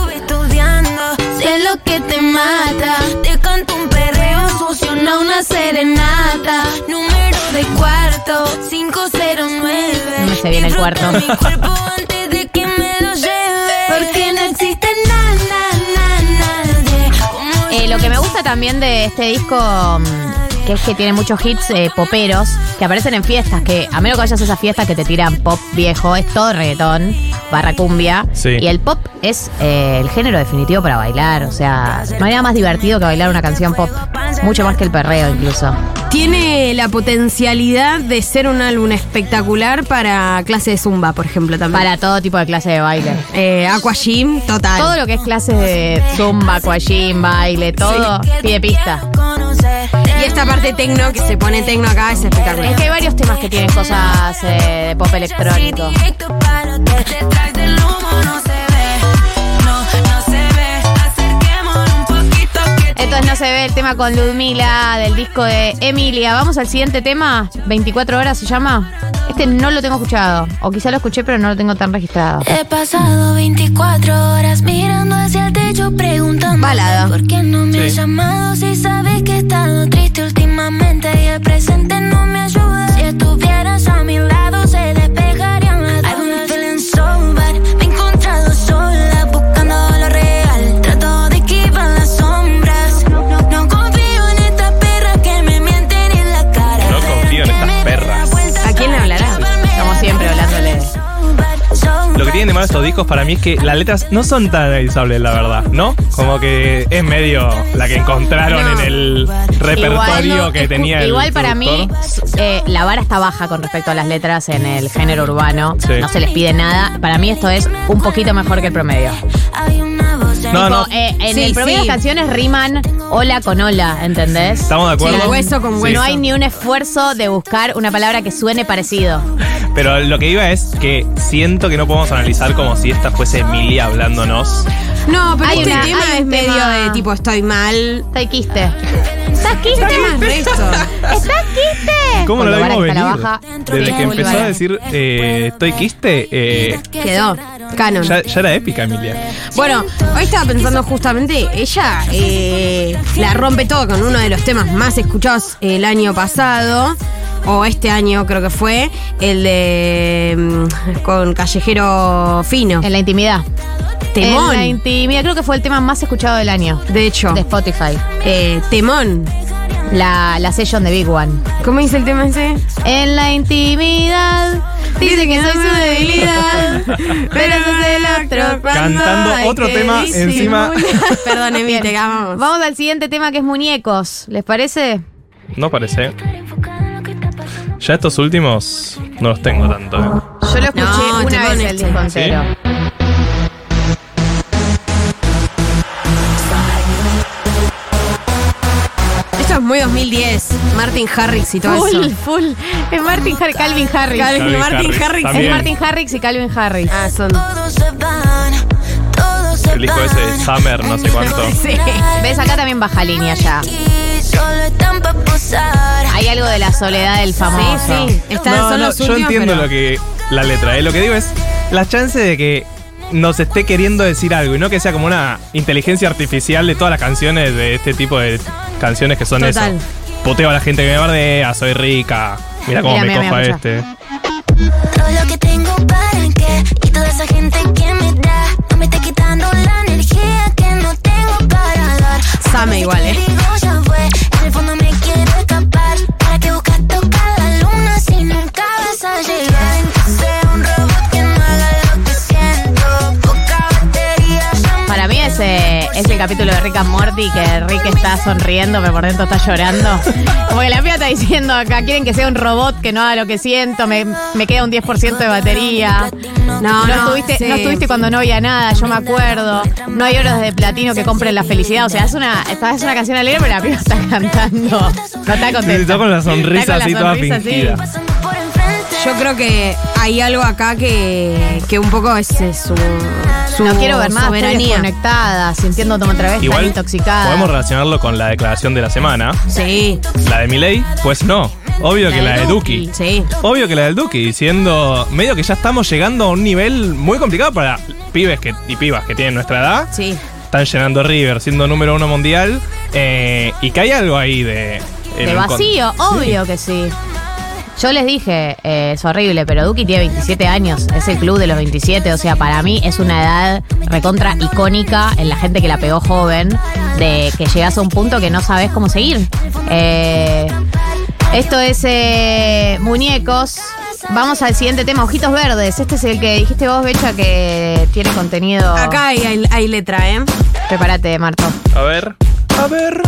Q: sé lo que te mata. Te canto un perreo sucio, no una serenata. Número de cuarto, 509.
B: No me sé bien el cuarto.
Q: Mi cuerpo antes de que me lo lleve. Porque no existe nada, nada, nadie. como
B: Eh, lo que me gusta también de este disco, mm, que es que tiene muchos hits eh, poperos que aparecen en fiestas, que a menos que vayas a esas fiestas que te tiran pop viejo, es todo reggaetón, barra cumbia.
D: Sí.
B: Y el pop es eh, el género definitivo para bailar, o sea, no hay nada más divertido que bailar una canción pop, mucho más que el perreo incluso.
C: Tiene la potencialidad de ser un álbum espectacular para clase de zumba, por ejemplo, también.
B: Para todo tipo de clase de baile.
C: Eh, Aqua Gym, total.
B: Todo lo que es clases de zumba, aquagym, baile, todo pide pista.
C: Y esta parte tecno, que se pone tecno acá, es espectacular.
B: Es que hay varios temas que tienen cosas eh, de pop electrónico.
Q: No se ve
B: el tema con Ludmila del disco de Emilia. Vamos al siguiente tema. 24 horas se llama. Este no lo tengo escuchado. O quizá lo escuché, pero no lo tengo tan registrado.
Q: He pasado 24 horas mirando hacia el techo preguntando
B: Balada.
Q: ¿Por qué no me has
D: Sí.
Q: llamado si sabes que he estado triste últimamente y el presente no me ayuda? Si estuvieras a mi lado De
D: estos discos para mí es que las letras no son tan analizables, la verdad, ¿no? Como que es medio la que encontraron
B: No.
D: en el repertorio que tenía el
B: Igual para mí, eh, la vara está baja con respecto a las letras en el género urbano.
D: Sí.
B: No se les pide nada. Para mí esto es un poquito mejor que el promedio.
D: No,
B: Tipo,
D: no.
B: eh, en
C: Sí,
B: el promedio
C: sí.
B: las canciones riman hola con hola, ¿entendés?
D: Estamos de acuerdo.
C: Sí, hueso con hueso.
B: No hay ni un esfuerzo de buscar una palabra que suene parecido.
D: Pero lo que iba es que siento que no podemos analizar como si esta fuese Emilia hablándonos.
C: No, pero
B: Hay
C: este
B: una-
C: tema
B: hay
C: es
B: un
C: medio
B: tema-
C: de tipo estoy mal.
B: Está quiste. ¿Estás quiste? ¿Estás quiste?
D: ¿Cómo lo
B: Cuando
D: vimos
B: Vara está
D: venir?
B: la baja,
D: Desde que empezó a decir eh, estoy quiste, eh,
C: Quedó. Canon.
D: ya, ya era épica Emilia.
C: Bueno, hoy estaba pensando justamente, ella eh, la rompe todo con uno de los temas más escuchados el año pasado, o este año creo que fue, el de mm, con Callejero Fino.
B: En la intimidad.
C: Temón.
B: En la intimidad. Creo que fue el tema más escuchado del año.
C: De hecho,
B: De Spotify.
C: eh, Temón.
B: La, la session de Big One.
C: ¿Cómo dice el tema ese?
B: En la intimidad. Dice que soy su debilidad. Pero el otro. cuando
D: Cantando otro tema encima.
C: Perdón, Emi, te amamos.
B: Vamos al siguiente tema que es muñecos. ¿Les parece?
D: No parece. Ya estos últimos no los tengo tanto. eh.
B: Yo lo escuché
C: No,
B: una vez el disco entero.
C: Es muy 2010. Martin Harrix y todo
B: Full,
C: eso.
B: full. Es Martin Harrix, Calvin Harris.
C: Calvin-
D: Calvin
C: Martin
D: Harris, también.
B: Es Martin Harrix y Calvin Harris.
C: Ah, son.
Q: Todos se van, todos se
D: El disco ese de Summer, no sé cuánto.
C: Sí.
B: ¿Ves? Acá también baja línea ya. Hay algo de la soledad del famoso.
C: Sí, sí. Están
D: No,
C: son
D: no,
C: los
D: yo
C: últimos,
D: entiendo
C: pero-
D: lo que la letra, ¿eh? lo que digo es la chance de que nos esté queriendo decir algo y no que sea como una inteligencia artificial de todas las canciones de este tipo de canciones que son
C: Total.
D: eso. Poteo a la gente que me bardea, soy rica, mira cómo
B: Mira,
D: me
B: mira,
D: cojo a
B: mira,
D: este.
Q: Todo lo que tengo para qué y toda esa gente que me da no me está quitando la energía que no tengo para dar.
C: Same igual, eh.
B: Es el capítulo de Rick and Morty que Rick está sonriendo, pero por dentro está llorando. Como que la piba está diciendo acá, quieren que sea un robot que no haga lo que siento, me, me queda un 10% de batería.
C: No,
B: No,
C: no,
B: estuviste,
C: sí.
B: no estuviste cuando no había nada, yo me acuerdo. No hay horas de platino que compren la felicidad. O sea, es una, esta es una canción alegre, pero la piba está cantando. No está contenta.
D: Sí, está con la sonrisa
B: Está con la
D: así toda
B: sonrisa
D: fingida.
C: Yo creo que hay algo acá que, que un poco es, es su, su
B: No quiero ver estoy
C: soberanía.
B: desconectada, sintiéndome otra vez tan
D: Igual
B: intoxicada.
D: podemos relacionarlo con la declaración de la semana.
C: Sí.
D: La de Milei, pues no. Obvio
B: La
D: que
B: de
D: la de
B: Duki.
D: Duki.
C: Sí.
D: Obvio que la del Duki, diciendo medio que ya estamos llegando a un nivel muy complicado para pibes que, y pibas que tienen nuestra edad.
C: Sí.
D: Están llenando River, siendo número uno mundial. eh, y que hay algo ahí de.
B: De vacío, obvio que sí. Yo les dije, eh, es horrible, pero Duki tiene 27 años, es el club de los 27, o sea, para mí es una edad recontra icónica en la gente que la pegó joven, de que llegas a un punto que no sabes cómo seguir. Eh, esto es eh, muñecos. Vamos al siguiente tema, ojitos verdes. Este es el que dijiste vos, Becha, que tiene contenido.
C: Acá hay, hay- hay letra, ¿eh?
B: Prepárate, Marto.
D: A ver. A ver.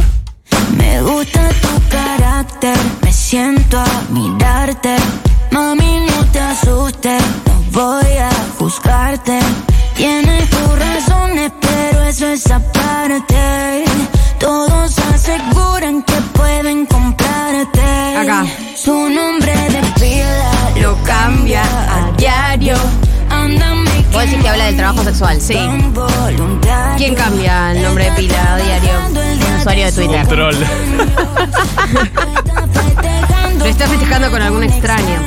Q: Me gusta tu carácter, me siento a mirarte. Mami, no te asustes, no voy a juzgarte. Tienes tus razones, pero eso es aparte. Todos aseguran que pueden comprarte.
C: Acá.
Q: Su nombre de pila
C: Lo cambia a diario.
Q: Ándame
B: Vos decís que habla del trabajo sexual. Sí.
C: ¿Quién cambia el nombre de pila a diario?
B: Un usuario de Twitter.
D: Un troll.
C: Lo está festejando con algún extraño.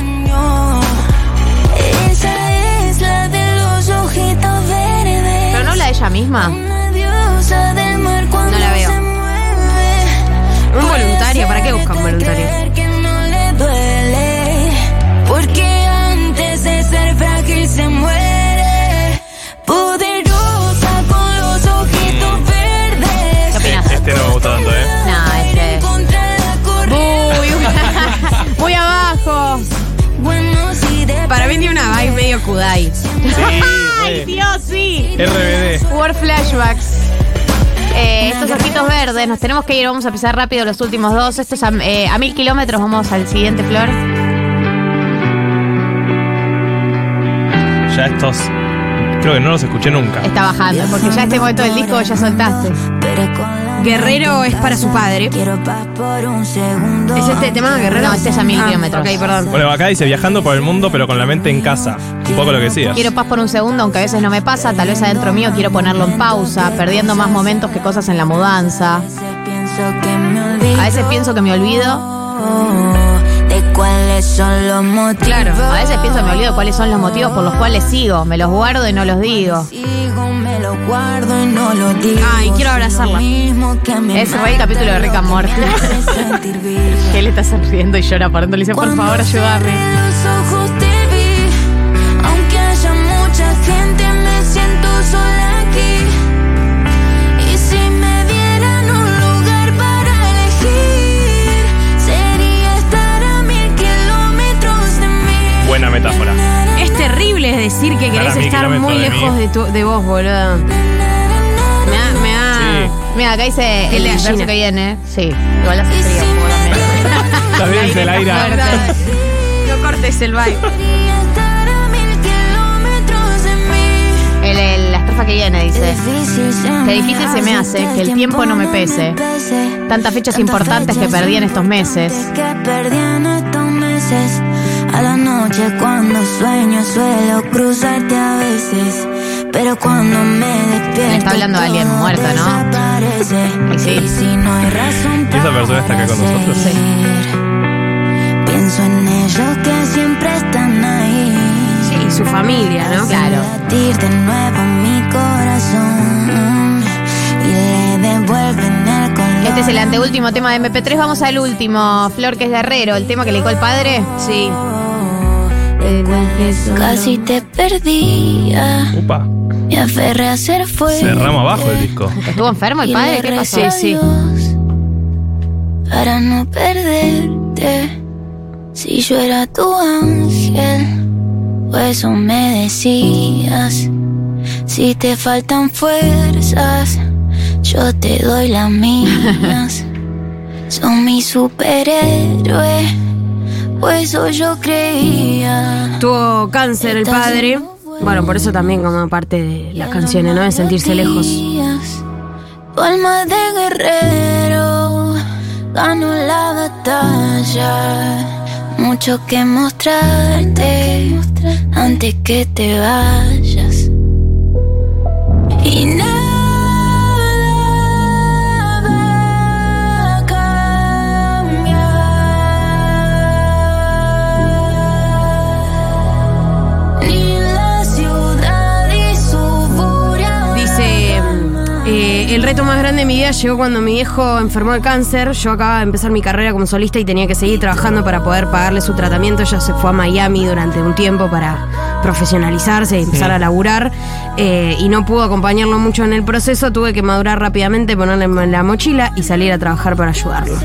Q: Esa es la de los ojitos verdes.
B: ¿Pero no habla de ella misma?
C: No la veo. Un voluntario, ¿para qué buscan voluntario? Mí tiene una vibe medio Kudai.
B: ¡Ay, Dios, sí!
D: RBD.
B: War Flashbacks. Eh, estos ojitos verdes, nos tenemos que ir, vamos a pisar rápido los últimos dos. Esto es a, eh, a mil kilómetros, vamos al siguiente, Flor.
D: Ya estos. Creo que no los escuché nunca.
B: Está bajando, porque ya este momento del disco ya soltaste.
C: Guerrero es para su padre.
Q: Quiero paz por un segundo.
C: ¿Es este tema, Guerrero?
B: No, este es a mil
C: Ah,
B: kilómetros.
C: Ok, perdón.
D: Bueno, acá dice viajando por el mundo, pero con la mente en casa. Un poco lo que decías.
B: Quiero paz por un segundo, aunque a veces no me pasa. Tal vez adentro mío quiero ponerlo en pausa, perdiendo más momentos que cosas en la mudanza.
Q: Pienso que me olvido.
B: A veces pienso que me olvido.
Q: Cuáles son los motivos.
B: Claro, a veces pienso me olvido cuáles son los motivos por los cuales sigo. Me los guardo y no los digo.
Q: Sigo, me lo guardo y no lo digo.
C: Ay, quiero abrazarla.
Q: Mismo que me
B: Es re el capítulo de Rick
Q: vivo.
B: que él está sonriendo y llora por dentro. Le dice, por favor, ayúdame.
Q: cerré los ojos te vi. Aunque haya mucha gente, me siento sola
D: Buena metáfora.
C: Es terrible decir que querés
D: Estar
C: muy
D: de
C: lejos de, tu- de vos, boludo. Me da, me da-
D: Sí.
B: Mira, acá dice el verso que viene. Sí, igual hace frío.
D: se la ira.
C: No cortes el
B: el- la estrofa que viene dice. Qué difícil se me hace que el tiempo no me pese. Tantas fechas importantes que perdí en estos meses.
Q: que perdí en estos meses. A la noche cuando sueño suelo cruzarte a veces. Pero cuando me despierto.
B: Le está hablando a alguien muerto, ¿no?
Q: desaparece.
B: Y sí.
Q: Y si no hay razón
D: Y esa persona está acá con
Q: para
D: nosotros.
Q: seguir, Pienso en ellos que siempre están ahí.
C: Sí, su familia, ¿no?
B: Claro.
Q: Latir de nuevo mi corazón. Y le devuelven el color.
B: Este es el anteúltimo tema de MP3. Vamos al último. Flor, que es Guerrero. El tema que le dedicó el padre.
C: Sí.
Q: Casi te perdía.
D: Upa.
Q: Me aferré a ser fuerte.
D: Cerramos abajo el disco.
B: ¿Estuvo enfermo el padre? ¿Qué pasó?
Q: Dios Para no perderte. Si yo era tu ángel, o eso me decías. Si te faltan fuerzas, yo te doy las mías. Son mi superhéroe, o eso yo creía.
C: Tuvo cáncer el padre. Bueno, por eso también como parte de las canciones, ¿no? De sentirse lejos.
Q: Tu alma de guerrero ganó la batalla. Mucho que mostrarte antes que te vayas. Y nada
C: el reto más grande de mi vida llegó cuando mi viejo enfermó de cáncer. Yo acababa de empezar mi carrera como solista y tenía que seguir trabajando para poder pagarle su tratamiento. Ella se fue a Miami durante un tiempo para profesionalizarse y empezar
D: Sí.
C: a laburar. eh, y no pudo acompañarlo mucho en el proceso. Tuve que madurar rápidamente, ponerle en la mochila y salir a trabajar para ayudarlo.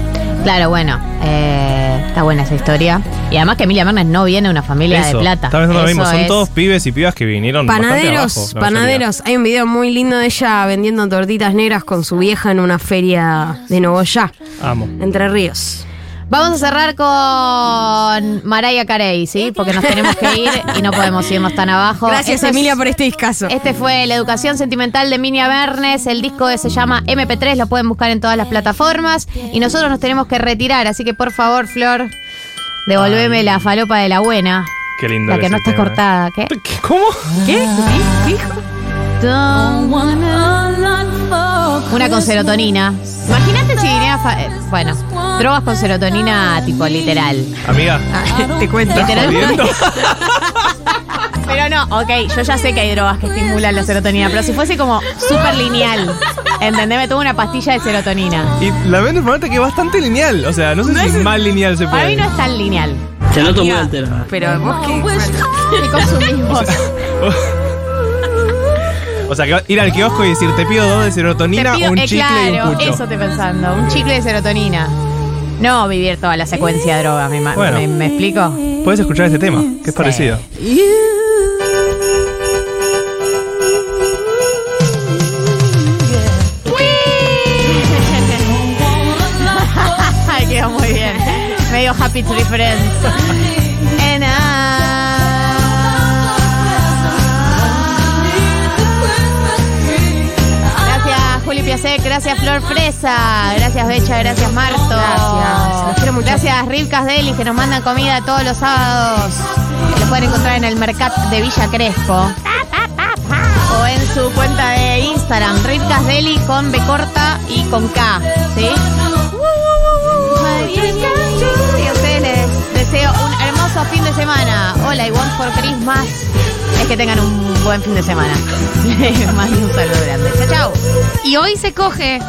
B: Claro, bueno, eh, está buena esa historia. Y además que Emilia Mernes no viene de una familia
D: Eso,
B: de plata.
D: Pensando lo mismo.
B: Eso
D: Son
B: es-
D: todos pibes y pibas que vinieron
C: Panaderos,
D: abajo,
C: panaderos. Hay un video muy lindo de ella vendiendo tortitas negras con su vieja en una feria de Nogoyá.
D: Amo.
C: Entre Ríos.
B: Vamos a cerrar con Mariah Carey, ¿sí? Porque nos tenemos que ir y no podemos irnos tan abajo.
C: Gracias,
B: Esto es-
C: Emilia, por este discazo.
B: Este fue La Educación Sentimental de Emilia Bernes. El disco se llama MP3, lo pueden buscar en todas las plataformas. Y nosotros nos tenemos que retirar, así que por favor, Flor, devolveme la falopa de la buena.
D: Qué lindo.
B: La que no esté
D: tema,
B: cortada. ¿Qué?
D: ¿Cómo?
C: ¿Qué? ¿Qué dijo?
B: Una con serotonina. Imagínate si viniera. fa- eh, Bueno, drogas con serotonina tipo literal.
D: Amiga.
C: Te cuento.
B: Literal.
D: jodiendo?
B: Pero no, ok, yo ya sé que hay drogas que estimulan la serotonina, pero si fuese como súper lineal, ¿entendés? Me tomo una pastilla de serotonina.
D: Y lamento informarte que es bastante lineal. O sea, no sé
B: No
D: si
B: es-
D: más lineal se
B: Para mí
D: puede.
B: no es tan lineal.
I: Te noto muy alterada.
C: Pero vos qué.
B: ¿Qué consumimos?
D: O sea, que ir al kiosco y decir, te pido dos de serotonina,
B: pido-
D: un
B: eh,
D: chicle y
B: claro,
D: un pucho.
B: eso estoy pensando. Un chicle de serotonina. No vivir toda la secuencia de drogas, ¿me,
D: Bueno.
B: me- me explico?
D: Puedes escuchar este tema, que es parecido.
B: Ay, quedó muy bien. Medio Happy Tree Friends. And I- Gracias, Piasek. Gracias, Flor Fresa. Gracias, Becha. Gracias, Marto.
C: Gracias. Los quiero mucho.
B: Gracias, Rivcas Deli, que nos mandan comida todos los sábados. Lo pueden encontrar en el Mercat de Villa Crespo. O en su cuenta de Instagram, Rivcas Deli con B corta y con K. ¿Sí? Y a ustedes les deseo un hermoso fin de semana. Hola, y want for Christmas. Es que tengan un buen fin de semana. Les mando un saludo grande. Chao, chao.
R: Y hoy se coge.